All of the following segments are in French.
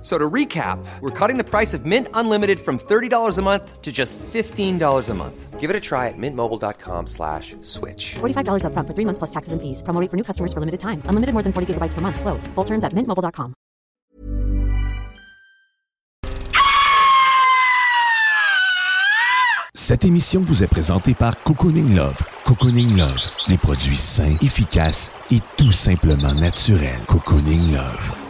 So to recap, we're cutting the price of Mint Unlimited from $30 a month to just $15 a month. Give it a try at mintmobile.com slash switch. $45 upfront for three months plus taxes and fees. Promo for new customers for limited time. Unlimited more than 40 gigabytes per month. Slows. Full terms at mintmobile.com. Cette émission vous est présentée par Cocooning Love. Cocooning Love, des produits sains, efficaces et tout simplement naturels. Cocooning Love.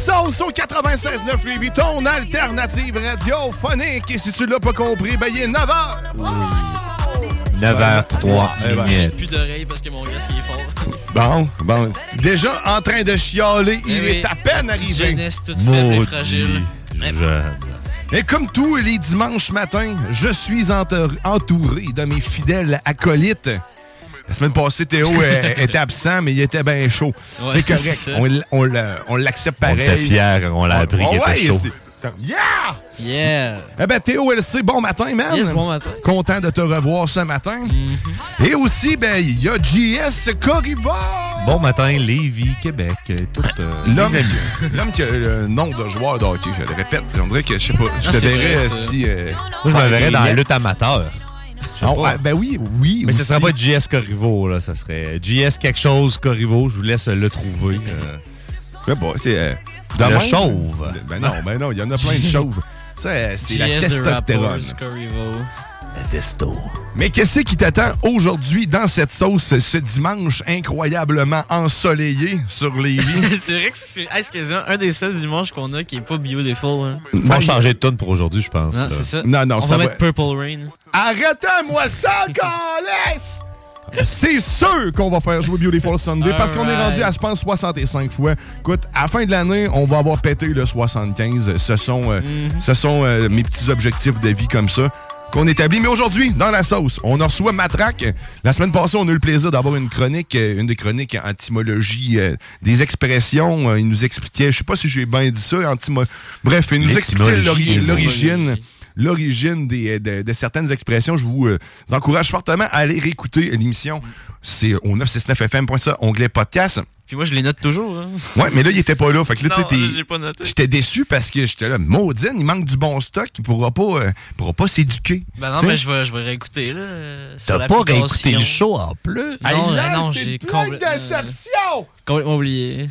sauce au 96.9 Lévis, ton alternative radiophonique. Et si tu l'as pas compris, ben il est 9h. 9h03 Eh ben. minutes. Plus d'oreilles parce que mon gars, il est fort. Bon, bon. Déjà en train de chialer, il Eh oui. est à peine arrivé. jeunesse toute faible et Maudit fragile. jeune. Et comme tous les dimanches matins, je suis entour- entouré de mes fidèles acolytes. La semaine passée, Théo euh, était absent, mais il était bien chaud. Ouais, c'est correct. On, on on l'accepte On pareil. était fiers on l'a appris qu'il était chaud. Yeah! Yeah! Eh ben, Théo LC, bon matin, man. Yes, bon matin. Content de te revoir ce matin. Et aussi, ben, il y a JS Corriva. Bon matin, Lévis, Québec, euh, tout. euh, L'homme, qui a le nom de joueur de hockey, je le répète. On dirait que, je sais pas, je Ah, te c'est verrais, esti, euh, Moi, je me verrais dans la lutte amateur. Ah, ben oui, oui. Mais ce serait aussi. pas JS Corriveau, là. Ça serait JS quelque chose Corriveau. Je vous laisse le trouver. euh. Je sais pas, c'est. euh, Le même. chauve. Ben non, ben non, il y en a plein de chauves. Ça, euh, c'est la testostérone. Testo. Mais qu'est-ce qui t'attend aujourd'hui dans cette sauce ce dimanche incroyablement ensoleillé sur les lits? c'est vrai que c'est un des seuls dimanches qu'on a qui est pas beautiful. Hein. Faut changer de tonne pour aujourd'hui, je pense. Non, c'est ça. Non, non, On ça va va- mettre Purple Rain. Arrêtez-moi ça, calisse! C'est sûr qu'on va faire jouer Beautiful Sunday parce qu'on est rendu à, je pense, 65 fois. Écoute, à la fin de l'année, on va avoir pété le 75. Ce sont, euh, Mhm. ce sont euh, mes petits objectifs de vie comme ça qu'on établit. Mais aujourd'hui, dans la sauce, on en reçoit Matraque. La semaine passée, on a eu le plaisir d'avoir une chronique, euh, une des chroniques en étymologie euh, des expressions. Euh, il nous expliquait, je sais pas si j'ai bien dit ça, bref, il nous expliquait l'origine l'origine des, de, de certaines expressions. Je vous, euh, vous encourage fortement à aller réécouter l'émission. C'est au 969fm.ca, onglet podcast. Puis moi, je les note toujours. Hein. Ouais, mais là, il était pas là. Fait que là, tu. J'étais déçu parce que j'étais là, maudine, il manque du bon stock, il pourra pas, euh, pourra pas s'éduquer. Ben non, mais je vais, je vais réécouter. là. euh, T'as pas réécouté le show en plus? Hey, Non, euh, non, j'ai déception! complètement oublié.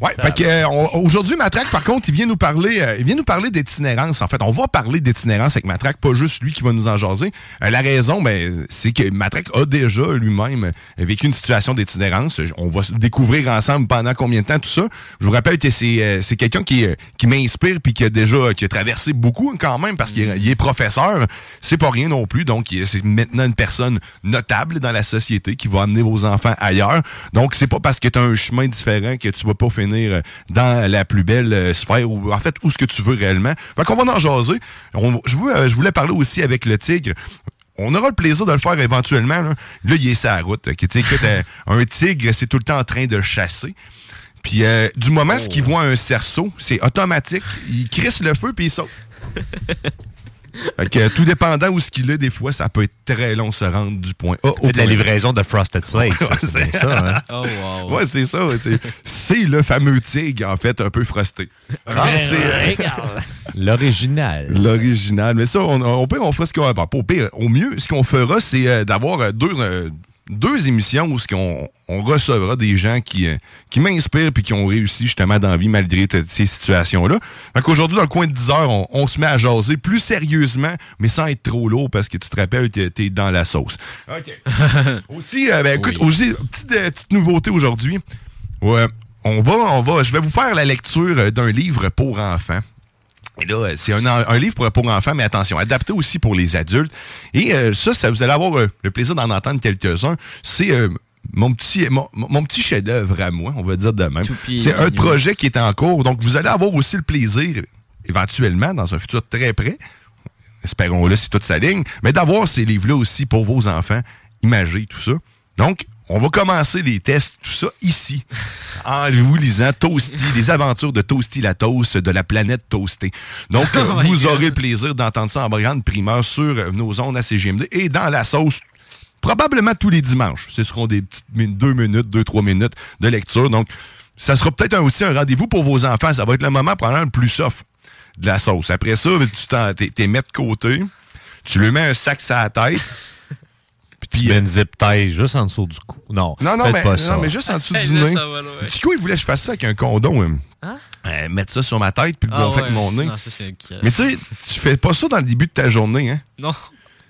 Ouais, fait que euh, aujourd'hui Matraque par contre, il vient nous parler euh, il vient nous parler d'itinérance en fait. On va parler d'itinérance avec Matraque, pas juste lui qui va nous en jaser. Euh, la raison ben c'est que Matraque a déjà lui-même euh, vécu une situation d'itinérance. On va découvrir ensemble pendant combien de temps tout ça. Je vous rappelle que c'est euh, c'est quelqu'un qui euh, qui m'inspire puis qui a déjà qui a traversé beaucoup quand même parce qu'il est- est professeur, c'est pas rien non plus. Donc c'est maintenant une personne notable dans la société qui va amener vos enfants ailleurs. Donc c'est pas parce que tu as un chemin différent que tu vas pas finir euh, dans la plus belle euh, sphère ou en fait où ce que tu veux réellement. Fait qu'on va en jaser. On- je, voulais, euh, je voulais parler aussi avec le tigre. On aura le plaisir de le faire éventuellement. Là, Là, il est sa route. ok. Tu sais, écoute, un tigre, c'est tout le temps en train de chasser. Puis euh, du moment qu'il voit un cerceau, c'est automatique. Il crisse le feu puis il saute. Fait que, tout dépendant où ce qu'il est, des fois, ça peut être très long se rendre du point A au de la livraison de Frosted Flakes, ça, Ouais, c'est ça. Hein? Oh, wow. Ouais, c'est ça. ouais, c'est- C'est le fameux tigre, en fait, un peu frosté. Ah, c'est euh, L'original. l'original. Mais ça, on, on peut, on fera ce qu'on va. Pas au pire, au mieux, ce qu'on fera, c'est euh, d'avoir euh, deux, euh, deux émissions où qu'on on recevra des gens qui, euh, qui m'inspirent puis qui ont réussi justement dans la vie malgré ces situations-là. Fait qu'aujourd'hui, dans le coin de 10 heures, on, on se met à jaser plus sérieusement, mais sans être trop lourd parce que tu te rappelles que t'es dans la sauce. OK. aussi, euh, ben, écoute, aussi, petite, euh, petite nouveauté aujourd'hui. Ouais, on va, on va, je vais vous faire la lecture d'un livre pour enfants. Et là, euh, c'est un, un livre pour, pour enfants, mais attention, adapté aussi pour les adultes. Et euh, ça, ça, vous allez avoir euh, le plaisir d'en entendre quelques-uns. C'est euh, mon petit, mon, mon petit chef-d'œuvre à moi, on va dire de même. C'est un projet qui est en cours. Donc, vous allez avoir aussi le plaisir, éventuellement, dans un futur très près, espérons-le si tout s'aligne, mais d'avoir ces livres-là aussi pour vos enfants, imagés, tout ça. Donc, on va commencer les tests, tout ça, ici, en vous lisant Toasty, les aventures de Toasty la Toast de la planète Toastée. Donc, euh, Oh vous aurez le plaisir d'entendre ça en grande primeur sur nos ondes à CGMD et dans la sauce probablement tous les dimanches. Ce seront des petites deux minutes, deux, trois minutes de lecture. Donc, ça sera peut-être aussi un rendez-vous pour vos enfants. Ça va être le moment probablement le plus soft de la sauce. Après ça, tu t'es mets de côté, tu lui mets un sac sur la tête. Puis tu une zip tie juste en dessous du cou. Non, Non, non, mais, pas non, ça. mais juste en dessous du là, nez. ça va loin. Chico, il voulait que je fasse ça avec un condom. hein. Hein? Euh, mettre ça sur ma tête puis le Ah gonfler ouais, avec mon c'est- nez. non, ça, c'est ok. Mais tu sais, tu fais pas ça dans le début de ta journée, hein? Non.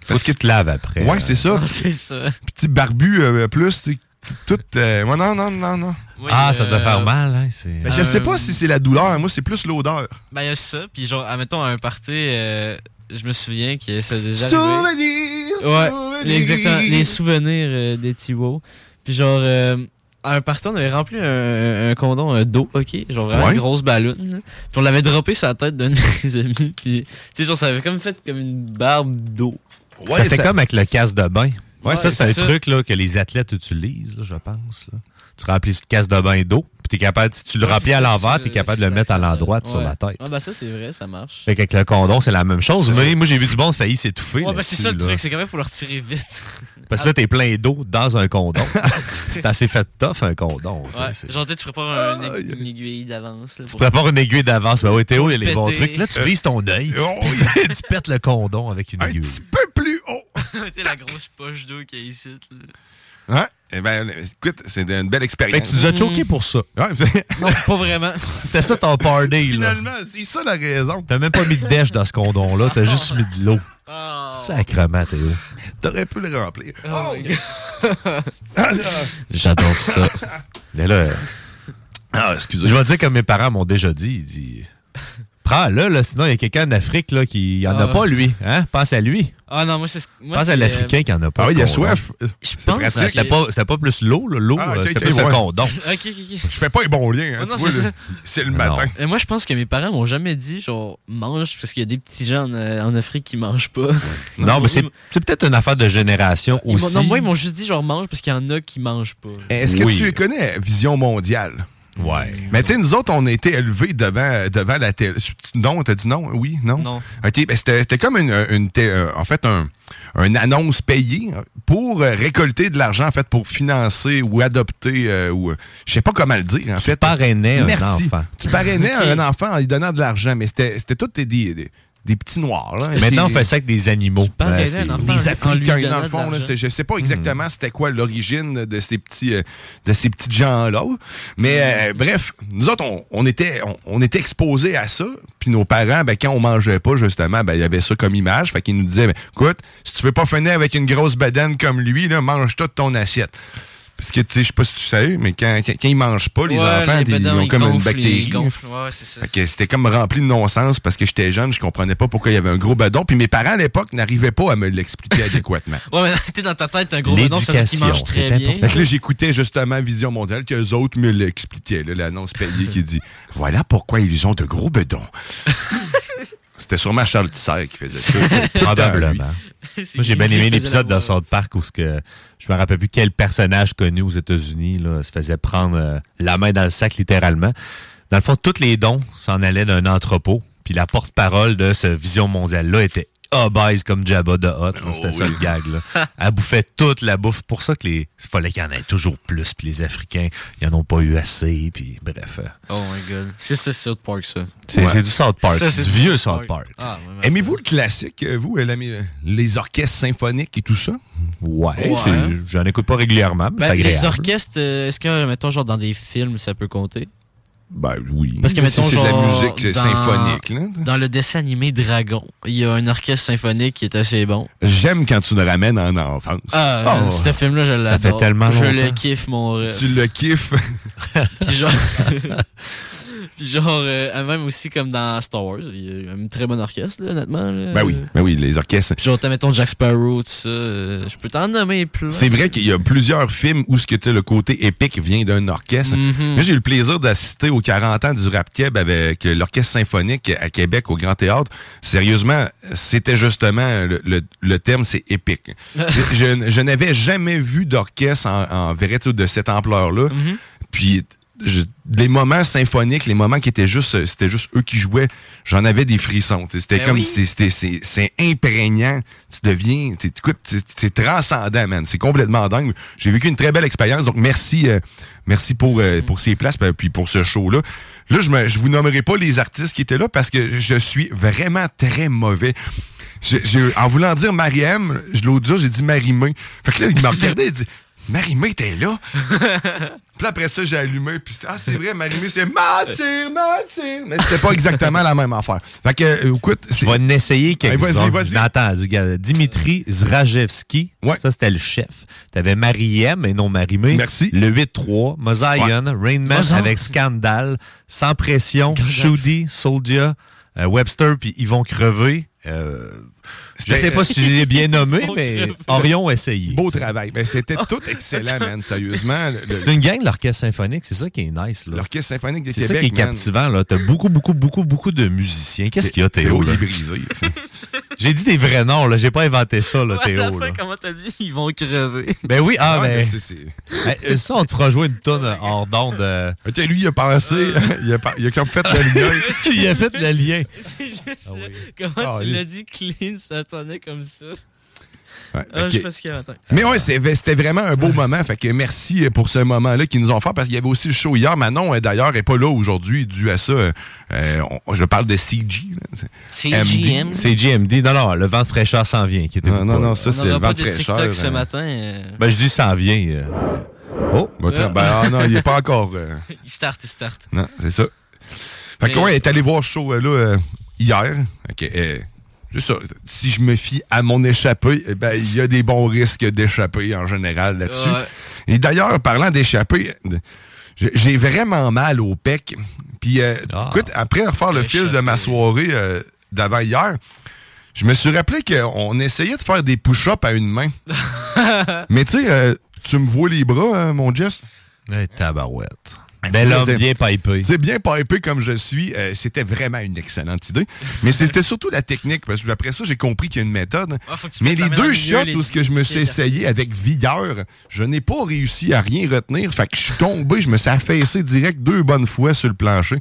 Parce que tu te laves après. Ouais, c'est ça. Non, c'est ça. Petit barbu euh, plus, c'est tout. euh, ouais, non, non, non, non. Oui, Ah, ça doit euh, faire mal, hein? C'est... Ben, je sais pas si c'est la douleur. Moi, c'est plus l'odeur. Ben, il y a ça. Puis, genre, admettons, à un party, euh, je me souviens que ça a déjà arrivé. Ouais, les, exactement. Les souvenirs euh, des Tiwo. Puis, genre, euh, à un party, on avait rempli un, un condom euh, d'eau, ok? Genre, vraiment Ouais. une grosse ballonne. là. Puis, on l'avait droppé sur la tête d'un de mes amis. Puis, tu sais, genre, ça avait comme fait comme une barbe d'eau. ça fait comme avec le casse de bain. Ouais, ça, c'est c'est un ça. truc là, que les athlètes utilisent, là, je pense. là. Tu remplis ce casse de bain d'eau, puis t'es capable, si tu le remplis à l'envers, tu- t'es capable de le mettre à l'endroit sur la tête. Ah, ben, ça, c'est vrai, ça marche. Fait qu'avec le condom, c'est la même chose. Mais moi, j'ai vu du monde failli s'étouffer. Ouais, ben, c'est ça le truc, c'est quand même, faut le retirer vite. Parce que là, t'es plein d'eau dans un condom. c'est assez fait tough, un condom. genre, tu prépares un- une, une aiguille d'avance. Tu prépares une aiguille d'avance. Ben oui, Théo, il y a les bons trucs. Là, tu vises ton œil. Oh, tu pètes le condom avec une un aiguille. petit peu plus haut. Tu sais, la grosse poche d'eau qu'il y a ici. Hein? Eh ben, écoute, c'est une belle Fait expérience. que tu nous as choqué pour ça. Ouais, Non, pas vraiment. C'était ça ton party, là. Finalement, c'est ça la raison. T'as même pas mis de dèche dans ce condom-là. T'as juste mis de l'eau. Oh. Sacrement, Théo. T'aurais pu le remplir. Oh Oh. J'adore ça. Mais là, Ah, excusez. je vais dire comme mes parents m'ont déjà dit. Ils disent Prends-le, là, sinon il y a quelqu'un en Afrique là, qui en a Ah. pas, lui. Hein? Pense à lui. Ah non, moi, c'est. moi, Pense à l'Africain qui en a pas. Ah oui, il y a soif. Je pense que- C'était pas, c'était pas plus l'eau, là. L'eau, Ah, euh, ok, c'était plus le condom. Ok, ok, ok. Je fais pas les bons liens, hein, c'est le Non. matin. Et moi, je pense que mes parents m'ont jamais dit, genre, mange, parce qu'il y a des petits gens en, euh, en Afrique qui mangent pas. Non, mais c'est peut-être une affaire de génération ils aussi. non, moi, ils m'ont juste dit, genre, mange, parce qu'il y en a qui mangent pas. Est-ce que Oui. tu connais Vision mondiale? Ouais. Mais tu sais, nous autres, on a été élevés devant, devant la télé. Non, t'as dit non? Oui, non? Non. OK, ben c'était c'était comme une, une euh, en fait, un, une annonce payée pour euh, récolter de l'argent, en fait, pour financer ou adopter, euh, ou je sais pas comment le dire, en Tu fait. parrainais un enfant. Tu parrainais un enfant en lui donnant de l'argent, mais c'était c'était tous des, des, des petits noirs. Là, Maintenant, on Des- fait ça avec des animaux. lui Africains, dans le fond, là, je sais pas exactement c'était quoi l'origine de ces petits euh, de ces petits gens-là. Mais euh, bref, nous autres, on, on était on, on était exposés à ça. Puis nos parents, ben, quand on mangeait pas, justement, ben, il y avait ça comme image. Fait qu'ils nous disaient, ben, écoute, si tu veux pas finir avec une grosse bedaine comme lui, là, mange toute ton assiette. Parce que, tu sais, je sais pas si tu sais, mais quand, quand, quand ils mangent pas, les Ouais, enfants, les ils ont ils comme une bactérie. ils gonflent. Ouais, c'est ça. Fait que c'était comme rempli de non-sens parce que j'étais jeune, je comprenais pas pourquoi il y avait un gros bedon. Puis mes parents à l'époque n'arrivaient pas à me l'expliquer adéquatement. Ouais, mais t'es dans ta tête, un gros bedon, veut dire qu'ils L'éducation, mangent très c'est bien. Fait que là, j'écoutais justement Vision Mondiale, qu'eux autres me l'expliquaient, là, l'annonce payée qui dit Voilà pourquoi ils ont de gros bedons. C'était sûrement Charles Tisser qui faisait ça. Probablement. J'ai bien aimé l'épisode de voix. South Park où ce que, je me rappelle plus quel personnage connu aux États-Unis là, se faisait prendre euh, la main dans le sac littéralement. Dans le fond, tous les dons s'en allaient d'un entrepôt. Puis la porte-parole de ce Vision Mondiale-là était obèse comme Jabba de Hot. Oh C'était ça le gag. Là. Elle bouffait toute la bouffe. Pour ça que les. Il fallait qu'il y en ait toujours plus. Puis les Africains, ils en ont pas eu assez. Puis bref. euh, Oh my god. C'est ça, South Park, ça. C'est Ouais. du South Park. Ça, c'est du vieux South Park. Ah, ouais. Aimez-vous le classique, euh, vous, euh, les orchestres symphoniques et tout ça? Ouais. J'en écoute pas régulièrement. mais Ben, c'est agréable. les orchestres, est-ce que, mettons, genre dans des films, ça peut compter? Ben oui. Parce que, C'est- mettons, c'est de la genre, musique dans- symphonique. Là. Dans le dessin animé Dragon, il y a un orchestre symphonique qui est assez bon. J'aime quand tu le ramènes en enfance. Ah, Oh, ce film-là, je l'adore. Ça fait tellement Je longtemps. le kiffe, mon rêve. tu le kiffes. Puis genre... Puis genre, euh, même aussi comme dans Star Wars, il y a un très bon orchestre, là, honnêtement. là. ben oui, ben oui, les orchestres. Puis genre, t'as, mettons, Jack Sparrow, tout ça. euh, je peux t'en nommer plus. C'est vrai qu'il y a plusieurs films où ce que le côté épique vient d'un orchestre. Mhm. Moi, j'ai eu le plaisir d'assister aux 40 ans du rap keb avec l'orchestre symphonique à Québec au Grand Théâtre. Sérieusement, c'était justement le, le, c'est épique. je je- n'avais jamais vu d'orchestre en, en sais, de cette ampleur-là. Mhm. Puis je- les moments symphoniques, les moments qui étaient juste, c'était juste eux qui jouaient, j'en avais des frissons. C'était Ben comme, oui. c'est- c'était- c'est c'est imprégnant. Tu deviens, écoute, c'est transcendant, man. C'est complètement dingue. J'ai vécu une très belle expérience. Donc merci, euh, merci pour euh, pour ces places, ben, puis pour ce show-là. Là, je me, je vous nommerai pas les artistes qui étaient là parce que je suis vraiment très mauvais. En voulant dire Marie-M, je- l'autre jour, j'ai dit Marie-Mé. Fait que là, il m'a regardé, il dit Marie-Mé, t'es là? Puis là, après ça, j'ai allumé, puis c'était, ah, c'est vrai, Marie-Mé, c'est mentir, mentir. Mais c'était pas exactement la même affaire. Fait que, euh, écoute, c'est. Je vais en essayer Hey, quelques-uns. vas-y, vas-y. Dimitri Zrajewski. Ouais. Ça, c'était le chef. T'avais Marie-M et non Marie-Mé. Merci. Le 8-3. Mosaïon. Rain Man Mozart. avec Scandal. Sans pression. Shudi. Soldier. euh, Webster puis ils vont crever. Euh, je sais pas si je l'ai bien nommé, mais. Orion a essayé. Beau travail. Ben, c'était tout excellent, man, sérieusement. Le- C'est une gang, l'orchestre symphonique. C'est ça qui est nice. L'Orchestre symphonique de C'est Québec, ça qui est man. captivant. là. T'as beaucoup, beaucoup, beaucoup, beaucoup de musiciens. Qu'est-ce qu'il y a, Théo? il brisé. J'ai dit des vrais noms. là. J'ai pas inventé ça, là, Ouais, à la Théo. fin, là. comment t'as dit? Ils vont crever. Ben oui, ah, Ouais, ben. mais c'est- c'est- Hey, euh, ça, on te fera jouer une tonne hors d'onde. euh. Ok, lui, il a pensé, il a, pas- il a comme fait le lien. Est-ce qu'il a fait le lien? C'est juste... Ah oui. euh, Comment Ah, tu l'as dit clean, ça sonnait comme ça. Ouais, Ah, ok. je sais pas ce qu'il y a attends. Mais ouais, c'était vraiment un beau moment. Fait que merci pour ce moment-là qu'ils nous ont fait parce qu'il y avait aussi le show hier. Manon, euh, d'ailleurs, n'est pas là aujourd'hui dû à ça. Euh, on- je parle de CG. là. C'est MD. GM. C'est GMD. Non, non, le vent de fraîcheur s'en vient. Qui était Non, non, non, ça, c'est le vent pas de fraîcheur. TikTok ce euh. matin. euh, Ben, je dis s'en vient. euh. Oh! Ben, attends, ben, ah, non, il n'est pas encore. euh, Il start, il start. non, c'est ça. Fait que, Mais- ouais, elle est allé voir ce show euh, là euh, hier. Ok, euh, juste. Si je me fie à mon échappée, eh ben, il y a des bons risques d'échapper en général là-dessus. Ouais. Et d'ailleurs, parlant d'échapper, j'ai- vraiment mal au pec. Puis, euh, Ah. écoute, après refaire le fil de ma soirée euh, d'avant hier, je me suis rappelé qu'on essayait de faire des push-ups à une main. Mais tu sais, euh, tu me vois les bras, hein, mon Jess? Hey, tabarouette. Ben, Bel tu homme bien pipé. Sais, bien pipé comme je suis, euh, c'était vraiment une excellente idée. Mais c'était surtout la technique, parce que après ça, j'ai compris qu'il y a une méthode. Ah, Mais les deux shots les- où ce que je me suis essayé avec vigueur, je n'ai pas réussi à rien retenir. Fait que je suis tombé, je me suis affaissé direct deux bonnes fois sur le plancher.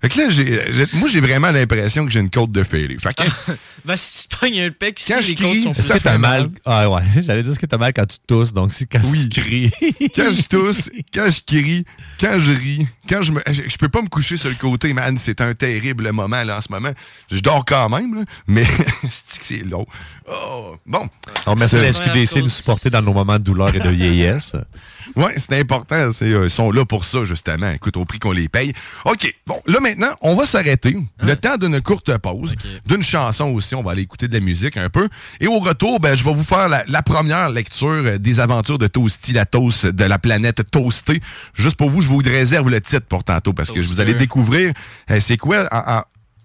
Fait que là, j'ai, j'ai- moi, j'ai vraiment l'impression que j'ai une côte de fêlée. Fait que, Ben, si tu pognes un pec, si Quand je les crie, côtes sont ça fait mal? Ah ouais, j'allais dire ce que t'as mal quand tu tousses. Donc, si quand Oui. tu cries. quand je tousse, quand je crie, quand je ris, quand je me. Je, je peux pas me coucher sur le côté, man. C'est un terrible moment, là, en ce moment. Je dors quand même, là, mais c'est que c'est long. Oh, bon. On remercie la SQDC de nous supporter dans nos moments de douleur et de vieillesse. Ouais, c'est important. c'est, euh, ils sont là pour ça, justement. Écoute, au prix qu'on les paye. OK. Bon, là, maintenant, on va s'arrêter. Le temps d'une courte pause. D'une chanson aussi. On va aller écouter de la musique un peu. Et au retour, ben, je vais vous faire la, la première lecture euh, des aventures de Toasty, la toast de la planète toastée. Juste pour vous, je vous réserve le titre pour tantôt parce que je vous allez découvrir euh, c'est quoi en- en-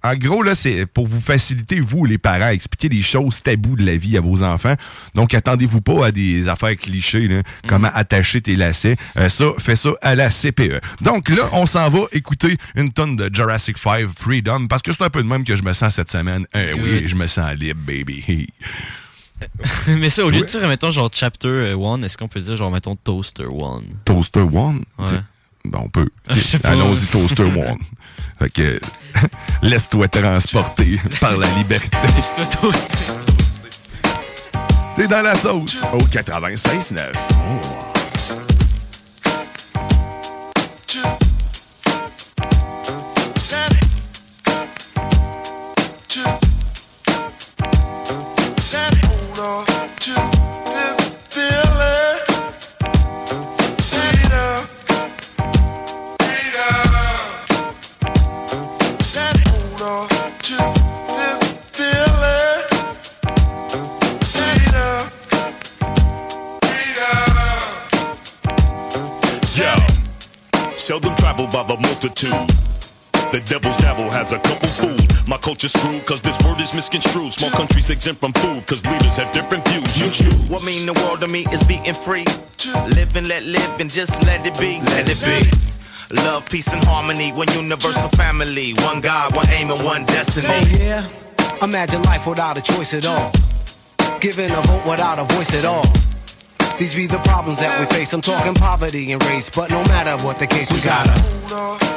en gros, là, c'est pour vous faciliter, vous, les parents, à expliquer des choses tabous de la vie à vos enfants. Donc, attendez-vous pas à des affaires clichés, là, comment attacher tes lacets. Euh, ça, fait ça à la CPE. Donc, là, on s'en va écouter une tonne de Jurassic 5 Freedom, parce que c'est un peu de même que je me sens cette semaine. Eh oui, je me sens libre, baby. Mais ça, au lieu de dire, mettons, genre chapter 1, est-ce qu'on peut dire, genre, mettons, toaster 1? Toaster One? Ouais. Ben, on peut. Allons-y, Toaster One. Fait que, laisse-toi transporter par la liberté. Laisse-toi toaster. T'es dans la sauce au 96.9. Yo, multitude. The devil's dabble has a couple food. My culture's screwed cause this word is misconstrued. Small countries exempt from food cause leaders have different views. You choose. What mean the world to me is being free. Live and let live and just let it be. Let it be. Love, peace, and harmony. One universal family. One God, one aim, and one destiny. Oh yeah? Imagine life without a choice at all. Giving a vote without a voice at all. These be the problems that we face. I'm talking poverty and race, but no matter what the case, we gotta.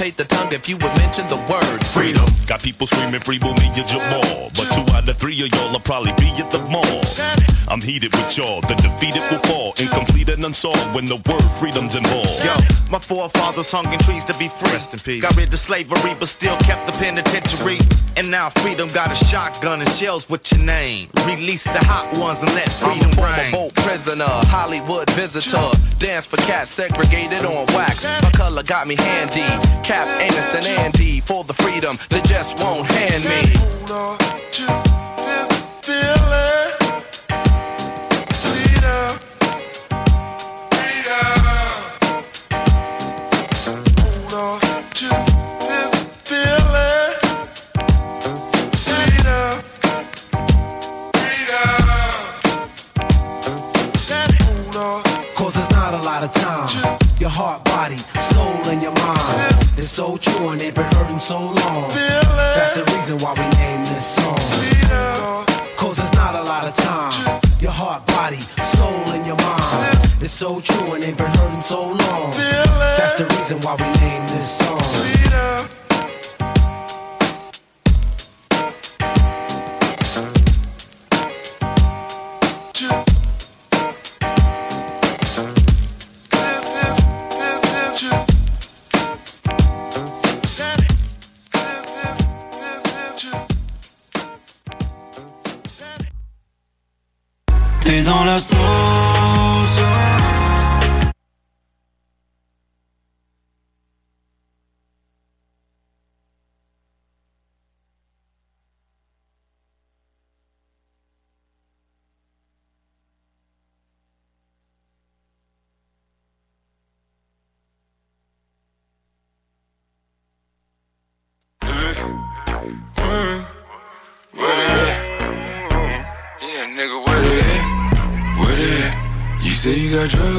decapitate the tongue if you would mention the word freedom. Got people screaming free Boomy Jamal. But two out of three of y'all will probably be at the mall. I'm heated with y'all. The defeated will fall. Incomplete and unsolved when the word freedom's involved. Yo, my forefathers hung in trees to be free. Rest in peace. Got rid of slavery, but still kept the penitentiary. And now freedom got a shotgun and shells with your name. Release the hot ones and let freedom I'm a former boat prisoner, Hollywood visitor. Dance for cats segregated on wax. My color got me handy. Cap, Anus, and Andy for the freedom they just won't hand me. Cause so true and they've been hurting so long. That's the reason why we named this song. Cause it's not a lot of time. Your heart, body, soul, and your mind. It's so true and they've been hurting so long. That's the reason why we named this song.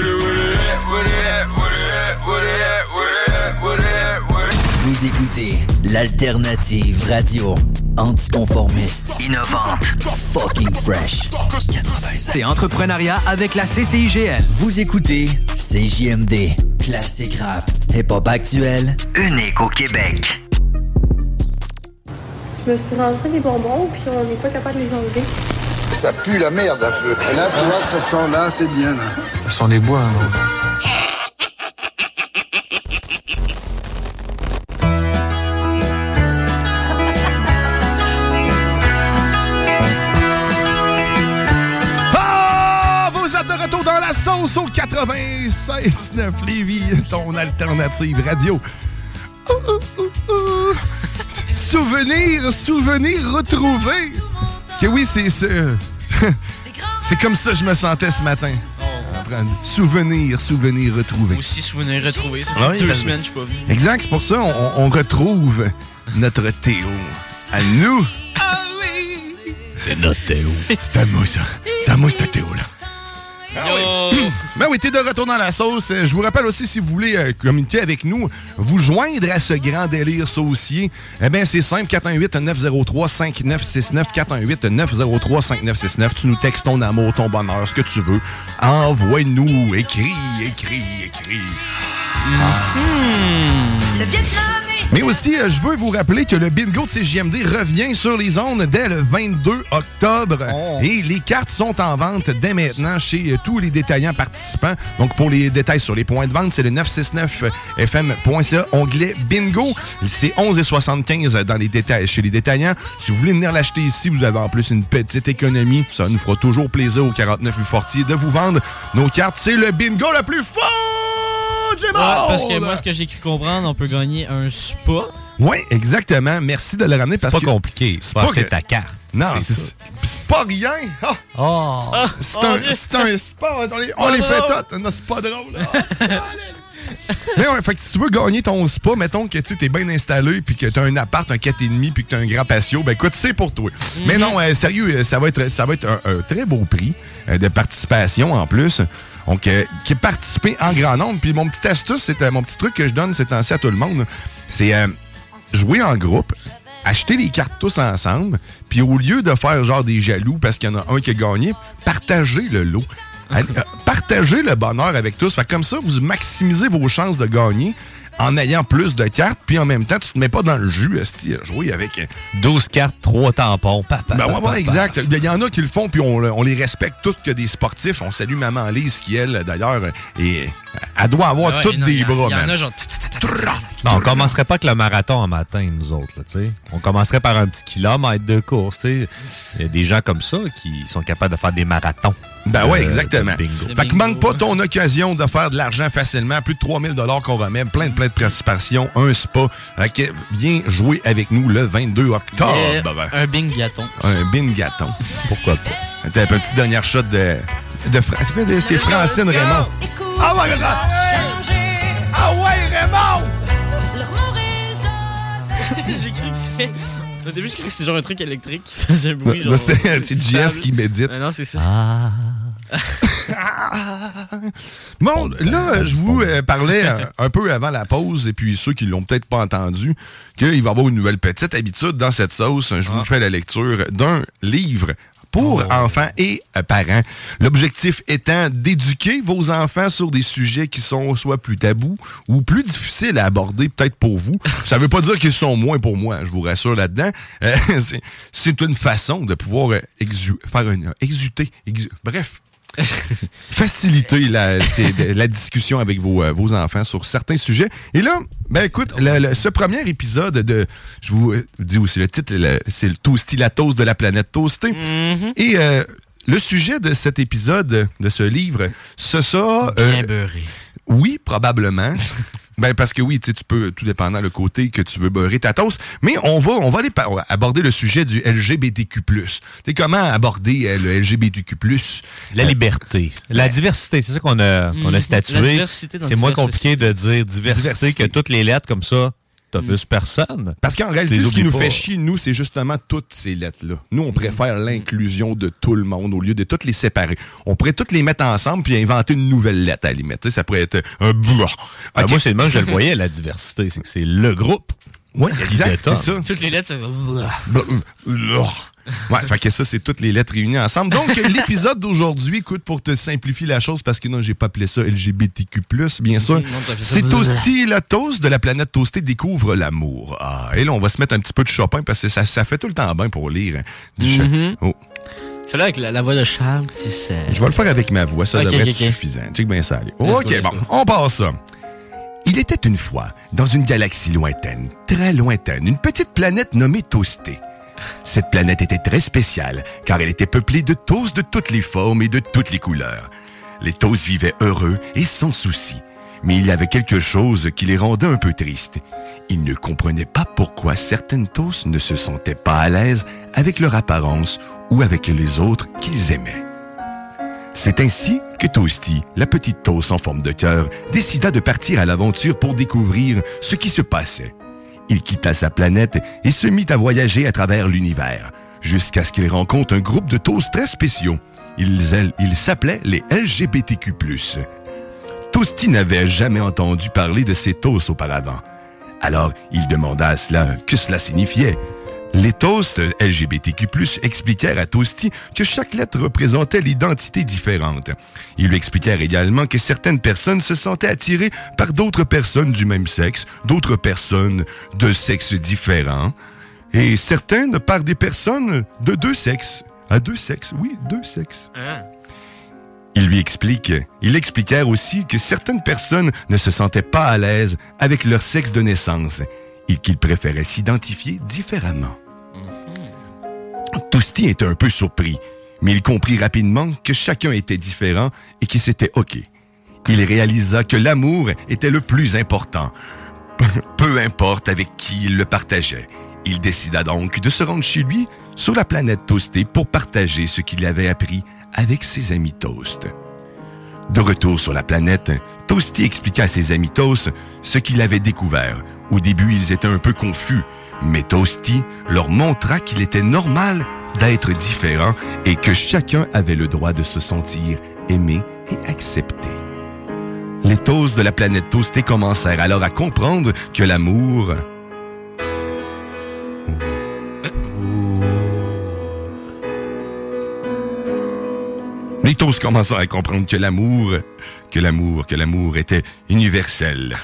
they, Vous écoutez l'alternative radio anticonformiste, innovante, fucking fresh. 96. C'est entrepreneuriat avec la CCIGL. Vous écoutez CJMD, classique rap, hip-hop actuel, unique au Québec. Je me suis rentré des bonbons, puis on n'est pas capable de les enlever. Ça pue la merde un peu. Là, tu vois, ce son-là, c'est bien. Là. Ce sont des bois, hein. 96.9 Lévis, ton alternative radio. Oh, oh, oh, oh. Souvenir, souvenir retrouvé. Parce que oui, c'est ça. c'est comme ça que je me sentais ce matin. Souvenir, souvenir retrouvé. Aussi souvenir retrouvé. Ça fait Ah oui, deux parce- semaines je suis pas venu. Exact, c'est pour ça on, on retrouve notre Théo. À nous. C'est notre Théo. C'est à moi, ça. C'est à moi, c'est à Théo, là. Ben oui, t'es de retour dans la sauce. Euh, Je vous rappelle aussi, si vous voulez euh, communiquer avec nous, vous joindre à ce grand délire saucier, eh bien, c'est simple, 418-903-5969, 418-903-5969. Tu nous textes ton amour, ton bonheur, ce que tu veux. Envoie-nous, écris, écris, écris. Le Vietnam Mais aussi, euh, je veux vous rappeler que le bingo de CJMD revient sur les zones dès le 22 octobre. Et les cartes sont en vente dès maintenant chez euh, tous les détaillants participants. Donc, pour les détails sur les points de vente, c'est le 969fm.ca, onglet bingo. C'est 11,75 dans les détails, chez les détaillants. Si vous voulez venir l'acheter ici, vous avez en plus une petite économie. Ça nous fera toujours plaisir au 49 rue Fortier de vous vendre nos cartes. C'est le bingo le plus fort du monde! Ouais, parce que moi, ce que j'ai cru comprendre, on peut gagner un spa. Oui, exactement. Merci de le ramener parce pas que. compliqué. C'est pas acheter ta carte. Non, C'est c'est c'est pas rien. Ah! Oh. c'est oh un, c'est un spa. On les, on les fait toutes. C'est pas drôle. Mais ouais, fait que si tu veux gagner ton spa, mettons que tu es bien installé, puis que tu as un appart, un 4,5, puis que tu as un grand patio, ben écoute, c'est pour toi. Mais non, euh, sérieux, euh, ça va être, ça va être un, un très beau prix euh, de participation en plus. Donc, euh, qui est participé en grand nombre. Puis mon petit astuce, c'est euh, mon petit truc que je donne ces temps-ci à tout le monde, c'est euh, jouer en groupe, acheter les cartes tous ensemble, puis au lieu de faire genre des jaloux parce qu'il y en a un qui a gagné, partagez le lot. Euh, Partagez le bonheur avec tous. Comme ça, vous maximisez vos chances de gagner en ayant plus de cartes, puis en même temps, tu te mets pas dans le jus, esti, à jouer avec... euh, 12 cartes, 3 tampons. Pa, pa, ben ouais, ouais, exact. Il y en a qui le font, puis on, on les respecte toutes que des sportifs. On salue Maman Lise, qui, elle, d'ailleurs, et elle doit avoir Ouais, toutes non, des bras, Il y en man. a genre. Non, on commencerait pas avec le marathon en matin, nous autres, là, tu sais. On commencerait par un petit kilomètre de course, tu sais. Il y a des gens comme ça qui sont capables de faire des marathons. Ben de- ouais, exactement. Fait que manque pas ton occasion de faire de l'argent facilement. Plus de 3000 qu'on remet, plein de plein de participations, un spa. Fait que viens jouer avec nous le 22 octobre. Yeah, un bing gâton. Un bin gâton. Pourquoi pas? T'as un petit dernier shot de... de Fra- c'est quoi, de- c'est Francine Raymond. Ah ouais, Ah ouais, Raymond! J'ai cru que c'est. Au début, j'ai cru que c'était genre un truc électrique? Qui faisait un bruit. Là, genre, c'est c'est JS stable. qui médite. Ah non, c'est ça. Bon, là, je vous euh, parlais un, un peu avant la pause, et puis ceux qui l'ont peut-être pas entendu, qu'il va y avoir une nouvelle petite habitude dans cette sauce. Je vous fais la lecture d'un livre pour enfants et euh, parents. L'objectif étant d'éduquer vos enfants sur des sujets qui sont soit plus tabous ou plus difficiles à aborder peut-être pour vous. Ça veut pas dire qu'ils sont moins pour moi, je vous rassure là-dedans. Euh, c'est- c'est une façon de pouvoir euh, exu- faire une, exuter, exu- bref, faciliter la, discussion avec vos, euh, vos enfants sur certains sujets. Et là, ben écoute, le- le- ce premier épisode de, je vous euh, dis aussi le titre, c'est le Toasty la toast de la planète toastée. Et euh, le sujet de cet épisode, de ce livre, ce sera... euh, Bien beurré. oui, probablement. ben parce que oui, tu sais, tu peux, tout dépendant le côté que tu veux beurrer ta toast. Mais on va, on va aller par- aborder le sujet du LGBTQ+. Tu sais, comment aborder euh, le LGBTQ+. La liberté. La diversité, c'est ça qu'on a, qu'on a Mhm. statué. La diversité dans C'est moins diversité. compliqué de dire diversité, Diversité. que toutes les lettres comme ça, t'offusques personne. Parce qu'en réalité, ce qui nous pas. fait chier, nous, c'est justement toutes ces lettres-là. Nous, on préfère l'inclusion de tout le monde au lieu de toutes les séparer. On pourrait toutes les mettre ensemble puis inventer une nouvelle lettre à la limite. Ça pourrait être un blah. Ben, moi, c'est le même, je le voyais, la diversité. C'est que c'est le groupe. Ouais, qui exact, c'est ça. Toutes les lettres, ça Blah, blah. Ouais, fait que ça, c'est toutes les lettres réunies ensemble. Donc, l'épisode d'aujourd'hui, écoute, pour te simplifier la chose, parce que non, j'ai pas appelé ça LGBTQ+, bien sûr. C'est. Toasty, la toast de la planète Toastée découvre l'amour. Ah, et là, on va se mettre un petit peu de Chopin, parce que ça, ça fait tout le temps bien pour lire. hein, du. Oh. Fais-le avec la, la voix de Charles Tisser. Je vais le faire avec ma voix, ça Ok, devrait ok, être ok. suffisant. Check bien ça, allez. OK, bon, on passe ça. Il était une fois, dans une galaxie lointaine, très lointaine, une petite planète nommée Toasté. Cette planète était très spéciale, car elle était peuplée de toasts de toutes les formes et de toutes les couleurs. Les toasts vivaient heureux et sans souci. Mais il y avait quelque chose qui les rendait un peu tristes. Ils ne comprenaient pas pourquoi certaines toasts ne se sentaient pas à l'aise avec leur apparence ou avec les autres qu'ils aimaient. C'est ainsi que Toasty, la petite toast en forme de cœur, décida de partir à l'aventure pour découvrir ce qui se passait. Il quitta sa planète et se mit à voyager à travers l'univers, jusqu'à ce qu'il rencontre un groupe de toasts très spéciaux. Ils, s'appelaient les LGBTQ+. Toasty n'avait jamais entendu parler de ces toasts auparavant. Alors, il demanda à cela que cela signifiait. Les toasts LGBTQ+, expliquèrent à Toasty que chaque lettre représentait l'identité différente. Ils lui expliquèrent également que certaines personnes se sentaient attirées par d'autres personnes du même sexe, d'autres personnes de sexes différents, et certaines par des personnes de deux sexes. À deux sexes, oui, deux sexes. Il lui explique, ils expliquèrent aussi que certaines personnes ne se sentaient pas à l'aise avec leur sexe de naissance et qu'ils préféraient s'identifier différemment. Tousty était un peu surpris, mais il comprit rapidement que chacun était différent et que c'était OK. Il réalisa que l'amour était le plus important, peu importe avec qui il le partageait. Il décida donc de se rendre chez lui sur la planète Toasté pour partager ce qu'il avait appris avec ses amis Toast. De retour sur la planète, Toasty expliqua à ses amis Toast ce qu'il avait découvert. Au début, ils étaient un peu confus, mais Toasty leur montra qu'il était normal d'être différent et que chacun avait le droit de se sentir aimé et accepté. Les Toasts de la planète Toasté commencèrent alors à comprendre que l'amour Les commencèrent à comprendre que l'amour, que l'amour, que l'amour était universel.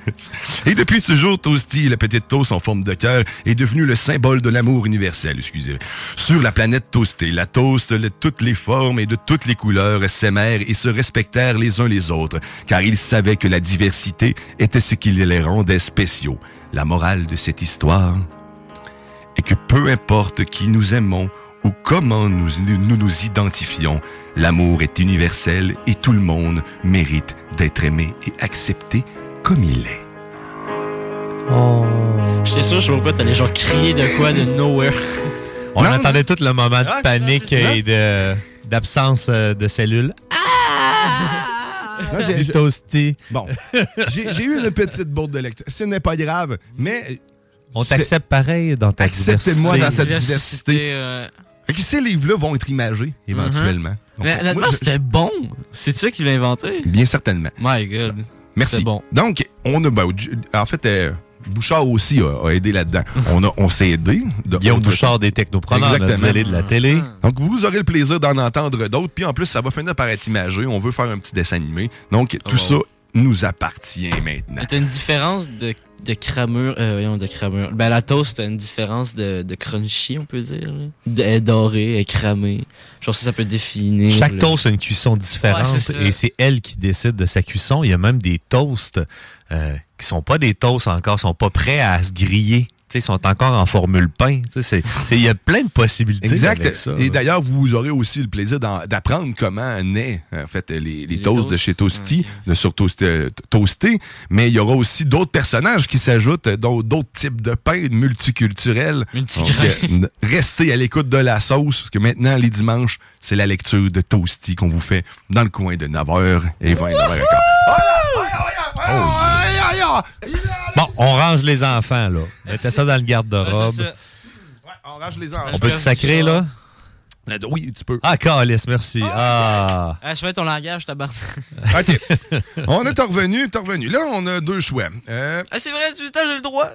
Et depuis ce jour, Toasty, la petite toast en forme de cœur, est devenu le symbole de l'amour universel, excusez. Sur la planète Toasté, la toast de toutes les formes et de toutes les couleurs s'aimèrent et se respectèrent les uns les autres, car ils savaient que la diversité était ce qui les rendait spéciaux. La morale de cette histoire est que peu importe qui nous aimons ou comment nous nous, nous identifions, l'amour est universel et tout le monde mérite d'être aimé et accepté comme il est. J'étais sûr, je sais pas pourquoi t'allais genre crier de quoi de nowhere. On attendait tout le moment de Ah, panique et de- d'absence euh, de cellules. Là, j'ai- Du toasty. Bon, j'ai j'ai eu une petite bourde de lecture. Ce n'est pas grave, mais... On c'est- t'accepte pareil dans ta Acceptez-moi dans cette Diversité, diversité. euh. Fait que ces livres-là vont être imagés éventuellement. Mhm. Donc, Mais honnêtement, c'était bon. C'est ça qui l'a inventé? Bien certainement. My God. Merci. C'est bon. Donc, on a. ben, en fait, euh, Bouchard aussi a, a aidé là-dedans. On, a- on s'est aidé. de Guillaume Bouchard des Technopreneurs, Exactement. de la télé. Donc, vous aurez le plaisir d'en entendre d'autres. Puis en plus, ça va finir par être imagé. On veut faire un petit dessin animé. Donc, tout wow. ça nous appartient maintenant. T'as une différence de, de cramure. Euh, voyons, de cramure. Ben, la toast, t'as une différence de, de crunchy, on peut dire. De, elle est dorée, elle est cramée. Genre, ça, ça peut définir. Chaque toast a une cuisson différente Ouais, et c'est elle qui décide de sa cuisson. Il y a même des toasts euh, qui sont pas des toasts encore, sont pas prêts à se griller. Tu sais, Ils sont encore en formule pain. Tu sais, c'est- c'est- Il y a plein de possibilités. Exact. avec ça, Et d'ailleurs, vous aurez aussi le plaisir d'apprendre comment naît en fait les, les toasts de toasts. chez Toasty, de sur Toasté, euh, Toasté. Mais il y aura aussi d'autres personnages qui s'ajoutent, euh, dont d'autres types de pain multiculturels. Euh, restez à l'écoute de la sauce, parce que maintenant, les dimanches, c'est la lecture de Toasty qu'on vous fait dans le coin de 9h et 20 9h Bon, on range les enfants, là. Mettez ça dans le garde-robe. Ouais, on range les enfants. on peut te sacrer, là? Oui, tu peux. Ah, calice, merci. Ah. Ah, je fais ton langage, tabarnak. OK. on est revenu, t'es revenu. Là, on a deux choix. Euh, Ah, c'est vrai, temps, j'ai le droit.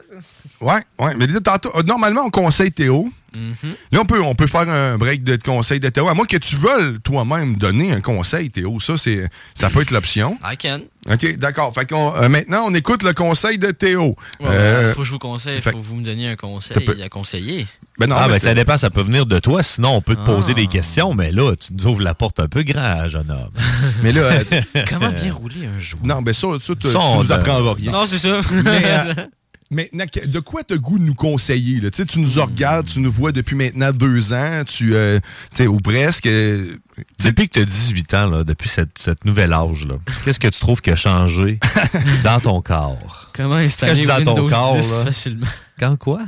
Ouais, ouais. Mais dis- tantôt, euh, normalement, on conseille Théo. Là, on peut, on peut faire un break de conseil de Théo. À moins que tu veuilles toi-même donner un conseil, Théo. Ça, c'est, ça peut être l'option. I can. OK, d'accord. Fait qu'on, euh, maintenant, on écoute le conseil de Théo. Ouais, Euh, faut que je vous conseille, fait- faut que vous me donniez un conseil peut- à conseiller. Ben non, ah, mais ben ça dépend, ça peut venir de toi. Sinon, on peut te poser Ah. des questions, mais là, tu nous ouvres la porte un peu grand, jeune homme. Mais là, euh, Comment bien rouler un jour? non, ben ça, ça, tu, Ça, tu nous apprendras rien. Non, c'est ça. Mais, euh, maintenant, de quoi t'as goût de nous conseiller? Là? Tu nous regardes, tu nous vois depuis maintenant deux ans, tu, euh, ou presque. euh, Depuis que tu as 18 ans, là, depuis cette, cette nouvel âge, là, qu'est-ce que tu trouves qui a changé dans ton corps? Comment installer dis dans ton Windows corps, 10 là? facilement? Quand quoi?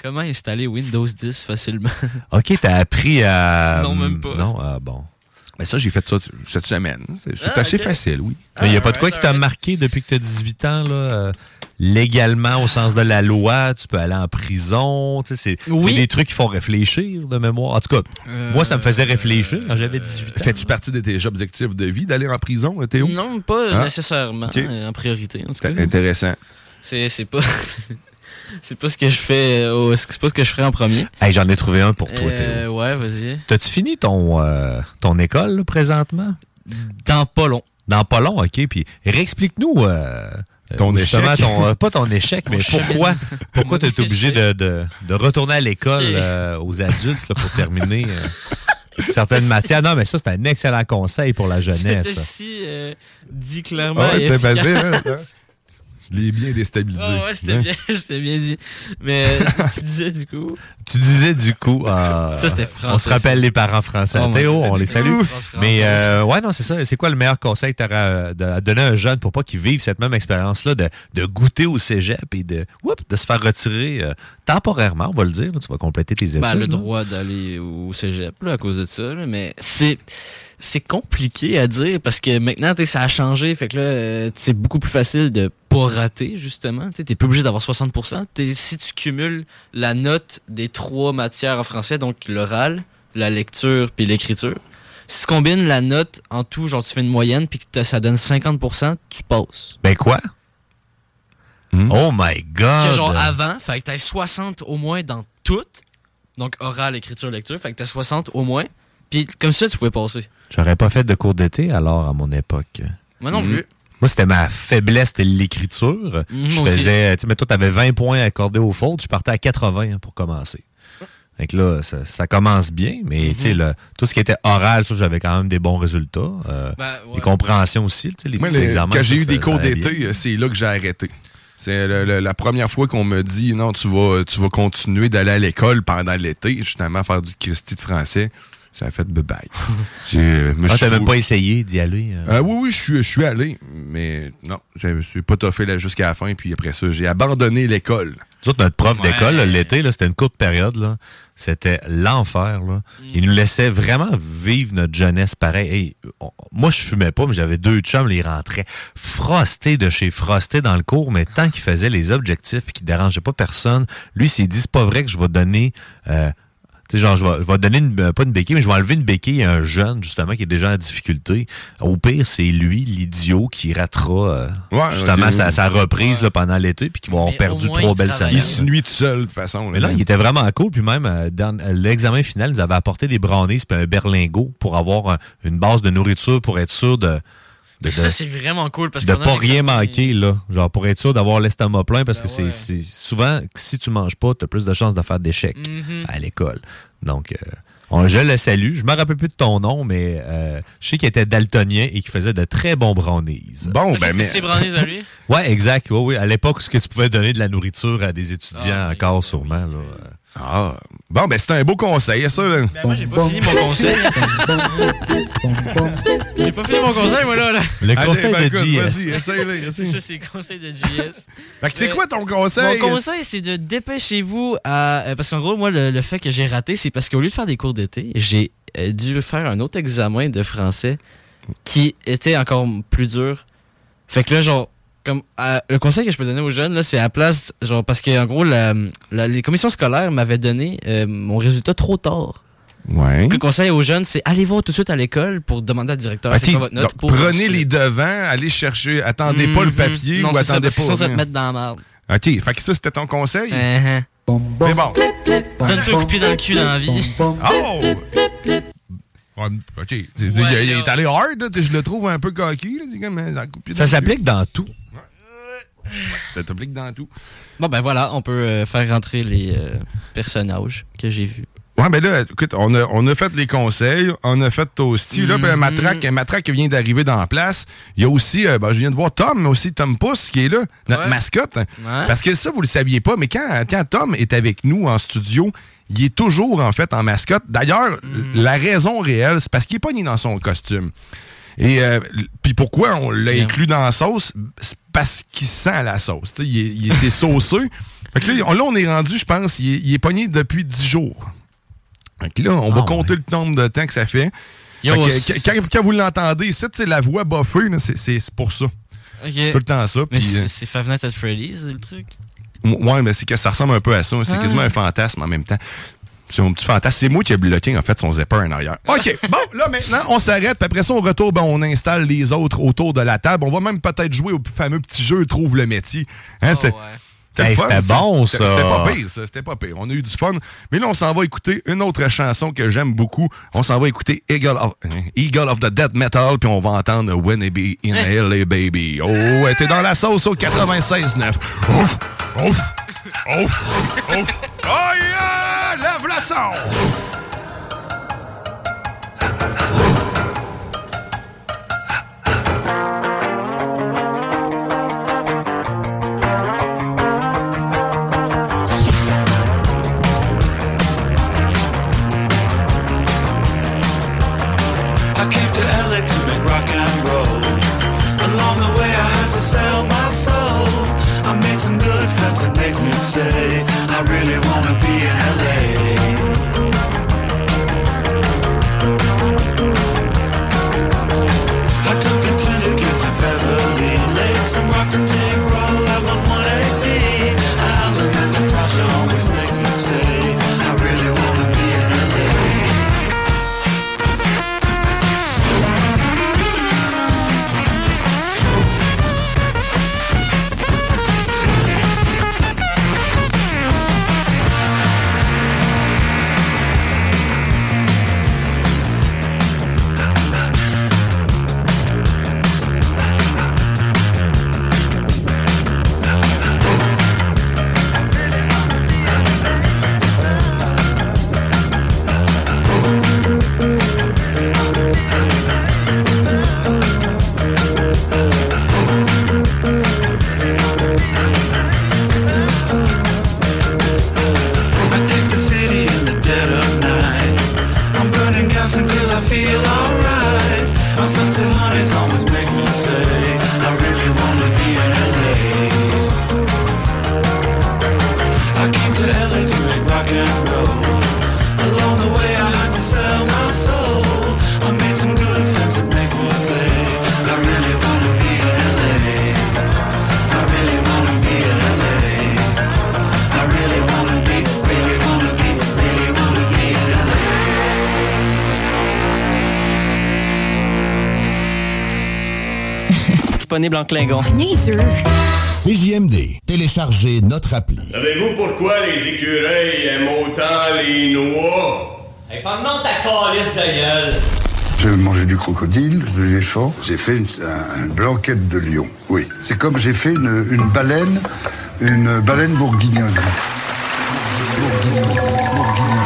Comment installer Windows 10 facilement? OK, t'as appris à... Non, même pas. Non, ah bon. Mais ça, j'ai fait ça cette semaine. C'est Ah, assez facile, oui. Mais il n'y a pas de quoi qui t'a marqué depuis que tu as 18 ans, là? euh, légalement, au sens de la loi, tu peux aller en prison. Tu sais, c'est Oui. des trucs qui font réfléchir de mémoire. En tout cas, Euh, moi, ça me faisait réfléchir quand j'avais 18 ans. Fais-tu partie de tes objectifs de vie d'aller en prison, Théo? Non, pas Ah. nécessairement euh, en priorité. En tout cas. Intéressant. C'est c'est pas. c'est pas ce que je fais. euh, au- c'est pas ce que je ferais en premier. Hey, J'en ai trouvé un pour toi, Euh, Théo. ouais, vas-y. T'as-tu fini ton, euh, ton école là, présentement? Dans pas long. Dans pas long, OK. Puis réexplique-nous euh, Ton échec. ton, euh, pas ton échec, mais pourquoi, pourquoi tu es obligé de, de, de retourner à l'école euh, aux adultes là, pour terminer euh, certaines matières? Non, mais ça, c'est un excellent conseil pour la jeunesse. si euh, dit clairement. Ah ouais, et c'était facile, hein, efficace. Je l'ai bien déstabilisé. Ah ouais, c'était Hein? bien, c'était bien dit. Mais euh, tu disais du coup? Tu disais du coup. euh, Ça, c'était français, On se rappelle les parents français. Oh Théo, on les salue. Mais euh, ouais, non, c'est ça. C'est quoi le meilleur conseil que tu à donner à un jeune pour pas qu'il vive cette même expérience-là de, de goûter au cégep et de, de se faire retirer euh, temporairement, on va le dire. là. tu vas compléter tes études. Ben, le là? droit d'aller au cégep là, à cause de ça, mais c'est c'est compliqué à dire parce que maintenant tu sais, ça a changé, fait que là euh, c'est beaucoup plus facile de pas rater justement. Tu n'es plus obligé d'avoir 60%. T'es- si tu cumules la note des trois matières en français, donc l'oral, la lecture puis l'écriture, si tu combines la note en tout, genre tu fais une moyenne puis que ça donne 50%, tu passes. Ben quoi? Hmm? Oh my God! Que genre avant, fait que t'as 60 au moins dans toutes. Donc oral, écriture, lecture, fait que t'as 60 au moins. Puis comme ça, tu pouvais passer. J'aurais pas fait de cours d'été alors à mon époque. Moi non plus. Moi, c'était ma faiblesse, c'était l'écriture. Mhm, je faisais, tu sais, mais toi, t'avais 20 points accordés aux fautes, je partais à 80 hein, pour commencer. Fait que là, ça, ça commence bien, mais tu sais, Mhm. le- tout ce qui était oral, ça, j'avais quand même des bons résultats. Euh, Ben, ouais. Les compréhensions aussi, tu sais, les Moi, petits les- examens. quand j'ai eu des cours d'été, c'est là que j'ai arrêté. C'est la première fois qu'on me dit non, tu vas, tu vas continuer d'aller à l'école pendant l'été, justement, faire du Christy de français. Ça a fait bye-bye. J'ai, euh, me Ah, t'as même pas essayé d'y aller? euh? Euh, oui, oui, je suis, je suis allé, mais non, je me suis pas toffé là jusqu'à la fin, puis après ça, j'ai abandonné l'école. Nous autres, notre prof Ouais. d'école, l'été, là, c'était une courte période. là. C'était l'enfer. là. Il nous laissait vraiment vivre notre jeunesse pareil. Hey, on- moi, je fumais pas, mais j'avais deux chums, ils rentraient frostés de chez frostés dans le cours, mais tant qu'il faisait les objectifs et qu'il dérangeait pas personne, lui, il s'est dit, c'est pas vrai que je vais donner... euh, sais, genre, je vais, je vais donner une, euh, pas une béquille, mais je vais enlever une béquille à un jeune, justement, qui est déjà en difficulté. Au pire, c'est lui, l'idiot, qui ratera, euh, Ouais, justement, sa, oui. sa reprise là, pendant l'été, puis qui va avoir perdu trois belles travaille. Il semaines. se nuit tout seul, de toute façon. Mais là, il était vraiment cool. Puis même, euh, dans euh, l'examen final, il nous avait apporté des brownies puis un berlingot pour avoir euh, une base de nourriture pour être sûr de de, Ça, c'est vraiment cool parce de pas rien manquer, là. Genre, pour être sûr d'avoir l'estomac plein, parce Ben que c'est- ouais. c'est souvent, que si tu manges pas, tu as plus de chances de faire d'échecs Mhm. à l'école. Donc, euh, on- je le salue. Je me rappelle plus de ton nom, mais euh, je sais qu'il était daltonien et qu'il faisait de très bons brownies. Bon, Ok, ben, c'est mais. ses brownies à lui. Ouais, exact. Oui, oui. À l'époque, ce que tu pouvais donner de la nourriture à des étudiants Ah, encore, oui, sûrement. oui, là. Ah, bon, ben, c'est un beau conseil, ça. là. Ben, moi, j'ai pas fini mon conseil. j'ai pas fini mon conseil, moi, là. là. Le Allez, conseil ben, de écoute, JS. Vas-y, essaye-le, C'est essaye. ça, c'est le conseil de JS. Fait que c'est Euh, quoi ton conseil? Mon conseil, c'est de dépêchez-vous à. euh, parce qu'en gros, moi, le, le fait que j'ai raté, c'est parce qu'au lieu de faire des cours d'été, j'ai euh, dû faire un autre examen de français qui était encore plus dur. Fait que là, genre, comme euh, le conseil que je peux donner aux jeunes, là, c'est à la place, genre, parce qu'en gros, la- la- les commissions scolaires m'avaient donné euh, mon résultat trop tard. Ouais. Le conseil aux jeunes, c'est allez voir tout de suite à l'école pour demander à le directeur Ok, c'est quoi votre note donc, pour prenez les devants, allez chercher, attendez pas le Mhm. papier non, ou ça, attendez que pas. sinon, ça te mettre dans la merde. Ok, fait que ça, c'était ton conseil? Uh-huh. Mais bon. Donne-toi un coup de pied dans le cul dans la vie. Oh! Ok. Il, il- il est allé hard, là. Je le trouve un peu coquille. dans Ça le cul. s'applique dans tout. Ça s'applique dans tout. Bon, ben voilà, on peut euh, faire rentrer les euh, personnages que j'ai vus. Ouais, ben là, écoute, on a, on a fait les conseils, on a fait Toasty. Là, ben, Matraque, Matraque vient d'arriver dans la place. Il y a aussi, euh, ben, je viens de voir Tom, mais aussi Tom Pousse qui est là, notre Ouais. mascotte. Ouais. Parce que ça, vous le saviez pas, mais quand, quand Tom est avec nous en studio, il est toujours, en fait, en mascotte. D'ailleurs, la raison réelle, c'est parce qu'il est pas né dans son costume. Et euh, puis pourquoi on l'a inclus dans la sauce? C'est parce qu'il sent la sauce. Il est, il est- c'est sauceux. Fait que là, on- là, on est rendu, je pense, il est, il est pogné depuis 10 jours. Fait que là, on va Ah, compter le nombre de temps que ça fait. Yo, Fait que, c'est- quand, quand vous l'entendez, sais, la voix buffée, c'est- c'est c'est pour ça. C'est tout le temps ça. Mais euh, c'est c'est Five Nights at Freddy's, le truc? Ouais, mais c'est que ça ressemble un peu à ça. C'est Ah. quasiment un fantasme en même temps. C'est mon petit fantasme. C'est moi qui ai bloqué, en fait, son zipper en arrière. OK. bon, là, maintenant, on s'arrête. Puis après ça, on retourne, ben, on installe les autres autour de la table. On va même peut-être jouer au fameux petit jeu Trouve le métier. Hein, c'était- Hey, ça. bon, ça. C'était pas pire, ça. C'était pas pire. On a eu du fun. Mais là, on s'en va écouter une autre chanson que j'aime beaucoup. On s'en va écouter Eagle of, Eagle of the Dead Metal, puis on va entendre When It Be in LA Baby. Oh, ouais, t'es dans la sauce au 96.9. Ouf! Ouf! Ouf! Ouf! Oh yeah! Lève la son! I came doctor. Disponible en Klingon. CJMD. Téléchargez notre appli. Savez-vous pourquoi les écureuils aiment autant les noix? Hey, ferme-donc ta calice de gueule. J'ai mangé du crocodile, de l'éléphant. J'ai fait une, un- une blanquette de lion. Oui. C'est comme j'ai fait une, une baleine, une baleine bourguignonne. Vous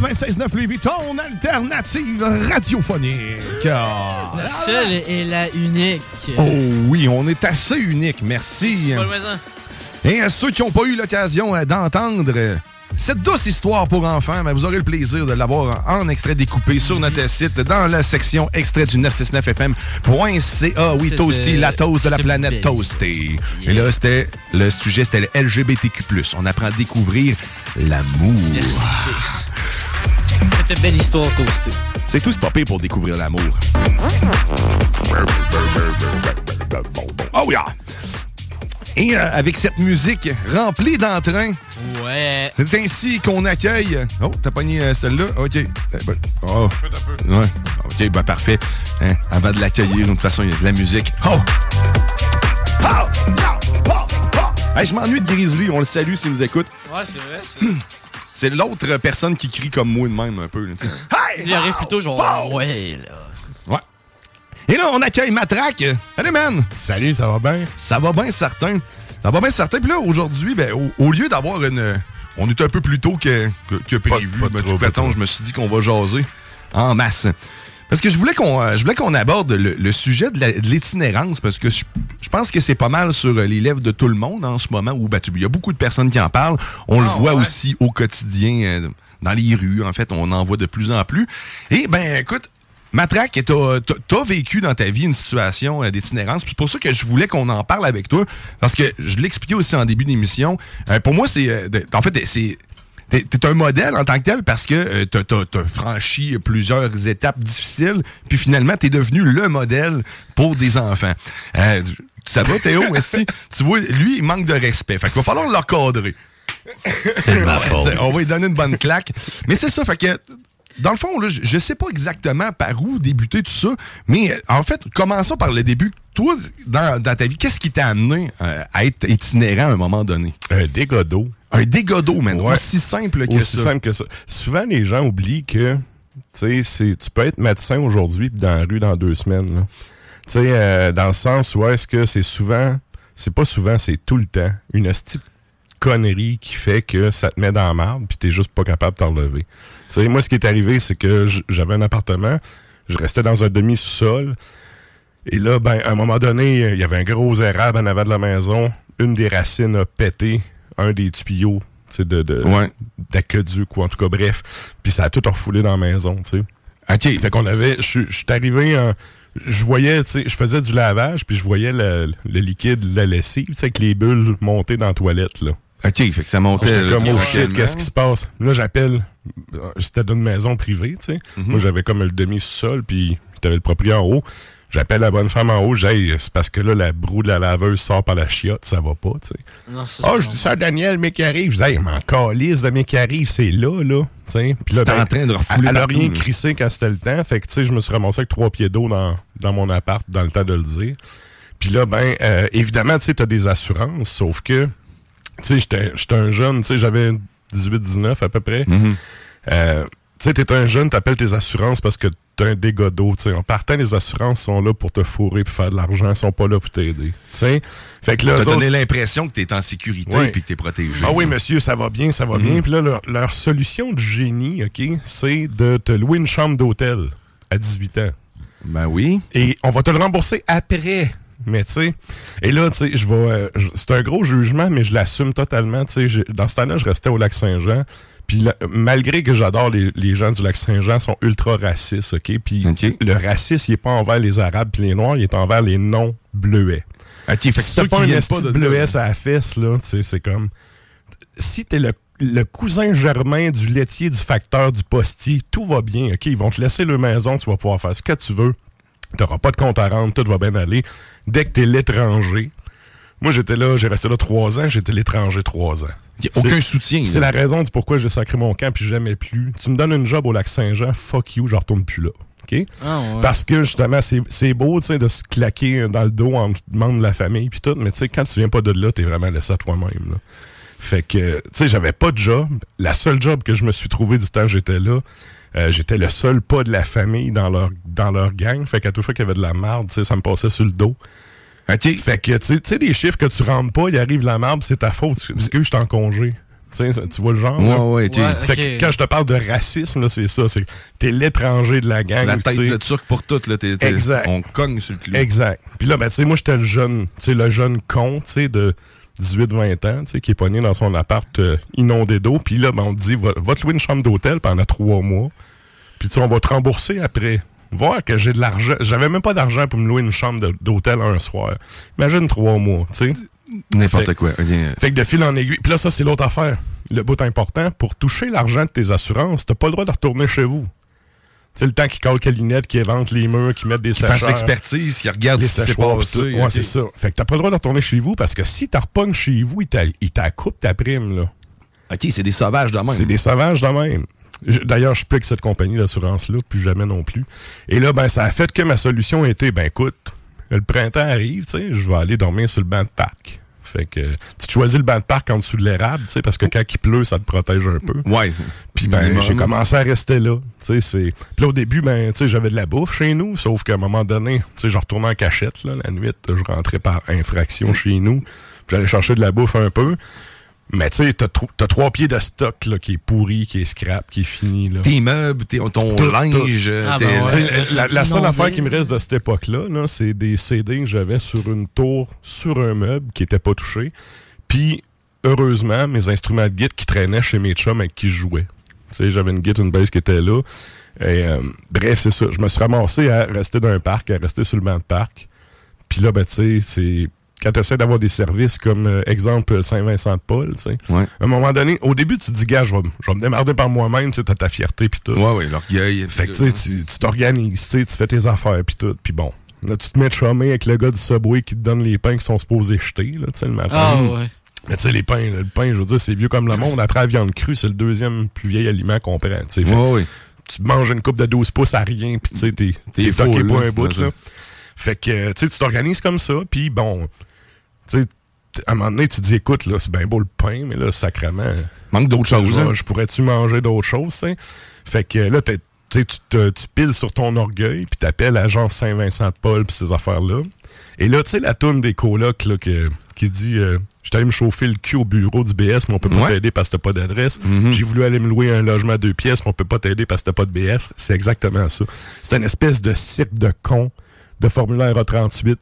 96.9 Louis Vuitton, alternative radiophonique. Ah. La seule et la unique. Oh oui, on est assez unique, merci. Et à ceux qui n'ont pas eu l'occasion euh, d'entendre euh, cette douce histoire pour enfants, ben, vous aurez le plaisir de l'avoir en extrait découpé sur notre site dans la section extrait du 969fm.ca. Oui, Toasty, la toast de la planète. Toasty. Et là, c'était le sujet, c'était le LGBTQ+. On apprend à découvrir l'amour. C'était belle histoire toastée. C'est tout, c'est pas pire pour découvrir l'amour. Oh yeah! Et euh, avec cette musique remplie d'entrain, Ouais. c'est ainsi qu'on accueille. Oh, t'as pogné euh, celle-là? Ok. Eh ben, oh. Ouais. OK, ben parfait. Hein, avant de l'accueillir, de toute façon, il y a de la musique. Oh! Oh! Oh! Oh! Hey, je m'ennuie de Grizzly, on le salue s'il nous écoute. Ouais, c'est vrai. C'est l'autre personne qui crie comme moi de même un peu. là, sais. Il arrive plutôt genre. Ouais, là. Ouais. Et là, on accueille Matraque. Salut, man! Salut, ça va bien? Ça va bien, certain. Ça va bien, certain. Puis là, aujourd'hui, ben, au, au lieu d'avoir une. On est un peu plus tôt que, que, que prévu. Tout attends, je me suis dit qu'on va jaser en masse. Parce que je voulais qu'on euh, je voulais qu'on aborde le, le sujet de l'itinérance, parce que je, je pense que c'est pas mal sur euh, les lèvres de tout le monde en ce moment, où ben, tu- il y a beaucoup de personnes qui en parlent. On le Ah, voit ouais. aussi au quotidien, euh, dans les rues, en fait, on en voit de plus en plus. Et ben écoute, Matraque, t'as t'as- t'as vécu dans ta vie une situation d'itinérance. puis C'est pour ça que je voulais qu'on en parle avec toi. Parce que je l'expliquais aussi en début d'émission. Euh, pour moi, c'est. euh, en fait, c'est. T'es t'es un modèle en tant que tel parce que euh, t'as t'as- t'as franchi plusieurs étapes difficiles, puis finalement, t'es devenu le modèle pour des enfants. Euh, ça va, Théo? Merci. Tu vois, lui, il manque de respect. Fait qu'il va falloir le recadrer. C'est ma faute. On va lui donner une bonne claque. Mais c'est ça, fait que dans le fond, là, je, je sais pas exactement par où débuter tout ça, mais euh, en fait, commençons par le début. Toi, dans, dans ta vie, qu'est-ce qui t'a amené euh, à être itinérant à un moment donné? Un dégât d'eau. Un dégât d'eau, man. Ouais. Aussi simple que Aussi ça. simple que ça. Souvent, les gens oublient que tu sais, c'est- tu peux être médecin aujourd'hui puis dans la rue dans deux semaines. Tu sais, euh, dans le sens où est-ce que c'est souvent, c'est pas souvent, c'est tout le temps, une de connerie qui fait que ça te met dans la marde puis t'es juste pas capable de t'en relever. Tu sais, moi, ce qui est arrivé, c'est que j'avais un appartement, je restais dans un demi-sous-sol, et là, ben, à un moment donné, il y avait un gros érable en avant de la maison. Une des racines a pété un des tuyaux de, de, Ouais. d'aqueduc, ou en tout cas, bref. Puis ça a tout refoulé dans la maison, tu sais. OK. Fait qu'on avait... Je suis- arrivé en... Je voyais, tu sais, je faisais du lavage, puis je voyais le, le liquide, la lessive, tu sais, avec les bulles montées dans la toilette, là. OK, fait que ça montait. J'étais comme, oh shit, qu'est-ce qui se passe? Là, j'appelle. euh, C'était d'une maison privée, tu sais. Mhm. Moi, j'avais comme le demi-sol, puis t'avais le propriétaire en haut. J'appelle la bonne femme en haut, j'ai c'est parce que là, la broue de la laveuse sort par la chiotte, ça va pas, tu sais. Ah, c'est je dis ça à Daniel, mais qui arrive. Je dis, hey, m'en calisse de qui arrive, c'est là, là. tu sais. Puis là, ben, en train de refouler Elle a rien crissé quand c'était le temps. Fait que, tu sais, je me suis ramassé avec trois pieds d'eau dans, dans mon appart, dans le temps de le dire. Puis là, ben, euh, évidemment, tu sais, t'as des assurances, sauf que, tu sais, j'étais j'étais un jeune, tu sais, j'avais 18-19 à peu près. Mhm. Euh, tu sais, t'es un jeune, t'appelles tes assurances parce que t'as un dégât d'eau. En partant, les assurances sont là pour te fourrer puis faire de l'argent, elles sont pas là pour t'aider. Fait que là, donné autres- l'impression que t'es en sécurité Ouais. et que t'es protégé. ah oui, monsieur, ça va bien, ça va Mhm. bien. Puis là, leur, leur solution de génie, OK, c'est de te louer une chambre d'hôtel à 18 ans. Ben oui. Et on va te le rembourser après. Mais tu sais, et là, tu sais, je vais. euh, c'est un gros jugement, mais je l'assume totalement. Tu sais, j'ai- dans ce temps-là, je restais au lac Saint-Jean. Puis là, malgré que j'adore les, les gens du lac Saint-Jean, sont ultra racistes, OK? Puis le racisme, il est pas envers les Arabes puis les Noirs, il est envers les non-bleuets. OK, fait que si pas un esti de bleuet à la fesse, là, tu sais, c'est comme... Si t'es le, le cousin germain du laitier, du facteur, du postier, tout va bien, OK? Ils vont te laisser leur maison, tu vas pouvoir faire ce que tu veux. T'auras pas de compte à rendre, tout va bien aller. Dès que t'es l'étranger... Moi, j'étais là, j'ai resté là trois ans, j'étais l'étranger trois ans. Y a aucun soutien, C'est la raison du pourquoi j'ai sacré mon camp puis jamais plus. Tu me donnes une job au lac Saint-Jean, fuck you, je retourne plus là. OK? Ah, ouais. Parce que justement, c'est c'est beau de se claquer dans le dos en membre de la famille puis tout, mais tu sais, quand tu viens pas de là, t'es vraiment laissé à toi-même. Fait que, tu sais, j'avais pas de job. La seule job que je me suis trouvé du temps que j'étais là, euh, j'étais le seul pas de la famille dans leur, dans leur gang. Fait qu'à toute fois qu'il y avait de la merde, tu sais, ça me passait sur le dos. Fait que, tu sais- des chiffres que tu rentres pas, il arrive la merde, c'est ta faute. Parce que je suis en congé. Tu vois le genre? là? Ouais, ouais, ok. Fait ok. que quand je te parle de racisme, là, c'est ça. C'est t'es l'étranger de la gang. La tu tête de turc pour tout, là. t'es- t'es- Exact. On cogne sur le clou. Exact. Puis là, ben, tu sais, moi, j'étais le jeune, tu sais, le jeune con, tu sais, de 18-20 ans, tu sais, qui est pogné dans son appart euh, inondé d'eau. Puis là, ben, on te dit, va, va te louer une chambre d'hôtel pendant trois mois. Puis, tu sais, on va te rembourser après. Voir que j'ai de l'argent. J'avais même pas d'argent pour me louer une chambre d'hôtel un soir. Imagine trois mois, tu sais. N'importe quoi. Fait que de fil en aiguille. Puis là, ça, c'est l'autre affaire. Le bout important, pour toucher l'argent de tes assurances, t'as pas le droit de retourner chez vous. C'est le temps qu'ils collent Calinette, qui éventent les murs, qui mettent des Qui fassent sécheurs. l'expertise, qui regardent les qui tout. Ouais, ok. c'est ça. Fait que t'as pas le droit de retourner chez vous parce que si t'as repognes chez vous, ils t'a- ils t'accoupent ta prime, là. OK, c'est des sauvages de même. C'est des sauvages de même. D'ailleurs, je suis plus avec cette compagnie d'assurance-là, plus jamais non plus. Et là, ben, ça a fait que ma solution était, ben écoute, le printemps arrive, tu sais, je vais aller dormir sur le banc de parc. Fait que tu te choisis le banc de parc en dessous de l'érable, tu sais, parce que quand il pleut, ça te protège un peu. Ouais. Puis ben, j'ai commencé à rester là. Tu sais, c'est. Puis là, au début, ben, tu sais, j'avais de la bouffe chez nous, sauf qu'à un moment donné, tu sais, je retournais en cachette, là, la nuit, je rentrais par infraction chez nous. Puis j'allais chercher de la bouffe un peu. Mais tu sais, t'as tro- t'as trois pieds de stock là, qui est pourri, qui est scrap, qui est fini. Là. Tes meubles, tes- ton Tout, linge. euh, Ah, ben ouais. La, la seule Inondé. affaire qui me reste de cette époque-là, là, c'est des CD que j'avais sur une tour, sur un meuble qui était pas touché. Puis, heureusement, mes instruments de guitare qui traînaient chez mes chums avec qui je jouais. Tu sais, j'avais une guitare, une bass qui était là. Et, euh, bref, c'est ça. Je me suis ramassé à rester dans un parc, à rester sur le banc de parc. Puis là, ben, tu sais, c'est... Quand tu essaies d'avoir des services comme, euh, exemple, Saint-Vincent-de-Paul, tu sais, Ouais. à un moment donné, au début, tu te dis, gars, je vais, je vais me démarrer par moi-même, tu sais, t'as ta fierté, puis tout. Ouais, ouais, l'orgueil. Fait que, tu sais, tu t'organises, tu sais, tu fais tes affaires, puis tout. Puis bon, là, tu te mets de chômer avec le gars du Subway qui te donne les pains qui sont supposés jeter, là, tu sais, le matin. Ah ouais. Mais tu sais, les pains, là, le pain, je veux dire, c'est vieux comme le monde. Après la viande crue, c'est le deuxième plus vieil aliment qu'on prend, tu sais. Ouais, ouais. Tu manges une coupe de 12 pouces à rien, puis tu sais, t'es T'es là. un bout, là. Fait que, tu sais, tu t'organises comme ça, puis bon, tu sais, à un moment donné, tu te dis, écoute, là, c'est bien beau le pain, mais là, sacrement. Manque d'autres choses, Je, hein? je pourrais-tu manger d'autres choses, tu sais? Fait que là, tu te- tu piles sur ton orgueil, puis t'appelles l'agence Saint-Vincent-de-Paul, puis ces affaires-là. Et là, tu sais, la toune des colocs, là, que- qui dit euh, Je allé me chauffer le cul au bureau du BS, mais on peut pas Ouais. t'aider parce que t'as pas d'adresse. Mhm. J'ai voulu aller me louer un logement à deux pièces, mais on peut pas t'aider parce que t'as pas de BS. C'est exactement ça. C'est une espèce de cirque de con de formulaire A38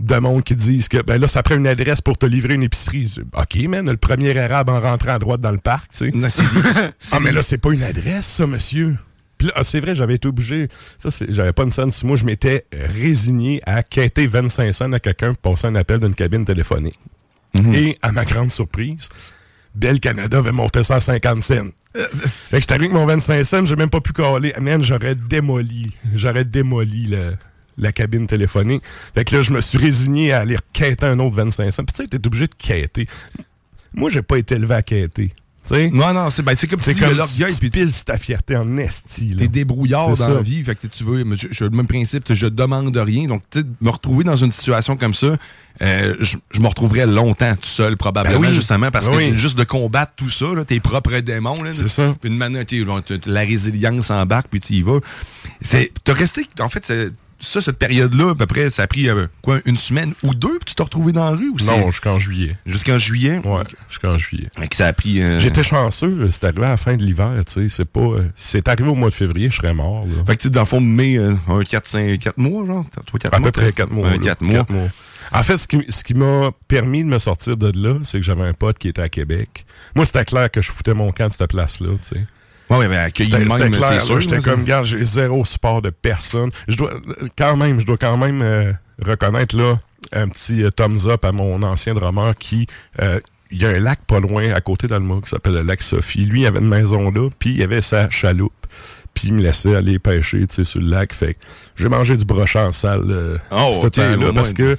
de monde qui disent que ben là, ça prend une adresse pour te livrer une épicerie. OK, man, le premier arabe en rentrant à droite dans le parc, tu sais. Non, Ah, mais là, c'est pas une adresse, ça, monsieur. Ah, c'est vrai, j'avais été obligé. Ça, c'est- j'avais pas une scène moi. Je m'étais résigné à quêter 25 cents à quelqu'un pour passer un appel d'une cabine téléphonique. Et à ma grande surprise, Bell Canada avait monté ça à 50 cents. fait que j'étais avec mon 25 cents, j'ai même pas pu caler. Ah, Man, j'aurais démoli. J'aurais démoli le- la cabine téléphonique. Fait que là, je me suis résigné à aller quêter un autre 25 cents. Puis tu sais, t'es obligé de quêter. Moi, j'ai pas été élevé à quêter. Tu sais? Non, non, c'est ben, comme C'est si comme l'orgueil, puis piles sur ta fierté en esti. T'es débrouillard dans ça. la vie, fait que tu veux, je, je le même principe, je demande rien. Donc, tu sais, me retrouver dans une situation comme ça, euh, je, je me retrouverais longtemps tout seul, probablement, Ben oui. justement, parce Ben que oui. juste de combattre tout ça, là, tes propres démons, C'est ça. Une manière, la résilience en barque, puis tu y vas. T'as resté, en fait, c'est- ça, cette période-là, à peu près, ça a pris, euh, quoi, une semaine ou deux, puis tu t'es retrouvé dans la rue ou Non, jusqu'en juillet. Jusqu'en juillet? Ouais, jusqu'en juillet. Que ça a pris. euh, J'étais chanceux, c'est arrivé à la fin de l'hiver, tu sais, c'est pas... euh, si c'est arrivé au mois de février, je serais mort, là. Fait que tu dans le fond de mai, euh, un 4, 5, 4 mois, genre? 3, 4 À mois? peu près 4 mois. Un là. 4 mois. Quatre mois. En fait, ce qui, ce qui m'a permis de me sortir de là, c'est que j'avais un pote qui était à Québec. Moi, c'était clair que je foutais mon camp de cette place-là, tu sais. Ouais, ouais, ben, accueilli C'était clair, c'est là, sûr. J'étais comme, gars, j'ai zéro support de personne. Je dois, quand même, je dois quand même euh, reconnaître, là, un petit euh, thumbs up à mon ancien drummer qui, euh, il y a un lac pas loin, à côté d'Alma, qui s'appelle le lac Sophie. Lui, il avait une maison là, puis il avait sa chaloupe. Puis il me laissait aller pêcher, tu sais, sur le lac. Fait que j'ai mangé du brochet en salle euh, Oh, ce temps-là, parce moins. que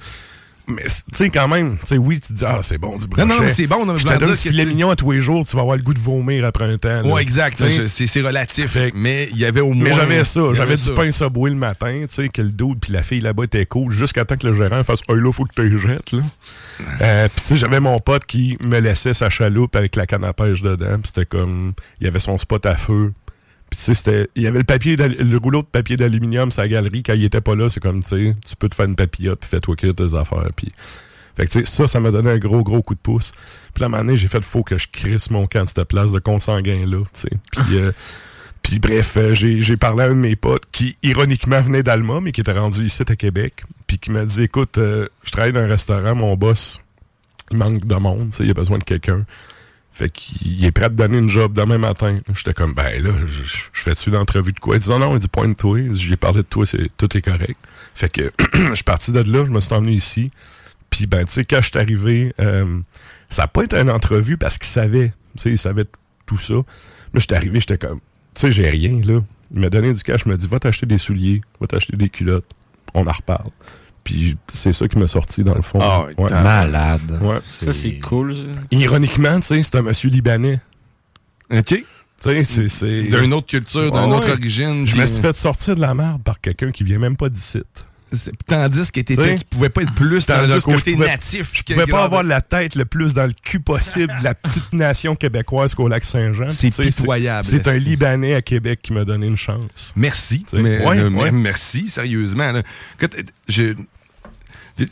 mais tu sais, quand même, tu sais, oui, tu te dis, ah, c'est bon du brochet. Non, non, c'est bon, non, mais Je te donne filet tu- mignon à tous les jours, tu vas avoir le goût de vomir après un temps. Ouais, exact. C'est relatif. Mais il y avait au moins. mais j'avais ça, j'avais du pain Subway le matin, tu sais, que le dos puis la fille là-bas était cool, jusqu'à temps que le gérant fasse « Oh là, faut que tu jettes, là. Euh, puis tu sais, j'avais mon pote qui me laissait sa chaloupe avec la canne à pêche dedans, puis c'était comme... Il y avait son spot à feu. Puis tu sais, c'était... Il y avait le papier, le rouleau de papier d'aluminium la galerie, quand il était pas là, c'est comme, tu sais, tu peux te faire une papillote, puis fais-toi cuire tes affaires, puis... Fait que, tu sais, ça, ça m'a donné un gros, gros coup de pouce. Puis à un moment j'ai fait, faut que je crisse mon camp de cette place de consanguin-là, tu sais. Puis... euh, puis bref, euh, j'ai parlé à un de mes potes qui, ironiquement, venait d'Alma, mais qui était rendu ici à Québec. Puis qui m'a dit, écoute, euh, je travaille dans un restaurant, mon boss, il manque de monde, il a besoin de quelqu'un. Fait qu'il est prêt à te donner une job demain matin. J'étais comme, ben là, je, je- je fais-tu une entrevue de quoi? Il dit, non, non, il dit, pointe-toi. Il dit, J'ai parlé de toi, c'est tout est correct. Fait que je suis parti de là, je me suis emmené ici. Puis, ben, tu sais, quand je suis arrivé, euh, ça n'a pas été une entrevue parce qu'il savait, tu sais, il savait tout ça. Là, j'étais arrivé, j'étais comme, tu sais, j'ai rien, là. Il m'a donné du cash, il m'a dit, va t'acheter des souliers, va t'acheter des culottes, on en reparle. Puis, c'est ça qui m'a sorti, dans le fond. Ah, Ouais. Ouais. Ça, c'est cool, ça. Ironiquement, tu sais, c'est un monsieur libanais. OK. Tu sais, c'est- c'est... D'une autre culture, d'une Ouais, autre ouais. origine. Je me suis fait sortir de la merde par quelqu'un qui vient même pas d'ici. Tandis que t'étais- tu pouvais pas être plus dans Tandis le que je côté pouvais- natif. Je pouvais pas avoir la tête le plus dans le cul possible de la petite nation québécoise qu'au lac Saint-Jean. C'est pitoyable, C'est un Libanais à Québec qui m'a donné une chance. Merci. Mais, ouais, euh, ouais. Merci, sérieusement. là. Écoute, je-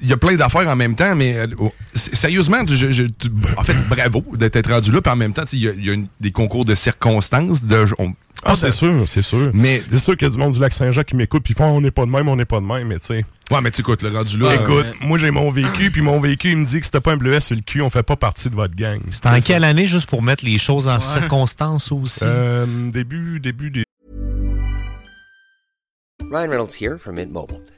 Il y a plein d'affaires en même temps, mais euh, oh, sérieusement, je, je- tu- en fait, bravo d'être rendu là. Puis en même temps, il y a, il y a une- des concours de circonstances. De, on- Ah, c'est sûr, c'est sûr. Mais c'est sûr qu'il y a du monde du lac Saint-Jean qui m'écoute puis ils font on n'est pas de même, on n'est pas de même, mais tu sais. Ouais, mais tu écoutes, le rendu là. Écoute, euh, moi j'ai mon vécu, puis mon vécu il me dit que t'as pas un bleuet sur le cul, on fait pas partie de votre gang. C'était en quelle année, juste pour mettre les choses en circonstance aussi? Euh, début, début des. Ryan Reynolds here from Mint Mobile.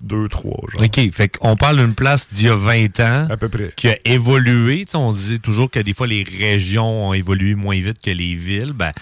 deux, trois. Genre. OK. Fait qu'on parle d'une place d'il y a 20 ans. À peu près. Qui a évolué. On dit toujours que des fois, les régions ont évolué moins vite que les villes. Ben,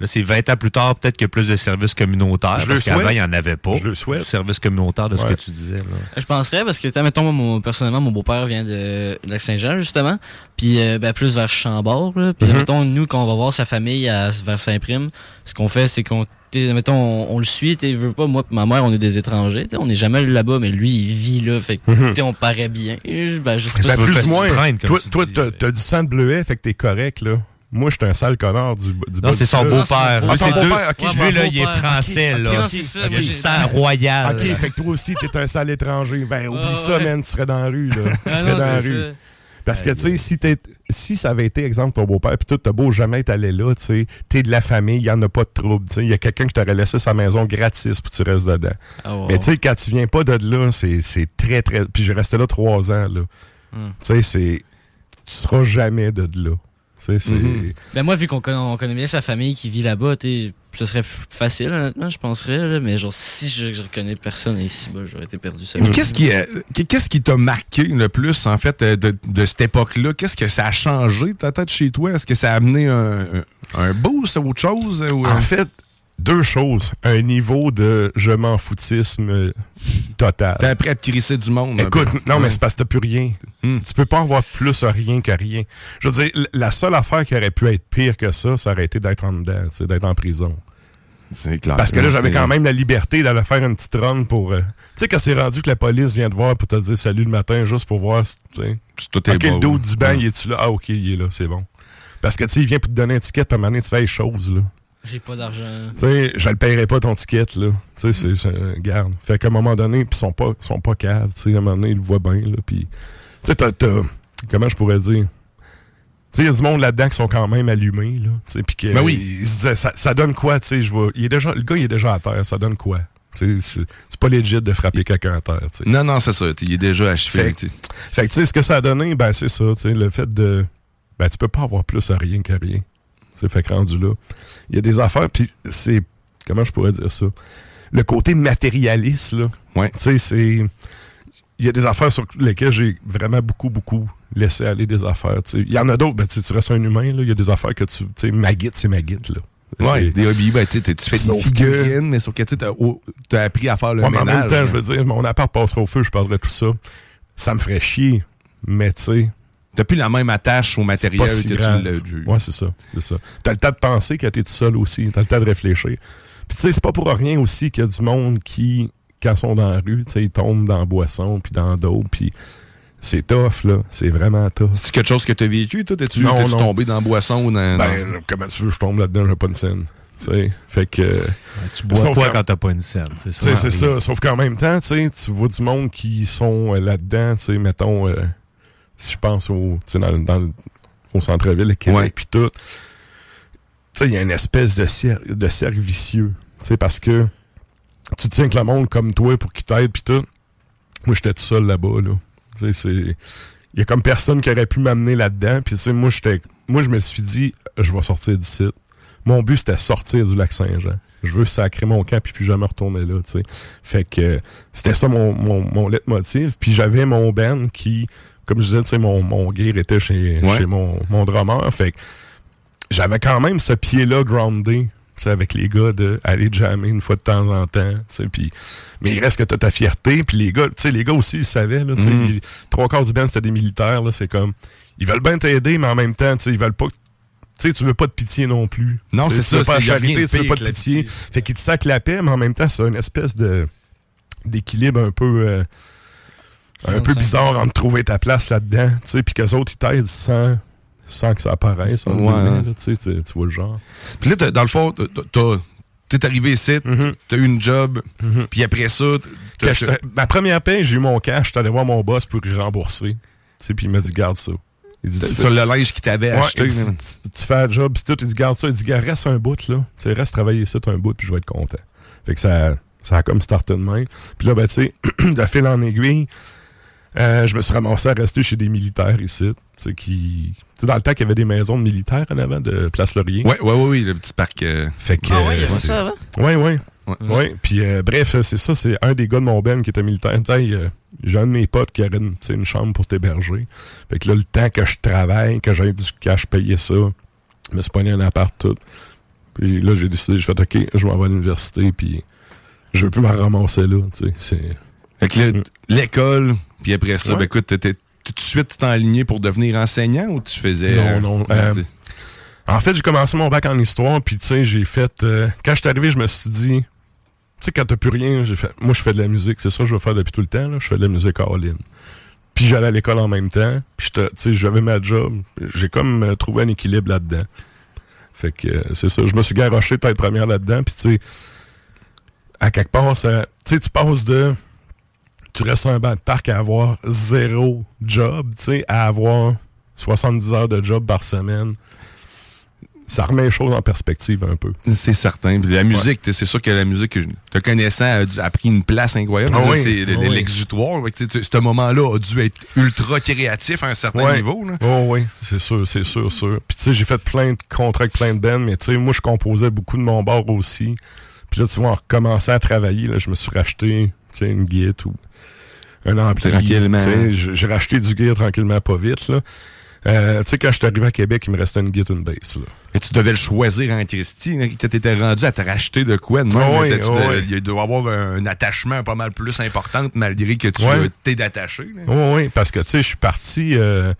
là, c'est 20 ans plus tard, peut-être qu'il y a plus de services communautaires. Parce qu'avant, il n'y en avait pas. Je le souhaite. Services communautaires de ce que tu disais. Euh, je penserais parce que, mettons, moi, personnellement, mon beau-père vient de la Saint-Jean, justement. Puis, euh, ben, plus vers Chambord. Puis, mm-hmm. mettons, nous, quand on va voir sa famille à, vers Saint-Prime, ce qu'on fait, c'est qu'on mettons, on, on le suit, tu veux pas, moi ma mère, on est des étrangers. t'sais, On n'est jamais allé là-bas, mais lui, il vit là. Fait que, Mhm. t'sais, on paraît bien. Ben, je sais pas Ben, si- plus ou moins. Toi, tu toi, dis, t'as t'as du sang de bleuet, fait que t'es correct, là. Moi, j'étais un sale connard du, du bas Non, c'est son beau-père. Ah, c'est deux- beau-père, ok, Ouais, je lui, là, il est français, Ok, là. ok, Non, c'est ça, Il royal. Ok, fait que toi aussi, t'es un sale étranger. Ben, oublie Ah, ça, man, tu serais dans la rue, là. Tu Ah, serais non, dans la rue. ça. Parce que, tu sais, si, si ça avait été, exemple, ton beau-père, puis tout, t'as beau jamais être allé là, tu sais, t'es de la famille, il y en a pas de trouble, tu sais. Il y a quelqu'un qui t'aurait laissé sa maison gratis, puis tu restes dedans. Ah, wow. Mais tu sais, quand tu viens pas de là, c'est c'est très, très... Puis j'ai resté là trois ans, là. Hmm. Tu sais, c'est... Tu seras jamais de là. Tu sais, c'est... Mhm. Ben moi, vu qu'on connaît, on connaît bien sa famille qui vit là-bas, t'sais, ce serait facile, honnêtement, je penserais. là, mais genre, si je, je reconnais personne ici, bah, j'aurais été perdu. ça. Mais Qu'est-ce qui, euh, qu'est-ce qui t'a marqué le plus, en fait, euh, de, de cette époque-là? Qu'est-ce que ça a changé, ta tête chez toi? Est-ce que ça a amené un, un, boost ou autre chose? Ou, euh? En fait, deux choses. Un niveau de je m'en foutisme total. T'es prêt à te crisser du monde? Écoute, peu. non, mais c'est parce que t'as plus rien. Tu peux pas avoir plus rien que rien. Je veux dire, la seule affaire qui aurait pu être pire que ça, ça aurait été d'être en dedans, d'être en prison. C'est clair. Parce que là, j'avais quand même la liberté d'aller faire une petite run pour. euh, tu sais, quand c'est rendu que la police vient te voir pour te dire salut le matin, juste pour voir si. tu sais, tout est ok, le dos du banc, Ouais. il est-tu là? Ah, ok, il est là, c'est bon. Parce que, tu sais, il vient pour te donner un ticket, puis à un moment donné, tu fais les choses, là. J'ai pas d'argent. Tu sais, je le paierai pas ton ticket, là. Tu sais, c'est, c'est- garde. Fait qu'à un moment donné, puis ils sont pas, ils sont pas caves, tu sais, à un moment donné, ils le voient bien, là. Puis, tu sais, t'as- comment je pourrais dire? Tu sais, il y a du monde là-dedans qui sont quand même allumés, là. Tu sais, puis que, Ben oui. ils se disaient, ça, ça donne quoi, tu sais, je vois, il est déjà, le gars, il est déjà à terre, ça donne quoi? C'est, pas legit de frapper quelqu'un à terre. Non, non, c'est ça. Il est déjà achevé. Fait, fait que, tu sais, ce que ça a donné, ben, c'est ça, le fait de. Ben, tu peux pas avoir plus à rien qu'à rien. Fait que rendu là. Il y a des affaires, puis c'est. Comment je pourrais dire ça? Le côté matérialiste, là. Ouais. Tu sais, c'est. Il y a des affaires sur lesquelles j'ai vraiment beaucoup, beaucoup laissé aller des affaires. Il y en a d'autres, ben, tu restes un humain, là. Il y a des affaires que tu. Tu sais, ma guide, c'est ma guide, là. Ouais, des hobbies, ben, tu fais des figurines, mais sauf que tu oh, t'as appris à faire le Ouais, mais en ménage. même temps, je veux dire, mon appart passera au feu, je parlerai de tout ça. Ça me ferait chier, mais tu sais. T'as plus la même attache au matériel pas si que tu l'as. Ouais, c'est ça. C'est ça. T'as le temps de penser quand t'es tout seul aussi. T'as le temps de réfléchir. Puis tu sais, c'est pas pour rien aussi qu'il y a du monde qui, quand ils sont dans la rue, tu sais, ils tombent dans la boisson, puis dans d'autres, puis c'est tough, là. C'est vraiment tough. C'est quelque chose que t'as vécu, toi? T'es-tu tombé dans la boisson ou dans... Ben, comment tu veux, je tombe là-dedans, j'ai pas une scène. Tu sais, fait que. tu bois qu'en- quand t'as pas une scène. C'est Tu sais, ça. c'est ça. Sauf qu'en même temps, tu vois du monde qui sont euh, là-dedans, tu sais, mettons, euh, si je pense au, tu sais, dans, dans au centre-ville de Québec, puis tout. Tu sais, il y a une espèce de, cer- de cercle vicieux. Tu sais, parce que tu tiens que le monde comme toi pour qu'il t'aide, puis tout. Moi, j'étais tout seul là-bas, là. Tu sais, c'est. Il y a comme personne qui aurait pu m'amener là-dedans. Puis, tu sais, moi, j'étais. Moi, je me suis dit, je vais sortir d'ici. Mon but, c'était sortir du lac Saint-Jean. Je veux sacrer mon camp puis plus jamais retourner là, tu sais. Fait que c'était ça mon, mon, mon leitmotiv. Puis j'avais mon band qui, comme je disais, tu sais, mon, mon gear était chez, Ouais. chez mon, mon drummer. Fait que j'avais quand même ce pied-là groundé, sais, avec les gars de aller jammer une fois de temps en temps, tu sais, puis mais il reste que t'as ta fierté, puis les gars, tu sais, les gars aussi ils savaient, là, tu sais, ils- trois quarts du band c'était des militaires, là, c'est comme, ils veulent bien t'aider, mais en même temps, tu sais, ils veulent pas, tu sais, tu veux pas de pitié non plus. Non, c'est tu veux ça, pas de charité, tu veux pas de pitié. pitié. Fait qu'ils te sacent la paix, mais en même temps, c'est une espèce de d'équilibre un peu euh, un peu 25. bizarre entre trouver ta place là-dedans, tu sais, puis qu'eux autres ils t'aident sans sans que ça apparaisse. Ouais. là, tu sais, tu tu vois le genre. Puis là, dans le fond, t'as- t'es arrivé ici, t'as eu une job, puis après ça, ma première paie, j'ai eu mon cash, j'étais allé voir mon boss pour y rembourser. Tu sais, puis il m'a dit, garde ça. Il dit, Sur le linge qu'il t'avait Ouais, acheté, dit, tu, tu fais un job, puis tout, il dit, garde ça. Il dit, gars, reste un bout, là. Tu sais, reste travailler ici, un bout, puis je vais être content. Fait que ça, ça a comme starté de main. Puis là, ben, tu sais, de fil en aiguille, euh, je me suis ramassé à rester chez des militaires ici. Tu sais, qui. Tu sais, dans le temps qu'il y avait des maisons de militaires en avant de Place Laurier. Ouais, ouais, ouais, oui, le petit parc. euh, Fait que. Ah y euh, avait c'est- ça avant? Ouais, ouais. Ouais. Ouais. Puis, euh, bref, c'est ça, c'est un des gars de mon ben qui était militaire. Tu sais, euh, j'ai un de mes potes qui aurait une, une chambre pour t'héberger. Fait que là, le temps que je travaille, que j'ai du cash payé ça, je me suis pogné un appart tout. Puis là, j'ai décidé, j'ai fait, OK, je m'en vais à l'université, puis je veux plus me ramasser là, tu sais. Fait que là, l'école, puis après ça, Ouais. ben écoute, t'étais- tout de suite, enligné pour devenir enseignant ou tu faisais. Non, non. euh, euh, en fait, j'ai commencé mon bac en histoire, puis tu sais, j'ai fait... euh, quand je suis arrivé, je me suis dit... Tu sais, quand t'as plus rien, j'ai fait... Moi, je fais de la musique, c'est ça que je veux faire depuis tout le temps, là. Je fais de la musique all-in. Puis j'allais à l'école en même temps, puis tu sais, j'avais ma job. J'ai comme euh, trouvé un équilibre là-dedans. Fait que c'est ça. Je me suis garoché tête première là-dedans, puis tu sais... À quelque part, ça... Tu sais, tu passes de... Tu restes sur un banc de parc à avoir zéro job, tu sais, à avoir 70 heures de job par semaine. Ça remet les choses en perspective un peu. C'est certain. Puis la musique, c'est sûr que la musique, que je- te connaissant, a, a pris une place incroyable. Ah oui, c'est ah oui. l'exutoire. Ce moment-là a dû être ultra créatif à un certain Ouais. niveau. Là. Oh oui, c'est sûr, c'est sûr, sûr. Puis tu sais, j'ai fait plein de contrats avec plein de bands, mais tu sais, moi, je composais beaucoup de mon bord aussi. Puis là, tu vois, en recommençant à travailler, là, je me suis racheté, une guide ou un ampli. Tranquillement. Tu J'ai racheté du gear tranquillement, pas vite, là. Euh, tu sais, quand je suis arrivé à Québec, il me restait une guide, une bass, là. Et tu devais le choisir en Christie. là, que t'étais rendu à te racheter de quoi de même, oui, tu oui. Il doit y avoir un, un attachement pas mal plus important malgré que tu euh, t'es d'attaché. là. Oui, oui, parce que, tu sais, je suis parti... euh,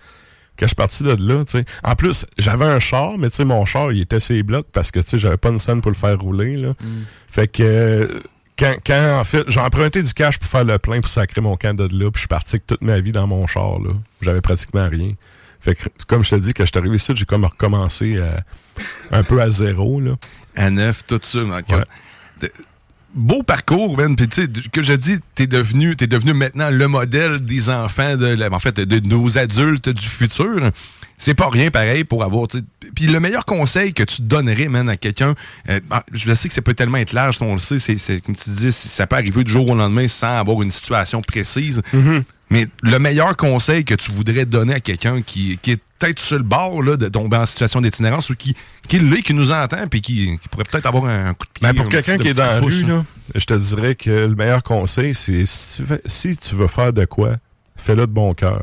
quand je suis parti de là, tu sais. En plus, j'avais un char, mais tu sais, mon char, il était ses blocs parce que, tu sais, j'avais pas une scène pour le faire rouler, là. Fait que... euh, quand, quand, en fait, j'ai emprunté du cash pour faire le plein pour sacrer mon camp de là, puis je suis parti avec toute ma vie dans mon char, là. J'avais pratiquement rien. Fait que, comme je te dis, quand je suis arrivé ici, j'ai comme recommencé à- un peu à zéro, là. À neuf, tout ça. euh, de- Beau parcours, Ben. Puis, tu sais, que je dis, t'es devenu, t'es devenu maintenant le modèle des enfants, de, en fait, de nos adultes du futur. C'est pas rien pareil pour avoir. Puis le meilleur conseil que tu donnerais, man, à quelqu'un, euh, ah, je sais que ça peut tellement être large, on le sait, c'est, c'est- comme tu dis, ça peut arriver du jour au lendemain sans avoir une situation précise. Mais le meilleur conseil que tu voudrais donner à quelqu'un qui, qui est peut-être sur le bord là, de tomber en situation d'itinérance ou qui, qui l'est, qui nous entend, puis qui, qui pourrait peut-être avoir un coup de pied. Mais Ben, pour un quelqu'un qui est dans la rue, hein. là, je te dirais que le meilleur conseil, c'est si tu veux, si tu veux faire de quoi, fais-le de bon cœur.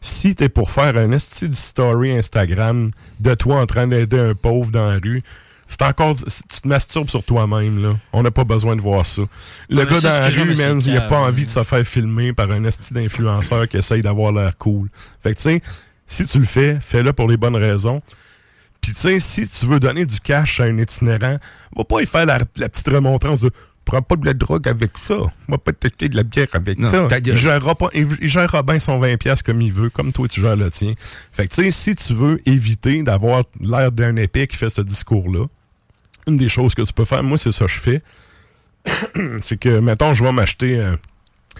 Si t'es pour faire un style story Instagram de toi en train d'aider un pauvre dans la rue, c'est encore, tu te masturbes sur toi-même, là. On n'a pas besoin de voir ça. Le Ouais, gars dans la rue, man, il a cave, pas envie de se faire filmer par un esti d'influenceur qui essaye d'avoir l'air cool. Fait que, tu sais, si tu le fais, fais-le pour les bonnes raisons. Puis, tu sais, si tu veux donner du cash à un itinérant, va pas y faire la, la petite remontrance de prends pas de la drogue avec ça. Va pas t'acheter de la bière avec Non, ça. Il gérera, pas, il, il gérera bien son 20$ comme il veut, comme toi tu gères le tien. Fait que, tu sais, si tu veux éviter d'avoir l'air d'un épée qui fait ce discours-là, une des choses que tu peux faire, moi, c'est ça que je fais. c'est que, mettons, je vais m'acheter euh,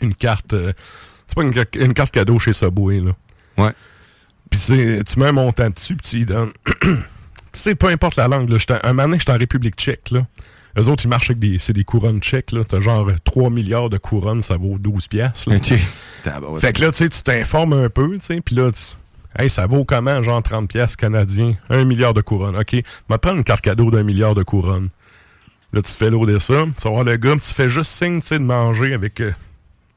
une carte. euh, c'est pas une, une carte cadeau chez Subway, là. Ouais. Puis tu mets un montant dessus, puis tu y donnes. tu sais, peu importe la langue, là. Un moment donné, j'étais en République tchèque, là. Eux autres, ils marchent avec des, c'est des couronnes tchèques, là. T'as genre euh, 3 milliards de couronnes, ça vaut 12 piastres, là. OK. Tabarouette. Fait que là, tu sais, tu t'informes un peu, tu sais, puis là, tu- hey, ça vaut comment, genre 30 piastres canadiens, un milliard de couronnes. OK, va prendre une carte cadeau d'un milliard de couronnes. Là, tu te fais lourder ça, tu vas voir le gars, tu fais juste signe, tu sais, de manger avec... euh,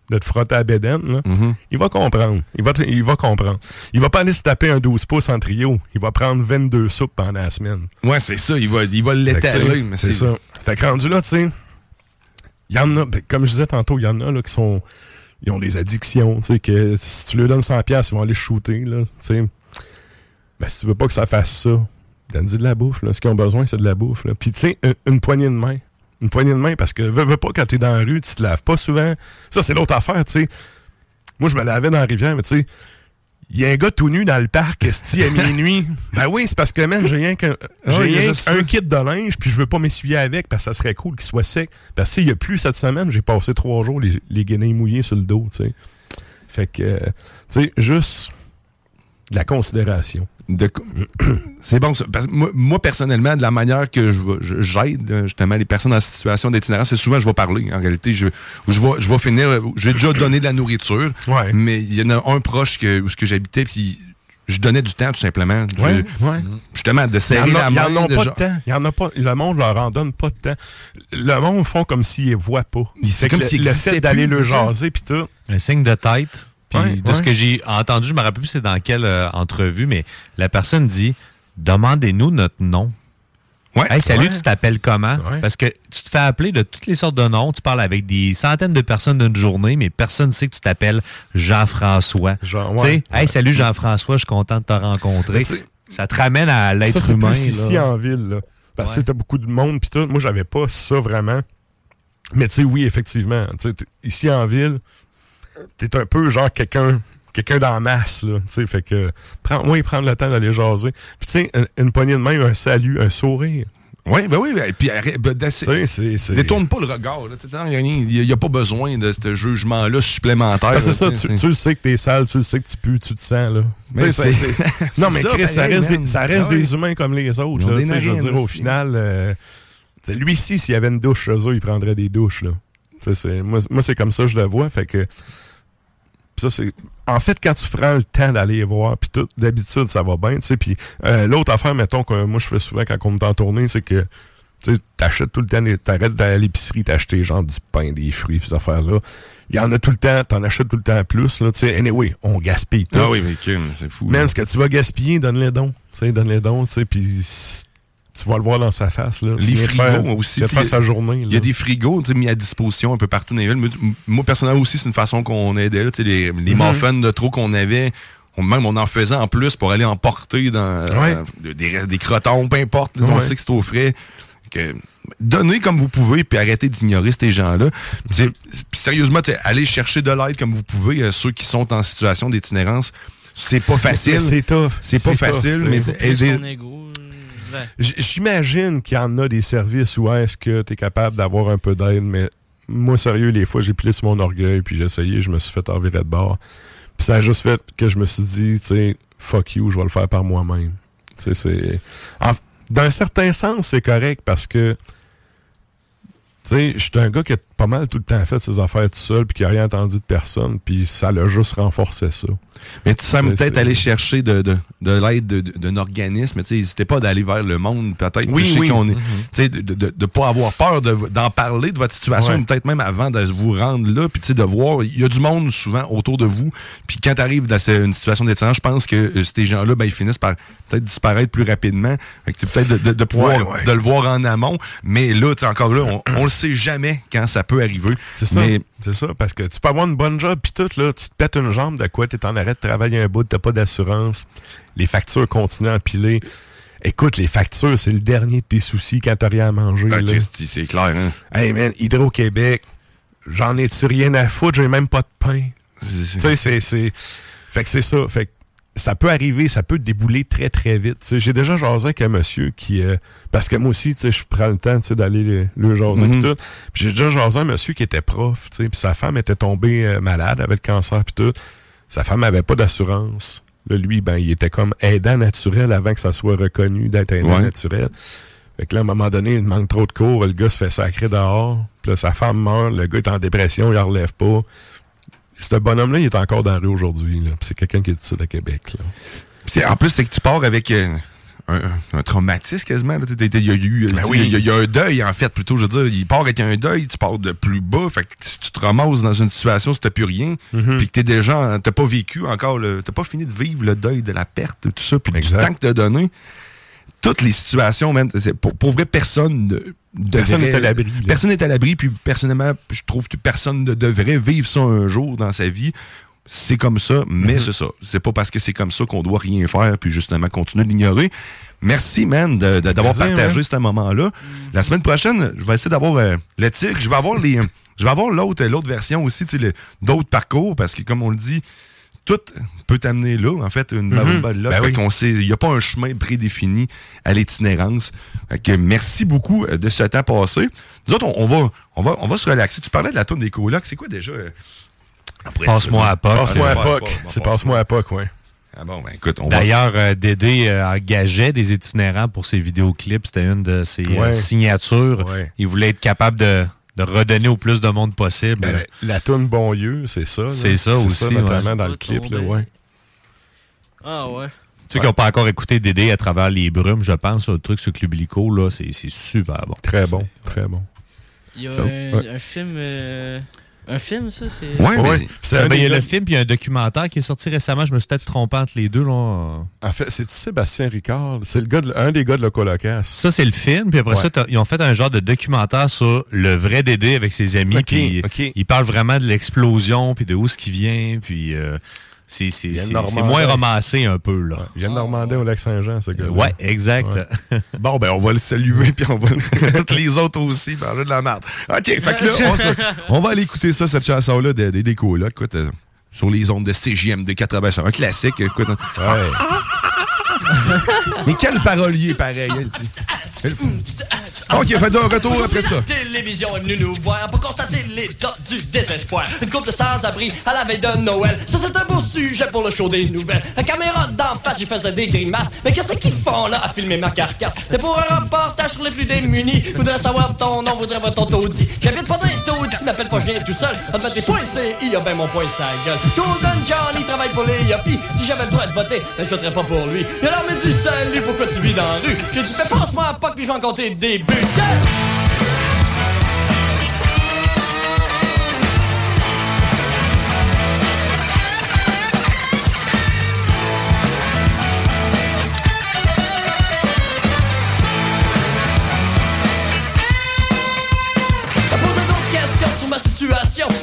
de te frotter à bédaine, là. Il va comprendre. Il va, il va comprendre. Il va pas aller se taper un 12 pouces en trio. Il va prendre 22 soupes pendant la semaine. Ouais, c'est ça. Il va, il va l'étaler. C'est ça. Fait que rendu là, tu sais, il y en a, ben, comme je disais tantôt, il y en a là, qui sont. Ils ont des addictions, tu sais, que si tu leur donnes 100$, piastres, ils vont aller shooter, là, tu sais. Ben, si tu veux pas que ça fasse ça, donne-y de la bouffe, là. Ce qu'ils ont besoin, c'est de la bouffe, là. Puis, tu sais, une, une poignée de main. Une poignée de main, parce que, veux, veux pas, quand t'es dans la rue, tu te laves pas souvent. Ça, c'est l'autre affaire, tu sais. Moi, je me lavais dans la rivière, mais tu sais, il y a un gars tout nu dans le parc, esti, à minuit. ben oui, c'est parce que, man, j'ai rien qu'un Ah il rien ça. kit de linge, puis je veux pas m'essuyer avec, parce que ça serait cool qu'il soit sec. Parce qu'il y a plus cette semaine, j'ai passé trois jours les, les guenilles mouillées sur le dos, tu sais. Fait que, euh, tu sais, juste de la considération. C'est bon ça. Parce que moi, moi, personnellement, de la manière que je j'aide euh, justement les personnes en situation d'itinérance, c'est souvent je vais parler. En réalité, je, je, vais, je vais finir. euh, J'ai déjà donné de la nourriture, mais il y en a un proche que, où ce que j'habitais, puis je donnais du temps tout simplement. Je- Ouais, ouais. Justement, de serrer en a- la main. en a de pas genre- de temps. Il y en a pas. Le monde leur en donne pas de temps. Le monde font comme s'ils ne voient pas. C'est comme le, s'il le fait d'aller le jaser, puis tout. Un signe de tête. Puis Ouais, de ce ouais. que j'ai entendu, je me rappelle plus c'est dans quelle euh, entrevue, mais la personne dit Demandez-nous notre nom. Hey, salut, Ouais. tu t'appelles comment? Parce que tu te fais appeler de toutes les sortes de noms. Tu parles avec des centaines de personnes d'une journée, mais personne ne sait que tu t'appelles Jean-François. Jean, ouais, hey, salut Jean-François, je suis content de te rencontrer. Ça te ramène à l'être humain. plus ici là. en ville, là. Parce que t'as beaucoup de monde, puis tout. Moi, j'avais pas ça vraiment. Mais tu sais, oui, effectivement. Tu sais, t'es- ici en ville, t'es un peu genre quelqu'un quelqu'un dans la masse, là. Tu sais, fait que, prends, oui, prendre le temps d'aller jaser. Puis tu sais, une, une poignée de main, un salut, un sourire. Oui, ben oui, ben, puis arrête, ben, c'est- Détourne pas le regard. là. Tu sais, Il n'y a, pas besoin de ce jugement-là supplémentaire. Ben, c'est ça, tu le sais que t'es sale, tu le sais que tu pues, tu te sens, là. Mais non, mais ça, Chris, ça reste, man. des, ça reste Ah des humains comme les autres, là. Je veux dire, au final, euh, tu sais, lui ici, s'il y avait une douche chez eux, il prendrait des douches, là. Moi, moi c'est comme ça que je le vois, fait que... Ça, c'est... En fait, quand tu prends le temps d'aller voir, puis tout, d'habitude, ça va bien, tu sais, puis euh, l'autre affaire, mettons, que moi, je fais souvent quand on me en tournée, c'est que tu t'achètes tout le temps, t'arrêtes d'aller à l'épicerie, t'acheter genre du pain, des fruits, ces affaires-là. Il y en a tout le temps, t'en achètes tout le temps plus, là, tu sais. Anyway, on gaspille tout. Ah oui, mais c'est fou. Là. ce que tu vas gaspiller, donne-les dons. Tu sais, donne-les dons, tu sais, puis tu vas le voir dans sa face, là. Les frigos faire- aussi. faire sa journée, Il y a des frigos mis à disposition un peu partout dans les villes. Moi, personnellement aussi, c'est une façon qu'on aidait. là, tu sais, les, les Mhm. muffins de trop qu'on avait. on- même on en faisait en plus pour aller emporter dans Ouais. euh, des, des crotons, peu importe. là, On Ouais. sait que c'est au frais. Que, donnez comme vous pouvez, puis arrêtez d'ignorer ces gens-là. Puis sérieusement, allez chercher de l'aide comme vous pouvez, euh, ceux qui sont en situation d'itinérance. C'est pas facile. C'est tough. C'est pas facile, tough, mais aider- Son ego, euh, J- J'imagine qu'il y en a des services où est-ce que tu es capable d'avoir un peu d'aide, mais moi, sérieux, les fois, j'ai plissé mon orgueil, puis j'ai essayé, je me suis fait envirer de bord. Puis ça a juste fait que je me suis dit, tu sais, fuck you, je vais le faire par moi-même. Tu sais, c'est. D'un certain sens, c'est correct parce que. Tu sais, je suis un gars qui a pas mal tout le temps fait ses affaires tout seul, puis qui a rien entendu de personne, puis ça l'a juste renforcé ça. Mais tu sembles C'est- peut-être aller chercher de, de, de l'aide de- de- d'un organisme. Tu sais, N'hésitez pas d'aller vers le monde, peut-être. Oui, sais oui. qu'on est- Mhm. tu sais, De ne pas avoir peur de- d'en parler de votre situation, Ouais. peut-être même avant de vous rendre là. Puis tu sais, de voir, il y a du monde souvent autour de vous. Puis quand tu arrives dans une situation d'étrange, je pense que euh, ces gens-là, ben, ils finissent par peut-être disparaître plus rapidement. Peut-être de, de, de pouvoir Ouais, ouais. de le voir en amont. Mais là, tu sais, encore là, on, on le sait jamais quand ça peut arriver. C'est ça. Mais C'est ça, parce que tu peux avoir une bonne job, puis tout, là, tu te pètes une jambe de quoi, t'es en arrêt de travailler un bout, t'as pas d'assurance, les factures continuent à empiler. Écoute, les factures, c'est le dernier de tes soucis quand t'as rien à manger. Christy, c'est clair, hein? Hey man, Hydro-Québec, j'en ai-tu rien à foutre, j'ai même pas de pain. Tu sais, c'est, c'est. Fait que c'est ça. Fait que ça peut arriver, ça peut débouler très, très vite. J'ai déjà jasé avec un monsieur qui... euh, parce que moi aussi, je prends le temps d'aller le, le jaser Mhm. pis tout. J'ai déjà jasé un monsieur qui était prof, puis sa femme était tombée euh, malade avec le cancer puis tout. Sa femme avait pas d'assurance. Lui, ben, il était comme aidant naturel avant que ça soit reconnu d'être aidant Ouais. naturel. Fait que là, à un moment donné, il manque trop de cours, le gars se fait sacrer dehors. Puis là, sa femme meurt, le gars est en dépression, il en relève pas. Ce bonhomme-là, il est encore dans la rue aujourd'hui. C'est quelqu'un qui est ici à Québec. Là. En plus, c'est que tu pars avec euh, un, un traumatisme quasiment. Il y, a eu- Ben tu oui. il y a- il y a un deuil, en fait, plutôt. Je veux dire, il part avec un deuil, tu pars de plus bas. Fait que si tu te ramasses dans une situation où t'as plus rien, Mhm. puis que t'es déjà, t'as pas vécu encore, t'as pas fini de vivre le deuil de la perte, tout ça, puis du temps que t'as donné, toutes les situations, man, pour, pour vrai, personne ne Personne n'est à l'abri. Personne n'est à l'abri, puis personnellement, je trouve que personne ne devrait vivre ça un jour dans sa vie. C'est comme ça, mais Mhm. c'est ça. C'est pas parce que c'est comme ça qu'on doit rien faire, puis justement continuer de l'ignorer. Merci, man, d'avoir partagé man. ce moment-là. La semaine prochaine, je vais essayer d'avoir euh, le tigre. Je vais avoir les. Je vais avoir l'autre version aussi, d'autres parcours, parce que comme on le dit, tout peut t'amener là, en fait, une marumba de là. Ben Fait oui. qu'on sait, il n'y a pas un chemin prédéfini à l'itinérance. Fait que merci beaucoup euh, de ce temps passé. Nous autres, on, on va, on, va, on va se relaxer. Tu parlais de la tourne des colocs. C'est quoi déjà? euh, Passe-moi à POC. Passe-moi à POC. C'est passe-moi à POC, ouais. Ah bon, ben écoute, on va... D'ailleurs, euh, Dédé euh, engageait des itinérants pour ses vidéoclips. C'était une de ses euh, signatures. Ouais. Il voulait être capable de, de redonner au plus de monde possible. Ben, la toune Bon Lieu, c'est ça. C'est ça aussi, notamment ouais. dans le clip, là, ouais. Ah ouais. Ceux qui n'ont pas encore écouté Dédé à travers les brumes, je pense, le truc sur Clublico, là, c'est c'est super bon. Très bon, très bon. Il y a Ça, un, ouais. un film. euh, un film, ça, c'est. Ouais, mais- Ouais. C'est un ben, il y a le film puis il y a un documentaire qui est sorti récemment. Je me suis peut-être trompé entre les deux. Là. En fait, c'est Sébastien Ricard? C'est le gars de- un des gars de Locolocasse. Ça, c'est le film. Puis après Ouais. ça, ils ont fait un genre de documentaire sur le vrai Dédé avec ses amis. Puis ok. ils parlent vraiment de l'explosion, puis de où ce qui vient. Puis euh, c'est moins romancé un peu. là. Il vient de Normandin au Lac-Saint-Jean, ce gars-là. Ouais, exact. Ouais. Bon, ben, on va le saluer, puis on va toutes les autres aussi, parler de la merde. OK, fait que là, on, se- on va aller écouter ça, cette chanson-là des des décos, là. Écoute, euh, sur les ondes de CGM de 80. Un classique, écoute. Mais quel parolier, pareil. OK, fait de retour après ça. La télévision est venue nous voir pour constater l'état du désespoir. Une couple de sans-abri à la veille de Noël. Ça, c'est un beau sujet pour le show des nouvelles. La caméra d'en face, j'y faisais des grimaces. Mais qu'est-ce qu'ils font là à filmer ma carcasse? C'est pour un reportage sur les plus démunis. Voudrais savoir ton nom, voudrais voir ton taudis. J'habite pas dans les taudis, m'appelle pas, je viens tout seul. On te met des points CI, a ben mon point sa gueule. Golden Johnny travaille pour les yuppies. Si j'avais le droit de voter, ben je voterais pas pour lui. Il a l'armée du salut, pourquoi tu vis dans la rue? J'ai dit, fais passe-moi puis je vais en compter des buts.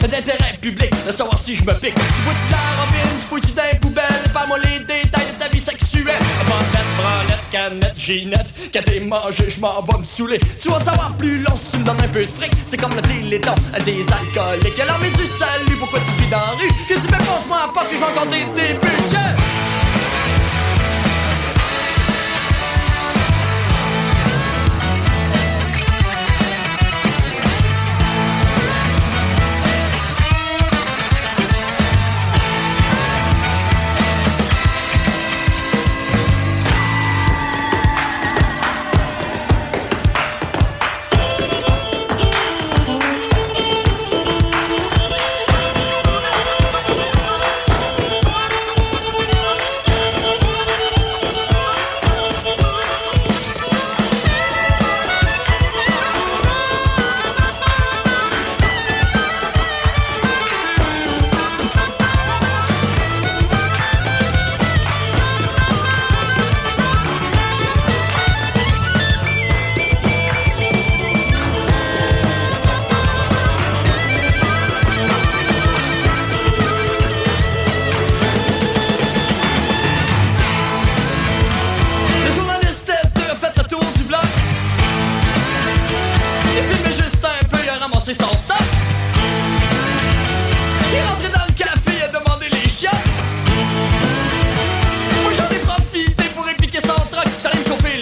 D'intérêt public, de savoir si je me pique. Tu vois-tu la robine, tu fouilles-tu dans les poubelles, pas-moi les détails de ta vie sexuelle. Branlette, canette, ginette, quand t'es mangé, je m'en vais me saouler. Tu vas savoir plus long si tu me donnes un peu de fric, c'est comme le téléthon des alcooliques. Alors, mais du salut, pourquoi tu vis dans la rue? Que tu me penses-moi à porte, puis je vais compter des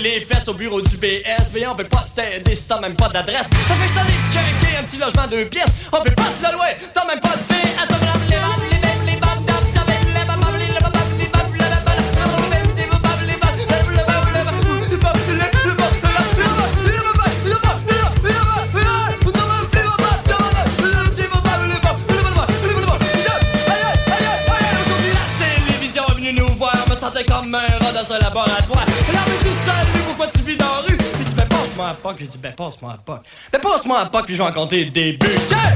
buts. Yeah! au bureau du BSB. On peut pas t'aider si t'as même pas d'adresse. Ça fait que checker un petit logement deux pièces. On peut pas te le louer, t'as même pas de sentais comme un rat dans un laboratoire. Tu vis dans la rue? Il dit, ben passe-moi un poc, j'ai dit, ben passe-moi un poc. Ben passe-moi un poc, puis je vais en compter des buts. Yeah!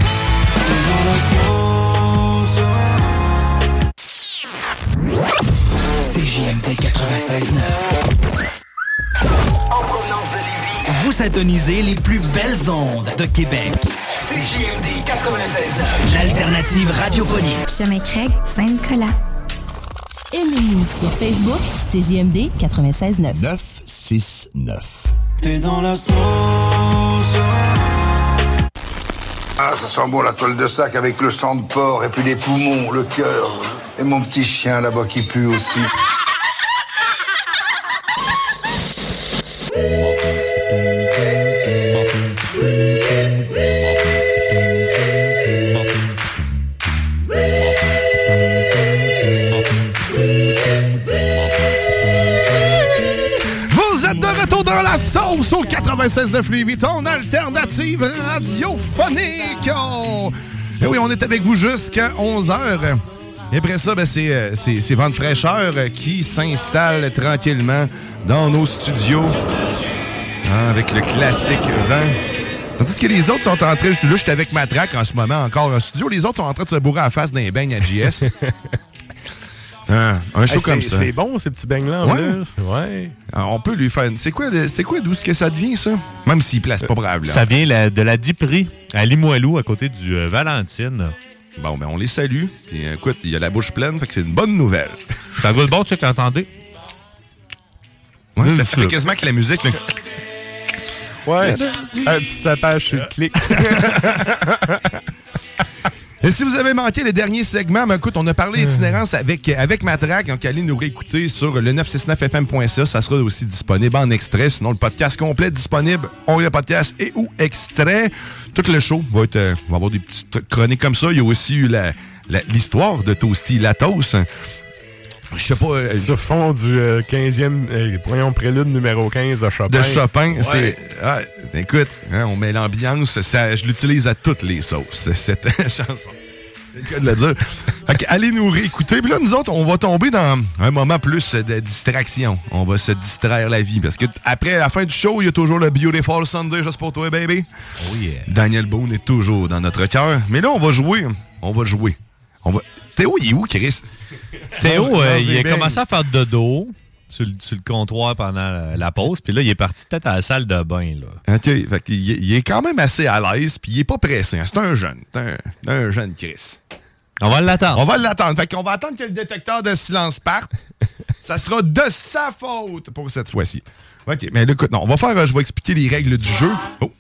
CJMD 96.9. Vous syntonisez les plus belles ondes de Québec. CJMD 96.9. L'alternative radiophonique. Chemin Craig, Saint-Nicolas. Aimez-nous sur Facebook, CJMD 96.9. 969. T'es dans la sauce. Ah, ça sent bon la toile de sac avec le sang de porc et puis les poumons, le cœur. Et mon petit chien là-bas qui pue aussi. 96.9 Louis Vuitton, alternative radiophonique. Oh! Et oui, on est avec vous jusqu'à 11h. Et après ça, ben, c'est, euh, c'est, c'est Vente Fraîcheur euh, qui s'installe tranquillement dans nos studios hein, avec le classique vent. Tandis que les autres sont en train... Là, je suis avec Matraque en ce moment encore en studio. Les autres sont en train de se bourrer à face d'un beigne à JS. Hein, un show Hey, comme c'est- ça. C'est bon, ces petits beignes-là, en Ouais. plus. Ouais. Ah, On peut lui faire. une- C'est quoi, c'est quoi d'où est-ce que ça devient, ça? Même s'il place pas brave, là. Ça vient la- de la Diperie, à Limoilou, à côté du euh, Valentine. Bon, ben on les salue. Et, euh, écoute, il y a la bouche pleine, fait que c'est une bonne nouvelle. Ça goûte bon, tu sais, entendez? Ouais, ça fait quasiment que la musique. là, Ouais. Un petit sapage sur le clic. Et si vous avez manqué les derniers segments, ben, écoute, on a parlé itinérance avec, avec Matraque, donc allez nous réécouter sur le 969fm.ca. Ça sera aussi disponible en extrait. Sinon, le podcast complet disponible, onglet podcast et ou extrait. Tout le show va, être, euh, va avoir des petites chroniques comme ça. Il y a aussi eu la- la- l'histoire de Toasty Latos. Je sais pas. euh, Sur fond du euh, 15e, euh, voyons, prélude numéro 15 de Chopin. de Chopin. Ouais. C'est, ah, écoute, hein, on met l'ambiance, ça, je l'utilise à toutes les sauces, cette chanson. C'est le cas de le dire. Fait allez nous réécouter. Puis là, nous autres, on va tomber dans un moment plus de distraction. On va se distraire la vie. Parce que après la fin du show, il y a toujours le Beautiful Sunday juste pour toi, baby. Oh yeah. Daniel Boone est toujours dans notre cœur. Mais là, on va jouer. On va jouer. On va... Théo, il est où, Chris? Théo, euh, il a beignes. commencé à faire de dos sur le, sur le comptoir pendant la, la pause, puis là, il est parti peut-être à la salle de bain. Là. OK. Fait il est quand même assez à l'aise, puis il est pas pressé. hein. C'est un jeune. C'est un, un jeune Chris. On va l'attendre. On va l'attendre. Fait qu'on va attendre que le détecteur de silence parte. Ça sera de sa faute pour cette fois-ci. OK, mais là, écoute, non, on va faire, euh, je vais expliquer les règles du jeu. Oh.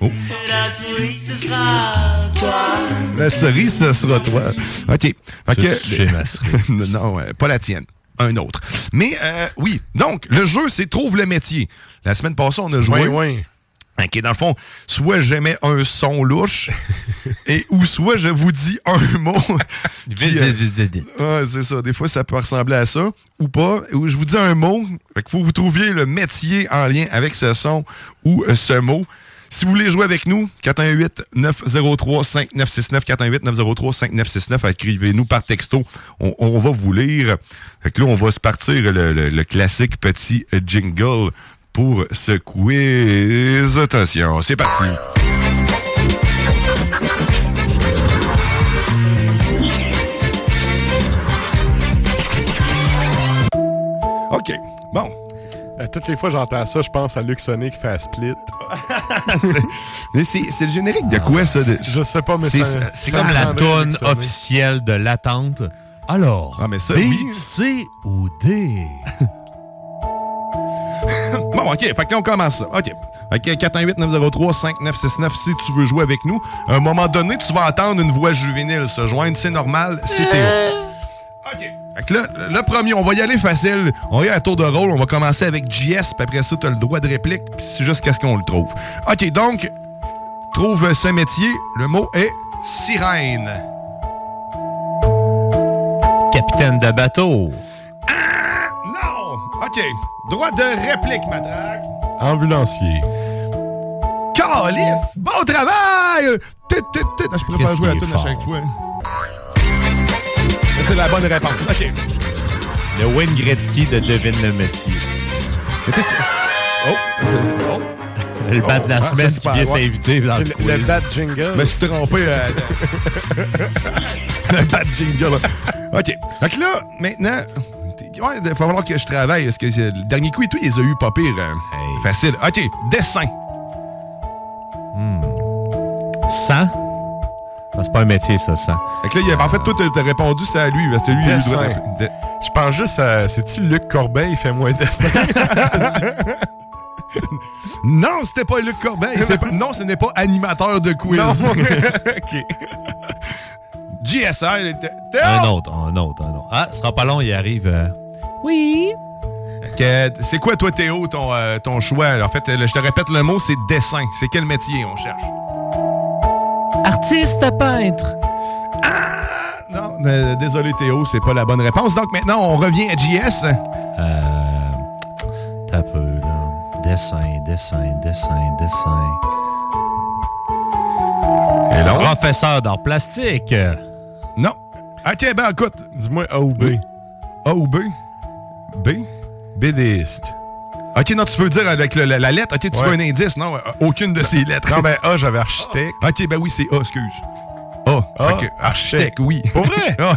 Oh. La souris, ce sera toi. La cerise, ce sera toi. OK. Non, euh, pas la tienne. Un autre. Mais euh, oui, donc, le jeu, c'est Trouve le métier. La semaine passée, on a joué. Oui, oui. OK, dans le fond, soit j'émets un son louche, et ou soit je vous dis un mot. Euh, Ouais, c'est ça. Des fois, ça peut ressembler à ça ou pas. Ou je vous dis un mot. Fait qu'il faut que vous trouviez le métier en lien avec ce son ou euh, ce mot. Si vous voulez jouer avec nous, 418-903-5969, 418-903-5969, écrivez-nous par texto. On, on va vous lire. Fait que là, on va se partir le, le- le classique petit jingle pour ce quiz. Attention, c'est parti. OK. Bon. Euh, toutes les fois que j'entends ça, je pense à Luc Sonic qui fait un split. Mais c'est c'est le générique de quoi, ça? de- Je sais pas, mais C'est ça- c'est ça comme me la Sonic. officielle de l'attente. Alors, Ah, mais ça, B, oui. C ou D? Bon, OK. Fait que là, on commence ça. OK. Fait que 418-903-5969 si tu veux jouer avec nous. À un moment donné, tu vas entendre une voix juvénile se joindre. C'est normal. C'est Théo. OK. Fait que là, le premier, on va y aller facile. On y aller à tour de rôle. On va commencer avec JS, puis après ça, tu as le droit de réplique, puis c'est jusqu'à ce qu'on le trouve. OK, donc, trouve ce métier. Le mot est sirène. Capitaine de bateau. Non! OK. Droit de réplique, matraque. Ambulancier. Calice! Bon travail! Tit, tit, tit. Ah, Je faire jouer est tune à chaque fois. Ça, C'est la bonne réponse. OK. Le Wayne Gretzky de Devine le métier. Mais c'est- Oh! oh. Le bat de la Ah, semaine ça, c'est qui vient ouais. s'inviter dans le le, quiz. le bad jingle. Je me suis trompé. euh, le bad jingle. OK. Fait que là, maintenant, ouais, il va falloir que je travaille. Parce que c'est- le dernier coup et tout, il les a eu pas pire. euh, Hey. Facile. OK. Dessin. Sang? Non, c'est pas un métier, ça, sang. Fait que là, il a- en fait, toi, t'as répondu ça à lui. Parce que lui, il a eu le droit Dessin. de- de- Je pense juste à. C'est-tu Luc Corbeil, fait-moi dessin? Non, c'était pas Luc Corbeil. Pas- Non, ce n'est pas animateur de quiz. non. OK. GSR, il était. Théo! Un autre, un autre, un autre. Ah, ce sera pas long, il arrive. euh, Oui. C'est quoi, toi, Théo, ton, euh, ton choix? En fait, je te répète le mot, c'est dessin. C'est quel métier on cherche? Artiste peintre. Non, euh, désolé, Théo, c'est pas la bonne réponse. Donc maintenant, on revient à JS. Euh. T'as peu, là. Dessin, dessin, dessin, dessin. Et là? Professeur d'art plastique. Non. OK, ben écoute. Dis-moi A ou B. A ou B? B? BDiste. OK, non, tu veux dire avec le- la, la lettre? OK, tu Ouais. veux un indice? Non, euh, aucune de ces lettres. Non, ben A, j'avais architecte. OK, ben oui, c'est A, excuse. A. A, OK, architecte, oui. Pour vrai?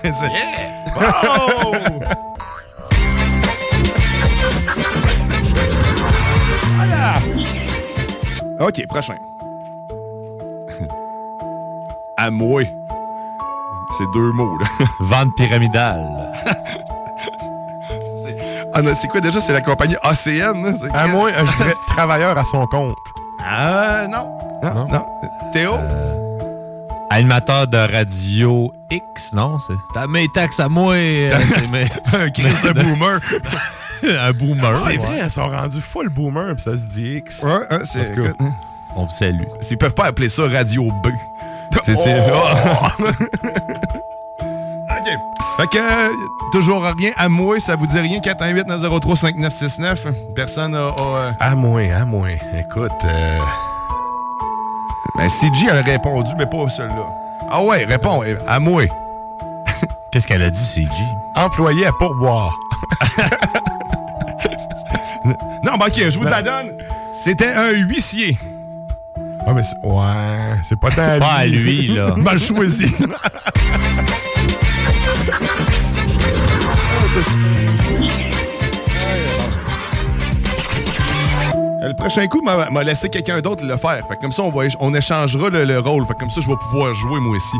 Oh! Voilà! OK, prochain. À moi. C'est deux mots, là. Vente pyramidale. Ah non, c'est quoi déjà? C'est la compagnie ACN? À moi, euh, je dirais travailleur à son compte. Ah, non. Non, Non. non. Théo? Animateur de radio X, non? C'est T'as mes taxes à moi. euh, mes- un crise de boomer. un boomer. C'est ouais. vrai, elles sont rendues full boomer, puis ça se dit X. Ouais, hein, c'est... Hein. On vous salue. Ils peuvent pas appeler ça Radio B. C'est, c'est- Oh! OK. Fait que, toujours rien à moi, ça vous dit rien, 418-903-5969. Personne a... a, euh, À moi, à moi. Écoute, euh, Ben, CG a répondu, mais pas celui-là. Ah ouais, réponds, euh, à moi. Qu'est-ce qu'elle a dit, CG? employé à pourboire. Non, ben OK, je vous la donne. C'était un huissier. Ah, mais c'est- ouais, c'est pas tant Pas à lui, là. Mal choisi. Le prochain coup, m'a laissé quelqu'un d'autre le faire. Fait que comme ça, on, va, éch- on échangera le, le rôle. Fait que comme ça, je vais pouvoir jouer moi aussi.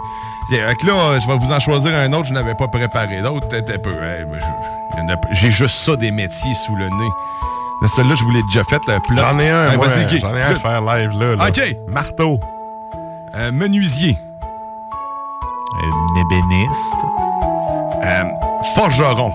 Fait que là, je vais vous en choisir un autre. Je n'avais pas préparé d'autres. T'étais peu. Hey. J'ai juste ça des métiers sous le nez. Celui-là, je vous l'ai déjà fait. J'en ai un, moi, j'en ai un à faire live, là. là. OK. Marteau. Euh, menuisier. Un ébéniste. Euh, forgeron.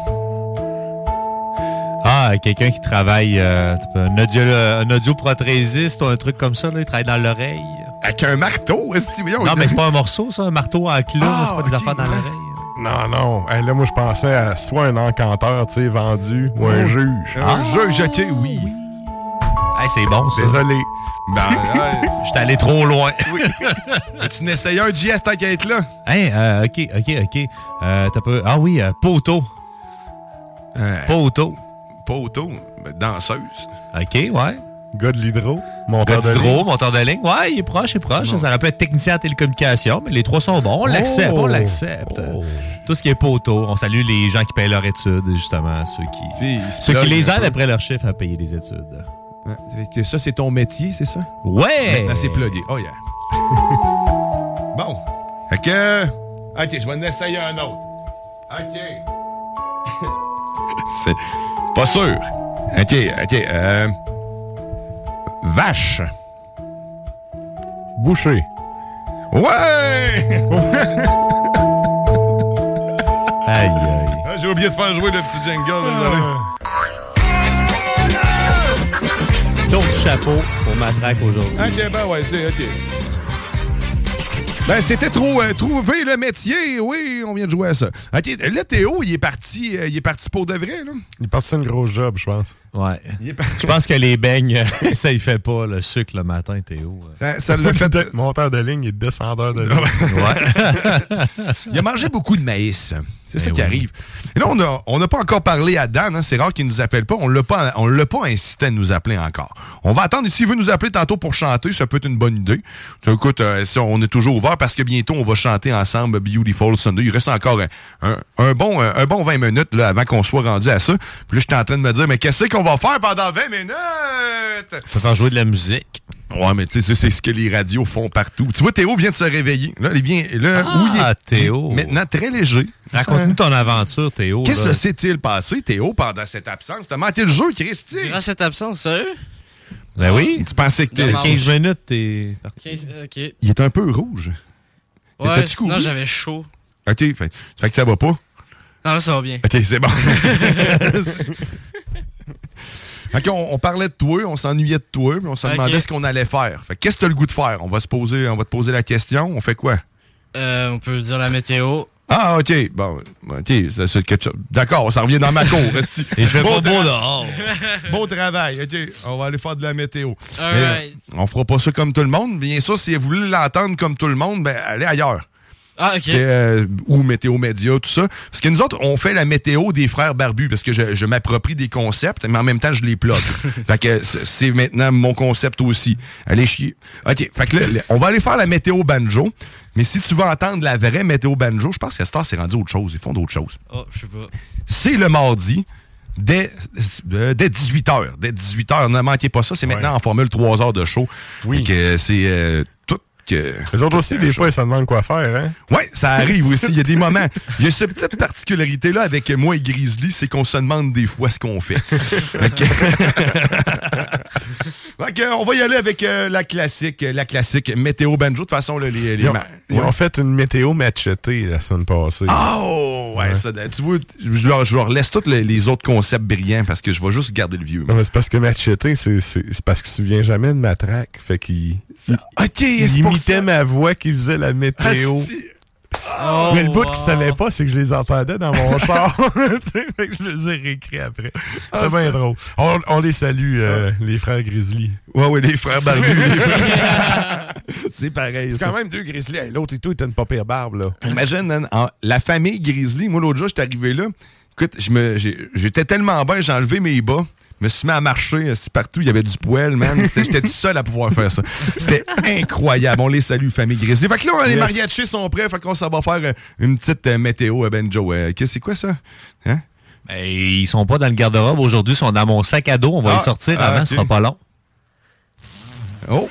Ah, quelqu'un qui travaille, euh, un, audio, un audioprothésiste ou un truc comme ça, là, il travaille dans l'oreille. Avec un marteau, est-ce que Non, mais c'est pas un morceau, ça, un marteau en clou, Ah, c'est pas des ok. affaires dans l'oreille. Non, non. Hey, là, moi, je pensais à soit un encanteur, tu sais, vendu, ou un Oh. juge. Un juge, ok, oui. Hey, c'est bon, ça. Désolé. Ben, ouais. J'étais allé trop loin. Oui. tu n'essayes un JS tant qu'à être là? Hey, euh, ok, ok, ok. Euh, t'as. Ah oui, euh, poteau. Euh, Poteau. Poteau, ben, danseuse. Ok, ouais. Gars de l'hydro. Monteur de ligne. monteur de ligne. Ouais, il est proche, il est proche. Ça aurait pu être technicien en télécommunication, mais les trois sont bons. On l'accepte, on Oh. l'accepte. Oh. Tout ce qui est poteau. On salue les gens qui payent leurs études, justement. Ceux qui, Puis, il se ceux qui les un aident peu. après leur chiffre à payer les études. Ouais, ça, c'est ton métier, c'est ça? Ouais! Maintenant, c'est plugué. Oh, yeah. bon. Fait que... OK, je vais en essayer un autre. OK. c'est pas sûr. OK, OK. Euh... Vache. Boucher. Ouais! Aïe, aïe. Ah, J'ai oublié de faire jouer le petit jingle. D'autres chapeaux pour Matraque aujourd'hui. Ok, ben ouais, c'est ok. Ben, c'était trop euh, trouver le métier. Oui, on vient de jouer à ça. OK, là, Théo, il est parti, euh, il est parti pour de vrai, là. Il est parti sur une grosse job, je pense. Ouais. Je pense que les beignes, ça y fait pas le sucre le matin, Théo. Ça, ça l'a fait. De- monteur de ligne et descendeur de ligne. il a mangé beaucoup de maïs. C'est ça Ben qui oui. arrive. Et là, on n'a on a pas encore parlé à Dan. hein. C'est rare qu'il nous appelle pas. On l'a pas, on l'a pas incité à nous appeler encore. On va attendre. S'il veut nous appeler tantôt pour chanter, ça peut être une bonne idée. Tu- Écoute, euh, ça, on est toujours ouvert parce que bientôt, on va chanter ensemble Beautiful Sunday. Il reste encore un, un- un bon, un, bon 20 minutes là, avant qu'on soit rendu à ça. Puis là, j'étais en train de me dire, mais qu'est-ce qu'on va faire pendant 20 minutes? Ça faire jouer de la musique. Ouais, mais tu sais, c'est ce que les radios font partout. Tu vois, Théo vient de se réveiller. Là, il vient, là Ah, où il est, Théo. il est Maintenant, très léger. Raconte-nous ton aventure, Théo. Qu'est-ce que s'est-il passé, Théo, pendant cette absence? T'as manqué le jeu, Christy? Durant cette absence, sérieux? Ben oui. Tu pensais que t'es... Dommage. 15 minutes, t'es parti. 15, ok. Il est un peu rouge. Ouais, couru? j'avais chaud. OK, fait, ça fait que ça va pas. Non, là, ça va bien. OK, c'est bon. OK, on, on parlait de toi, on s'ennuyait de toi, puis on se demandait ce qu'on allait faire. Fait que qu'est-ce que t'as le goût de faire? On va se poser, on va te poser la question. On fait quoi? Euh, on peut dire la météo. Ah, OK. Bon, OK, ça, c'est chose. D'accord, ça revient dans ma cour. fait pas Bon beau dehors. Bon travail, OK. On va aller faire de la météo. All right. On fera pas ça comme tout le monde. Bien sûr, si vous voulez l'entendre comme tout le monde, ben allez ailleurs. Ah, ok. Que, euh, ou Météo Média, tout ça. Parce que nous autres, on fait la météo des frères barbus parce que je, je m'approprie des concepts, mais en même temps, je les plug. fait que c'est maintenant mon concept aussi. Allez chier. OK. Fait que là, là, on va aller faire la météo banjo. Mais si tu veux entendre la vraie météo banjo, je pense que Star s'est rendu autre chose. Ils font d'autres choses. Oh, je sais pas. C'est le mardi. Dès, euh, dès 18h. Dès 18h, ne manquez pas ça. C'est maintenant en formule 3 heures de show. Oui. C'est euh, que. Les autres aussi, des fois, ils se demandent quoi faire, hein? Oui, ça arrive aussi. Il y a des moments. Il y a cette petite particularité-là avec moi et Grizzly, c'est qu'on se demande des fois ce qu'on fait. Fait que, on va y aller avec euh, la classique, la classique météo banjo. De toute façon, là, les, les Ils ont, ils fait une météo matchetée la semaine passée. Oh, ouais, ça, tu vois, je leur, je leur laisse tous les, les autres concepts brillants parce que je vais juste garder le vieux. Non, mais c'est parce que Machete, c'est parce qu'il se souvient jamais de ma track. Fait qu'il il, OK, il pour imitait ma voix qui faisait la météo. Oh, mais le bout wow. qu'il savait pas, c'est que je les entendais dans mon char. Tu sais, fait que je les ai réécrits après. C'est Ah, bien drôle. On, on les salue, euh, les frères Grizzly. Ouais, ouais, les frères barbus. frères- c'est pareil. C'est quand même deux Grizzly. Hey, L'autre et tout, il une pas pire barbe, là. Imagine, en- la famille Grizzly, moi l'autre jour, j'étais arrivé là. Écoute, je j'étais tellement bien, j'ai enlevé mes bas. Je me suis mis à marcher euh, partout, il y avait du poêle, man. J'étais tout seul à pouvoir faire ça. C'était incroyable. On les salue, famille Grizzly. Fait que là, les Yes. mariachis sont prêts. Fait qu'on s'en va faire euh, une petite euh, météo à Benjo. Euh, qu'est- c'est quoi ça? Hein? Ben, ils sont pas dans le garde-robe aujourd'hui, ils sont dans mon sac à dos. On va Ah, les sortir ah, avant, ok. ce sera pas long. Oh!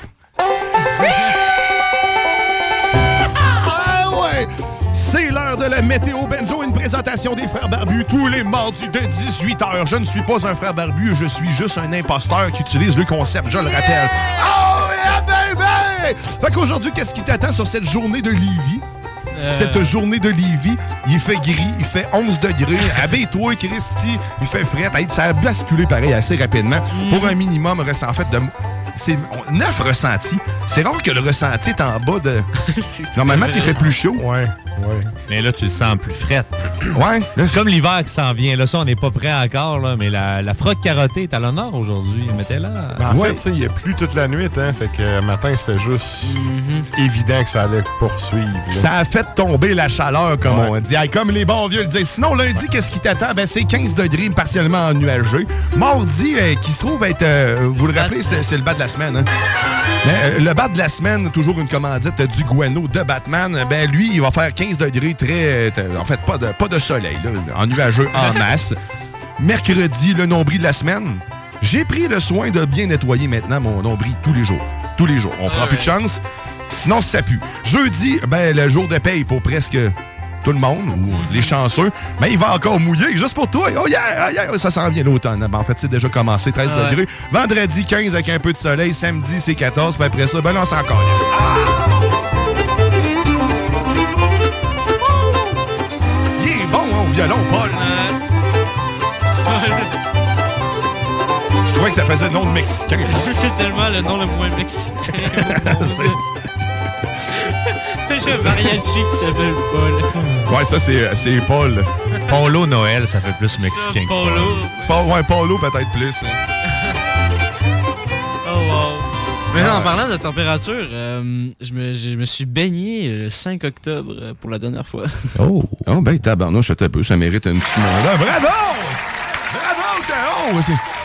Ah ouais! C'est l'heure de la météo Benjo, présentation des frères barbus tous les mardis de 18h. Je ne suis pas un frère barbu, je suis juste un imposteur qui utilise le concept, je le rappelle. Oh yeah, baby! Fait qu'aujourd'hui, qu'est-ce qui t'attend sur cette journée de Lévis? Euh, Cette journée de Lévis, il fait gris, il fait 11 degrés. Habille-toi, Christy, il fait fret. Hey, ça a basculé pareil assez rapidement. Pour un minimum, ressent- en fait, de. C'est 9 ressentis. C'est rare que le ressenti est en bas de. Normalement, il fait plus chaud. Ouais, ouais. Mais là, tu le sens plus fret. Ouais. C'est comme l'hiver qui s'en vient. Là, ça, on n'est pas prêt encore, là, mais la, la frotte carottée est à l'honneur aujourd'hui. Mettez-la. Mais en Ouais. fait, tu sais, il a plu toute la nuit, hein. Fait que euh, matin, c'était juste évident que ça allait poursuivre. là. Ça a fait tomber la chaleur, comme Ouais. on dit. Hey, comme les bons vieux le disent. Sinon, lundi, qu'est-ce qui t'attend? Ben, c'est 15 degrés partiellement ennuagé. Mardi, euh, qui se trouve être, euh, vous le rappelez, c'est c'est le bas de la semaine. hein? Ben, euh, le bas de la semaine, toujours une commandite du Guano de Batman. Ben, lui, il va faire 15 degrés très... euh, en fait, pas de, pas de soleil, là, ennuageux en masse. Mercredi, le nombril de la semaine. J'ai pris le soin de bien nettoyer maintenant mon nombril tous les jours. Tous les jours. On prend plus de chance. Sinon, ça pue. Jeudi, ben, le jour de paye pour presque tout le monde ou les chanceux, mais il va encore mouiller juste pour toi. Oh yeah, oh yeah oh, ça s'en vient l'automne. Ben, en fait, c'est déjà commencé, 13 ah degrés. Vendredi 15 avec un peu de soleil, samedi c'est 14, ben après ça, ben là, on s'en ah! Il est bon hein, au violon, Paul. Je trouvais que ça faisait nom de Mexicain? c'est tellement le nom le moins mexicain. J'ai un mariachi qui s'appelle Paul. Ouais, ça, c'est c'est Paul. Paulo Noël, ça fait plus mexicain. que Paulo. Paul, ouais, Paulo, peut-être plus. hein. Oh wow. Mais non, Ah en parlant de température, euh, je, me, je me suis baigné le 5 octobre euh, pour la dernière fois. Oh. Oh, ben, tabarnouche, un peu. Ça mérite un petit mandat. Bravo! Bravo, Théo!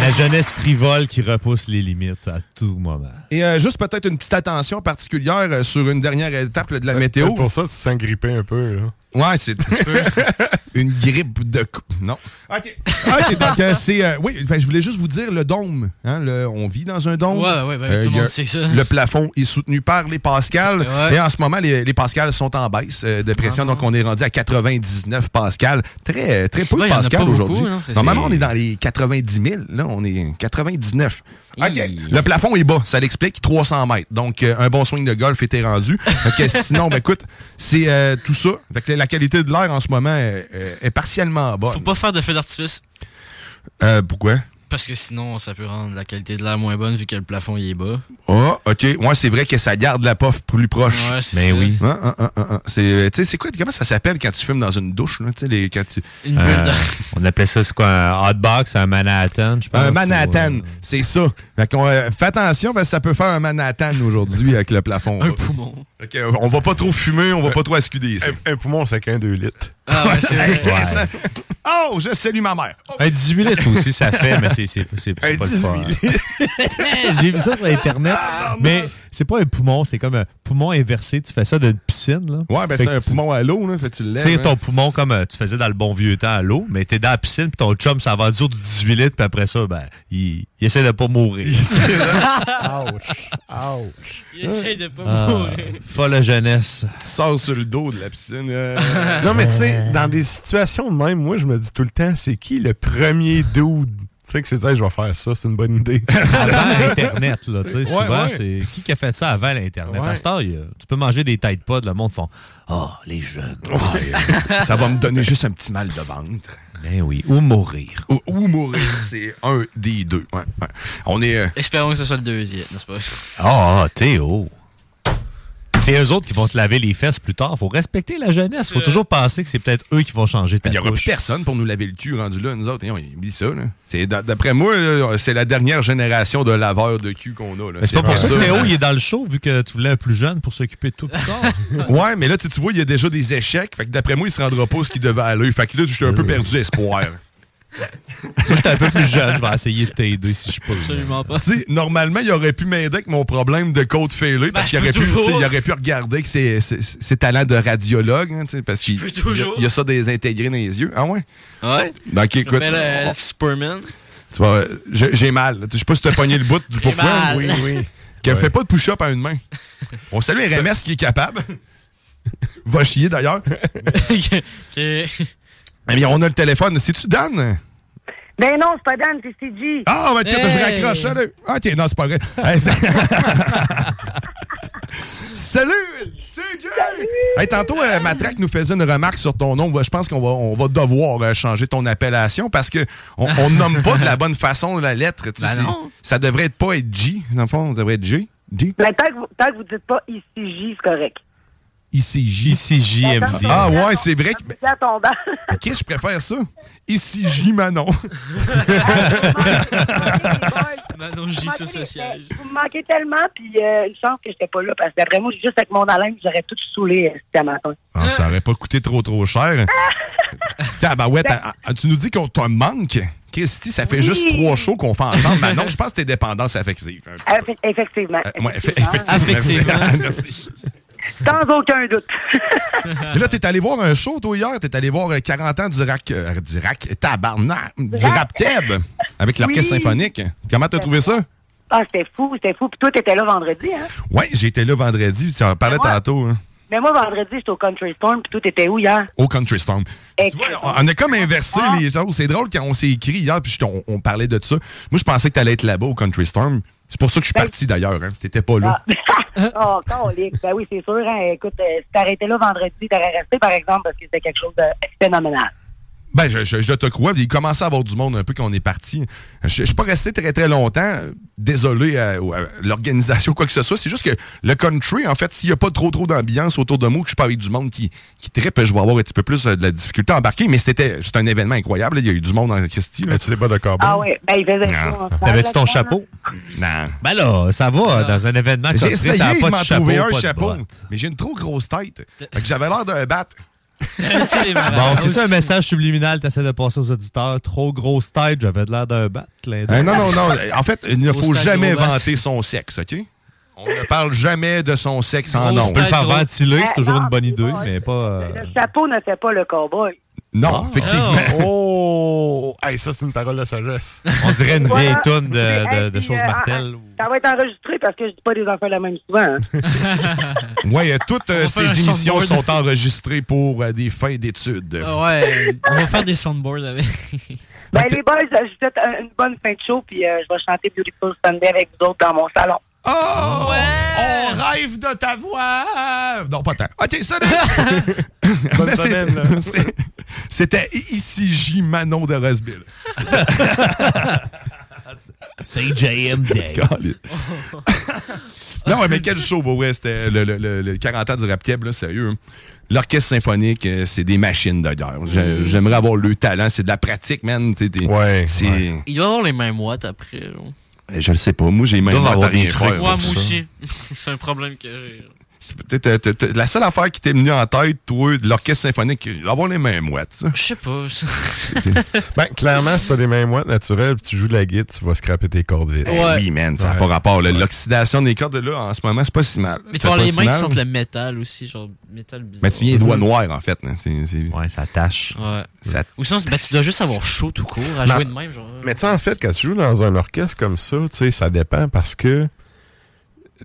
La jeunesse frivole qui repousse les limites à tout moment. Et euh, juste peut-être une petite attention particulière euh, sur une dernière étape là, de la météo. Pour ça, tu grippé un peu. Là. Ouais, c'est une grippe de cou- Non. OK. OK, donc euh, c'est. euh, oui, ben, je voulais juste vous dire le dôme. Hein, le- on vit dans un dôme. Ouais, ouais, ben, Euh, tout le monde sait ça. Le plafond est soutenu par les pascals. Ouais. Et en ce moment, les, les pascals sont en baisse euh, de pression. donc, on est rendu à 99 pascal. Très, très peu de il y en a pascal pas beaucoup, aujourd'hui. hein, Normalement, on est dans les 90 000. Là, on est 99. Le plafond est bas, ça l'explique, 300 mètres. Donc, euh, un bon swing de golf était rendu. Sinon, ben, écoute, c'est euh, tout ça. Fait que la qualité de l'air en ce moment euh, est partiellement bonne. Faut pas faire de feu d'artifice. Euh, pourquoi? Parce que sinon, ça peut rendre la qualité de l'air moins bonne vu que le plafond il est bas. Ah, OK. Ouais, c'est vrai que ça garde la puff plus proche. Ouais, c'est Mais ça. oui. Ah, ah, ah. C'est, euh, tu sais, c'est quoi, comment ça s'appelle quand tu fumes dans une douche, là? Tu sais, les, quand tu... Euh, on appelait ça, c'est quoi, un hotbox, un Manhattan, je pense. Un Manhattan, c'est ça. Fait qu'on, euh, fais attention parce que ça peut faire un Manhattan aujourd'hui avec le plafond. Un poumon. Fait euh, on va pas trop fumer, on va pas trop ascuder ça. Un, un poumon, c'est qu'un 2 litres. Ah ouais, c'est vrai. Oh, je salue ma mère. Un 18 litres aussi, ça fait, mais c'est pas le 18 fun. J'ai vu ça sur Internet, mais c'est pas un poumon, c'est comme un poumon inversé. Tu fais ça d'une piscine. Là. Ouais, ben c'est un tu- poumon à l'eau, tu le Tu lèves. sais, hein. ton poumon comme euh, tu faisais dans le bon vieux temps à l'eau, mais t'es dans la piscine, puis ton chum s'en va dur du 18 litres, puis après ça, ben, il, il essaie de pas mourir. Ouch. Ouch. Il essaie de pas Ah, mourir. folle jeunesse. Tu sors sur le dos de la piscine. euh. non, mais tu sais, dans des situations de même, moi, je me dis tout le temps, c'est qui le premier dude? Tu sais que c'est ça, je vais faire ça, c'est une bonne idée. Avant l'Internet, là, tu sais, Ouais, souvent, ouais. c'est qui qui a fait ça avant l'Internet? Ouais. À a- tu peux manger des têtes pas, le monde font « Oh, les jeunes. ça va me donner juste un petit mal de ventre. Ben oui, ou mourir. Ou, ou mourir, c'est un des deux. Ouais, ouais. On est. euh, Espérons que ce soit le deuxième, n'est-ce pas? Ah, Théo. C'est eux autres qui vont te laver les fesses plus tard. Faut respecter la jeunesse. Faut Euh. toujours penser que c'est peut-être eux qui vont changer ta Il n'y aura plus personne pour nous laver le cul rendu là, nous autres. Et on oublie ça. D'après moi, c'est la dernière génération de laveurs de cul qu'on a. c'est pas pour ça que Théo il est dans le show, vu que tu voulais un plus jeune pour s'occuper de tout plus tard. Ouais, mais là, tu tu vois, il y a déjà des échecs. Fait que d'après moi, il se rendra pas ce qu'il devait aller. Fait que là, je suis un peu perdu espoir. Moi, j'étais un peu plus jeune. Je vais essayer de t'aider si je peux. Absolument pas. Normalement, il aurait pu m'aider avec mon problème de côte fêlée parce Ben, qu'il je aurait, pu, il aurait pu regarder que ses, ses- ses talents de radiologue, hein, parce qu'il y a- y ça des intégrés dans les yeux. Ah ouais? Ouais. Ben, Je écoute. m'appelle euh, on- Superman. tu vois, j'ai mal. Je sais pas si t'as pogné le bout du pourquoi. mal. Oui, oui. Qu'elle fait pas de push-up à une main. On salue RMS qui est capable. Va chier d'ailleurs. Eh bien, on a le téléphone. C'est-tu Dan? Ben non, c'est pas Dan, c'est CG. Ah, ben, tiens, je raccroche. Salut. Ah, tiens, non, c'est pas vrai. Hey, c'est- Salut, CJ! Hey, tantôt, euh, Matraque nous faisait une remarque sur ton nom. Je pense qu'on va, on va devoir euh, changer ton appellation parce que on, on nomme pas de la bonne façon la lettre. tu sais, Ben c'est- non. Ça devrait être pas être J, dans le fond, ça devrait être J. J? Ben, tant que vous, tant que vous dites pas ici J, c'est correct. ICJ. ICJMC. Ah ouais, c'est vrai. que-. Ok, je préfère ça. Ici J Manon. Manon J, ça siège. Vous me manquez tellement, puis euh, une chance que j'étais pas là, parce que d'après moi, juste avec mon haleine, j'aurais tout saoulé euh, c'était à matin. Ah, ça aurait pas coûté trop trop cher. Tiens, bah ouais, t'as- ah, tu nous dis qu'on te manque. Christy, ça fait Oui. juste trois shows qu'on fait ensemble. Manon, je pense que t'es dépendance affective. Effe- effectivement. Euh, ouais, effe- effectivement. effectivement. Effectivement. Merci. Sans aucun doute. Mais là, t'es allé voir un show, toi, hier? T'es allé voir euh, 40 ans du rack, euh, du rack, tabarnak, du rap Keb avec l'orchestre Oui. symphonique. Comment t'as trouvé ça? Ah, c'était fou, c'était fou. Puis toi, t'étais là vendredi, hein? Ouais, j'étais là vendredi. Tu en parlais moi- tantôt. hein, Mais moi, vendredi, j'étais au Country Storm, puis toi, t'étais où hier? au Country Storm. Tu vois, on a comme inversé Ah. les choses. C'est drôle quand on s'est écrit hier, puis on, on parlait de ça. Moi, je pensais que t'allais être là-bas au Country Storm. C'est pour ça que je suis Ben- parti d'ailleurs. Hein. T'étais pas là. oh, colique. Ben oui, c'est sûr. Hein. Écoute, euh, si t'arrêtais là vendredi, t'aurais resté, par exemple, parce que c'était quelque chose de phénoménal. Ben, je, je- je te crois. Il commençait à avoir du monde un peu quand on est parti. Je, je suis pas resté très, très longtemps. Désolé à, à l'organisation, quoi que ce soit. C'est juste que le country, en fait, s'il y a pas trop, trop d'ambiance autour de moi, que je suis pas avec du monde qui, qui trippe, je vais avoir un petit peu plus euh, de la difficulté à embarquer. Mais c'était c'est un événement incroyable. là. Il y a eu du monde en Christie. là. tu pas de carbone? Ah oui, ben il faisait T'avais-tu ton là, chapeau? Non. Ben là, ça va, dans un événement comme J'ai ça, essayé ça pas m'en de chapeau, trouver un pas de chapeau, mais j'ai une trop grosse tête. J'avais l'air d'un bat. Bon, c'est-tu un message subliminal que t'essaies de passer aux auditeurs? Trop grosse tête, j'avais de l'air d'un bat. Euh, non, non, non. En fait, il ne faut jamais vanter son sexe, OK? On ne parle jamais de son sexe en On nom. peut le faire ventiler, c'est toujours une bonne idée, mais pas... euh, Le chapeau ne fait pas le cowboy. Non, effectivement. Oh! Hey, ça, c'est une parole de sagesse. On dirait une Voilà. vieille toune de, choses euh, martelles. ah, Ça va être enregistré parce que je dis pas des affaires la même souvent. hein. Oui, toutes euh, ces émissions sont enregistrées pour euh, des fins d'études. Ah Ouais, on va faire des soundboards avec. Ben, les boys, je vous souhaite un- une bonne fin de show, puis euh, je vais chanter Beautiful Sunday avec vous autres dans mon salon. Oh! On rêve de ta voix! Non, pas tant. OK, salut! Bonne semaine, là. C'était ici J. Manon de Roseville. C'est JMD. non, ouais, mais quel show, pour vrai. C'était le, le- le- le 40 ans du rap là, sérieux. L'orchestre symphonique, euh, c'est des machines. J'ai- J'aimerais avoir le talent. C'est de la pratique, man. T'es- Ouais. Il doit avoir les mêmes watts après. là. Eh, Je le sais pas. Moi, j'ai même doivent pas à des rien faire. Moi ça. aussi. C'est un problème que j'ai. C'est peut-être euh, la seule affaire qui t'est venue en tête, toi, de l'orchestre symphonique, il doit avoir les mêmes ça. Je sais pas. Ben, clairement, si t'as des mains moites naturelles tu joues de la guitare, tu vas scraper tes cordes vite. Eh Oui, man, ça n'a Ouais. pas rapport. L'oxydation des cordes, là, en ce moment, c'est pas si mal. Mais tu C'est vas avoir pas les si mains qui mal. sentent le métal aussi, genre métal bizarre. Mais tu viens les doigts noirs, en fait. c'est- Ouais, ça tâche. Ouais. Ça- Ou sinon, ben, tu dois juste avoir chaud tout court à jouer de même. Genre. Mais tu sais, en fait, quand tu joues dans un orchestre comme ça, tu sais, ça dépend parce que,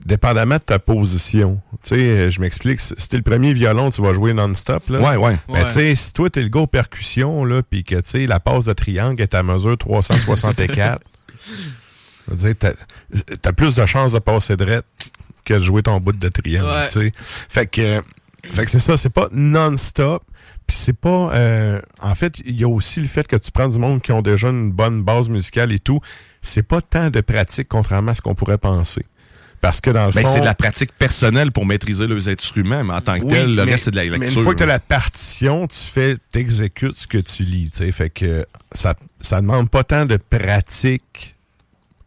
dépendamment de ta position, tu sais, euh, je m'explique, si t'es le premier violon, tu vas jouer non-stop, là. Ouais, ouais. Mais tu sais, si toi, t'es le gars aux percussions, là, pis que, tu sais, la passe de triangle est à mesure 364, je veux dire, t'as t'as plus de chances de passer drette que de jouer ton bout de triangle, Ouais. tu sais. Fait que, fait que c'est ça, c'est pas non-stop. Puis c'est pas. euh, en fait, il y a aussi le fait que tu prends du monde qui ont déjà une bonne base musicale et tout. C'est pas tant de pratique, contrairement à ce qu'on pourrait penser. Parce que dans le Ben, fond. c'est de la pratique personnelle pour maîtriser leurs instruments, mais en tant que Oui, tel, le mais- reste, c'est de la lecture. Mais une fois que tu as la partition, tu fais, t'exécutes ce que tu lis. tu sais. Fait que ça, ça demande pas tant de pratique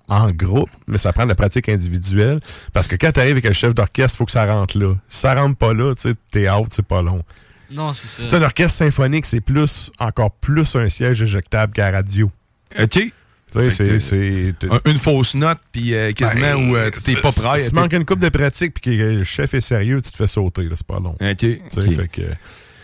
en groupe, mais ça prend de la pratique individuelle. Parce que quand tu arrives avec un chef d'orchestre, il faut que ça rentre là. Si ça rentre pas là, tu sais, t'es out, c'est pas long. Non, c'est ça. Tu sais, un orchestre symphonique, c'est plus, encore plus un siège éjectable qu'à radio. OK. C'est- c'est. Un- Une fausse note, puis euh, quasiment Ben, où euh, t'es pas prêt. Si tu manques une coupe de pratique puis que le chef est sérieux, tu te fais sauter, là, c'est pas long. OK. Fait que-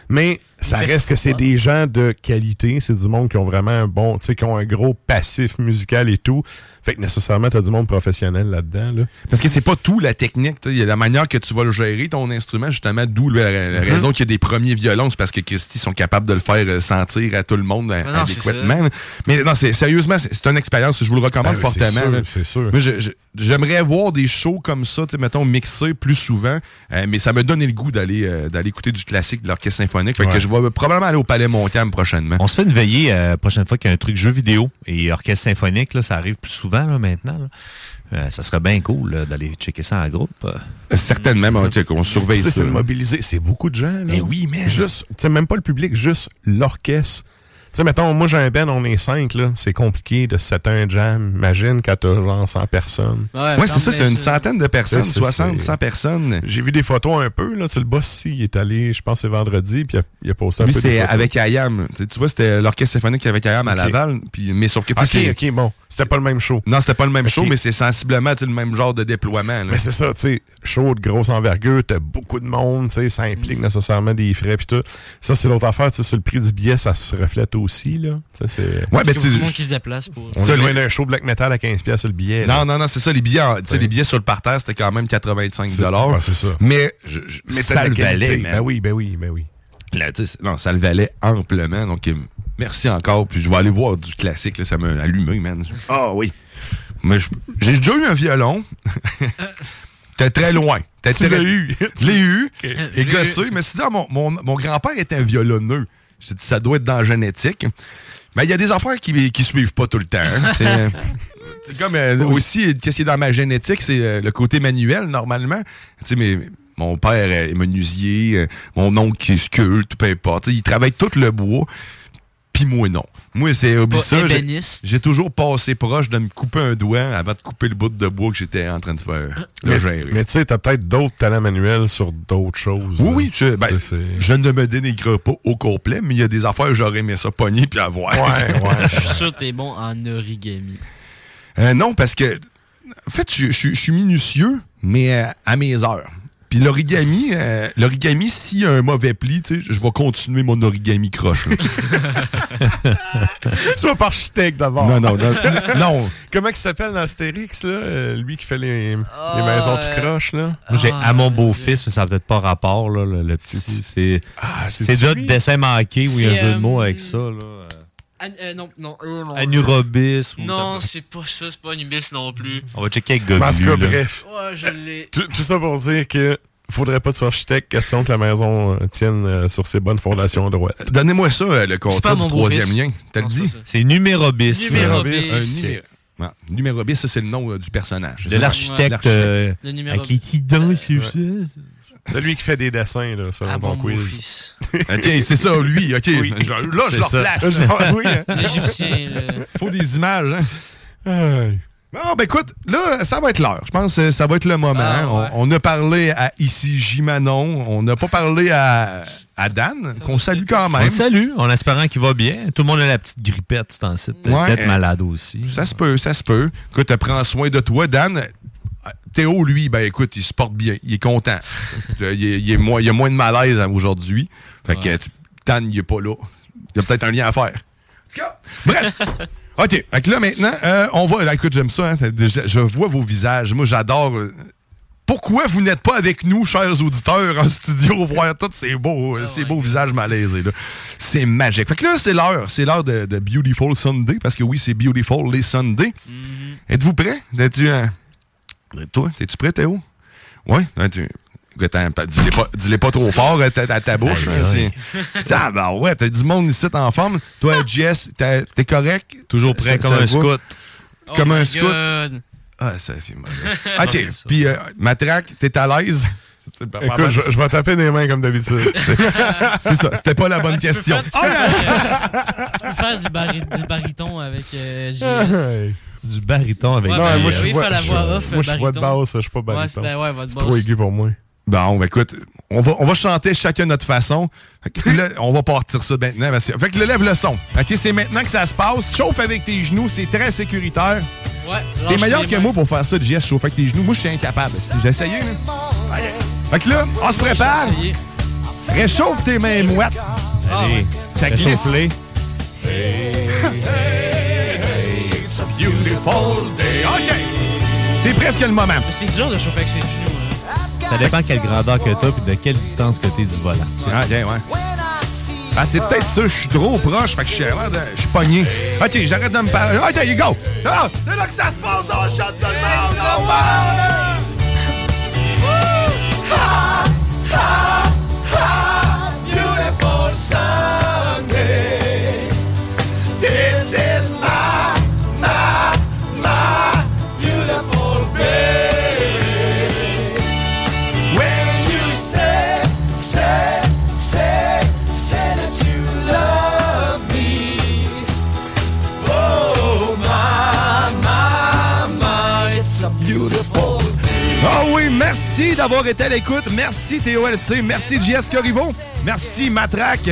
Mais ça reste que c'est des gens de qualité, c'est du monde qui ont vraiment un bon, tu sais, qui ont un gros passif musical et tout. Fait que nécessairement, t'as du monde professionnel là-dedans, là. Parce que c'est pas tout la technique. tu sais. Il y a la manière que tu vas le gérer, ton instrument, justement, d'où la, la Mhm. raison qu'il y a des premiers violons. C'est parce que Christy sont capables de le faire euh, sentir à tout le monde euh, Mais non, c'est adéquatement. Mais non, c'est, sérieusement, c'est, une expérience. Je vous le recommande Ben c'est fortement. sûr, c'est sûr. Je- j'aimerais voir des shows comme ça, tu sais, mettons, mixés plus souvent. euh, mais ça me donne le goût d'aller, euh, d'aller écouter du classique de l'orchestre symphonique. Fait Ouais. que je vais probablement aller au Palais Montcalm prochainement. On se fait une veillée euh, prochaine fois qu'il y a un truc jeu vidéo et orchestre symphonique, là, ça arrive plus souvent là, maintenant. là. Euh, ça serait bien cool là, d'aller checker ça en groupe. Certainement, mais on, surveille Tu sais, ça. c'est mobiliser. C'est beaucoup de gens, là. Mais oui, mais- Juste, tu sais, même pas le public, juste l'orchestre. Tu sais, mettons, moi j'ai un band, on est cinq, là. C'est compliqué de setter un jam. Imagine quand t'as genre 100 personnes. Ouais, c'est ça, c'est une centaine de personnes, C'est- c'est- 60, c'est- 100 personnes. J'ai vu des photos un peu, là. Tu sais, le boss ici, il est allé, je pense, c'est vendredi, puis il a, il a posté un Lui, peu c'est avec Ayam. Tu vois, c'était l'orchestre symphonique avec Ayam à. Laval. Puis, mais sauf que, tu Ok, ok, bon. C'était pas le même show. Non, c'était pas le même show, mais c'est sensiblement le même genre de déploiement. là. Mais c'est ça, tu sais, show de grosse envergure, t'as beaucoup de monde, tu sais, ça implique Mm. nécessairement des frais puis tout. Ça, c'est l'autre affaire, tu sais, sur le prix du billet, ça se reflète aussi, là. Sais, c'est... Ouais, Parce ben, monde qui se déplace pour. On Ça, est loin d'un show black metal à 15$ piastres le billet. là. Non, non, non, c'est ça. Les billets, en- les billets sur le parterre, c'était quand même 85 C'est- ouais, c'est ça. Mais, je, je- Mais t'as ça le valait. Ben oui, ben oui, ben oui. Là, non, ça le valait amplement. Donc, euh, merci encore. Puis, je vais aller voir du classique. Là, ça m'a allumé, man. Ah oui. Mais je- j'ai déjà eu un violon. T'es très loin. T'es Tu très- l'as eu. Je l'ai eu. Et gossé. Mais c'est dire, mon, mon, mon grand-père était un violonneux. J'ai dit, ça doit être dans la génétique. Mais il y a des affaires qui, qui suivent pas tout le temps. hein. C'est, comme euh, aussi, qu'est-ce qui est dans ma génétique, c'est euh, le côté manuel, normalement. Tu sais, mais mon père est menuisier, euh, mon oncle qui sculpte, peu importe. Il travaille tout le bois. Puis moi, non. Moi, c'est j'ai- toujours passé proche de me couper un doigt avant de couper le bout de bois que j'étais en train de faire. de Mais, gérer. mais tu sais, t'as peut-être d'autres talents manuels sur d'autres choses. Oui, là. oui, tu sais, ben, je ne me dénigre pas au complet, mais il y a des affaires que j'aurais aimé ça pogner puis avoir. Ouais, ouais. Je suis sûr que t'es bon en origami. Euh, non, parce que, en fait, je, je- je suis minutieux, mais euh, à mes heures. Puis l'origami, euh, l'origami, s'il y a un mauvais pli, tu sais, je vais continuer mon origami croche. là. Sois pas architecte d'abord. non, non, non, non. Comment il s'appelle dans Astérix, là? Euh, lui qui fait les, les Ah, maisons tout croches, là? Moi, J'ai Ah, à mon beau-fils, mais ça n'a peut-être pas rapport, là, le, le petit. C'est Ah, c'est d'autres lui? dessins manqués où il y a un jeu de mots euh, avec ça. Là. An- euh, non, non. euh, mon- Anurobis. ou- Non, c'est pas ça, c'est pas Anubis non plus. On va checker avec Gobu. en tout cas, bref. Ouais, je l'ai. Tout, tout ça pour dire que faudrait pas sois architecte, question que la maison euh, tienne euh, sur ses bonnes fondations droites. Donnez-moi ça, le contrat pas du mon troisième lien. T'as le Non, dit? C'est Numérobis. Numérobis. Ça, c'est le nom euh, du personnage. De l'architecte euh, à qui qui danse. C'est lui qui fait des dessins, là, selon Ah ton bon, quiz. Ah, tiens, c'est ça, lui. OK. Oui. Je- là, je C'est le ça. replace. Oui, hein? L'Égyptien, le- faut des images. Hein? Bon, ben écoute, là, ça va être l'heure. Je pense que ça va être le moment. Ah, ouais. on, on a parlé à ici J. Manon. On n'a pas parlé à, à Dan, qu'on salue quand On même. le salue, en espérant qu'il va bien. Tout le monde a la petite grippette, c'est en site. Peut-être malade aussi. Ça se peut, ça se peut. Écoute, prends soin de toi, Dan. Théo, lui, ben écoute, il se porte bien. Il est content. Il, il est moins, il y a moins de malaise aujourd'hui. Fait que t- Dan, il est pas là. Il y a peut-être un lien à faire. En tout cas, bref. OK. Fait que là, maintenant, euh, on va. là, écoute, j'aime ça. hein. je, je vois vos visages. Moi, j'adore. euh, Pourquoi vous n'êtes pas avec nous, chers auditeurs, en studio, voir tous ces beaux, euh, ces beaux visages malaisés? C'est magique. Fait que là, c'est l'heure. C'est l'heure de, de Beautiful Sunday, parce que oui, c'est Beautiful les Sundays. Êtes-vous prêts? Toi, t'es-tu prêt, Théo? Oui? Tu... Hein, pas- Dis-les pas, pas trop fort à ta, à ta bouche. Hein, c'est- Ah, ben ouais, t'as du monde ici en forme. Toi, Jess, t'es correct? Toujours prêt comme un scout. Comme Oh un scout? Ah, ça, c'est mauvais. OK. Puis, euh, Matraque, t'es à l'aise? Écoute, mal. je, je vais taper des mains comme d'habitude. C'est ça, c'était pas la bonne question. Tu peux faire, tu peux faire du, bari- du baryton avec euh. Du baryton avec Ouais, Non, ben, moi, oui, je je- voix off, moi, je vois de basse, je suis pas Ouais, c'est- ben ouais, c'est trop aigu pour moi. Bon, ben écoute, on va, on va chanter chacun notre façon. Là, on va partir ça maintenant. que- Fait que lève le son. OK, c'est maintenant que ça se passe. Chauffe avec tes genoux, c'est très sécuritaire. Ouais, T'es meilleur que moi pour faire ça, JS, chauffer avec tes genoux. Moi, je suis incapable. J'ai essayé, là. Fait que là, on se prépare. Réchauffe tes mains moites. Ah, Allez, ouais. Ça glisse. réchauffe-les. It's a beautiful day. OK. C'est presque le moment. Mais c'est dur de chauffer avec ses genoux. hein. Ça dépend quelle grandeur que t'as et de quelle distance que t'es du volant. Ah, tiens, ouais. Ah, c'est peut-être ça, je suis trop proche, fait que je suis je suis pogné. Ok, j'arrête de me parler. Ok, you go! Ah, c'est là que ça se passe, on chante tout le monde, d'avoir été à l'écoute. Merci TOLC. Merci JS Corriveau. Merci Matraque.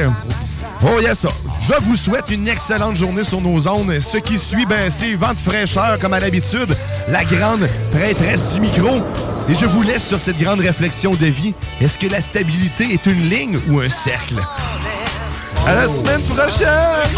Oh yes, je vous souhaite une excellente journée sur nos ondes. Ce qui suit, ben, c'est vent de fraîcheur comme à l'habitude, la grande prêtresse du micro. Et je vous laisse sur cette grande réflexion de vie. Est-ce que la stabilité est une ligne ou un cercle? À la semaine prochaine!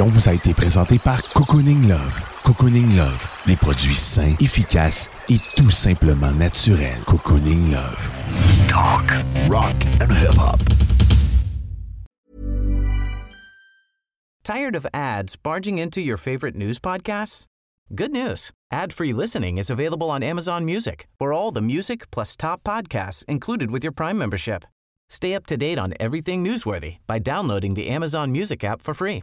Émission vous a été présentée par Cocooning Love. Cocooning Love, des produits sains, efficaces et tout simplement naturels. Cocooning Love. Talk, rock and hip-hop. Tired of ads barging into your favorite news podcasts? Good news. Ad-free listening is available on Amazon Music for all the music plus top podcasts included with your Prime membership. Stay up to date on everything newsworthy by downloading the Amazon Music app for free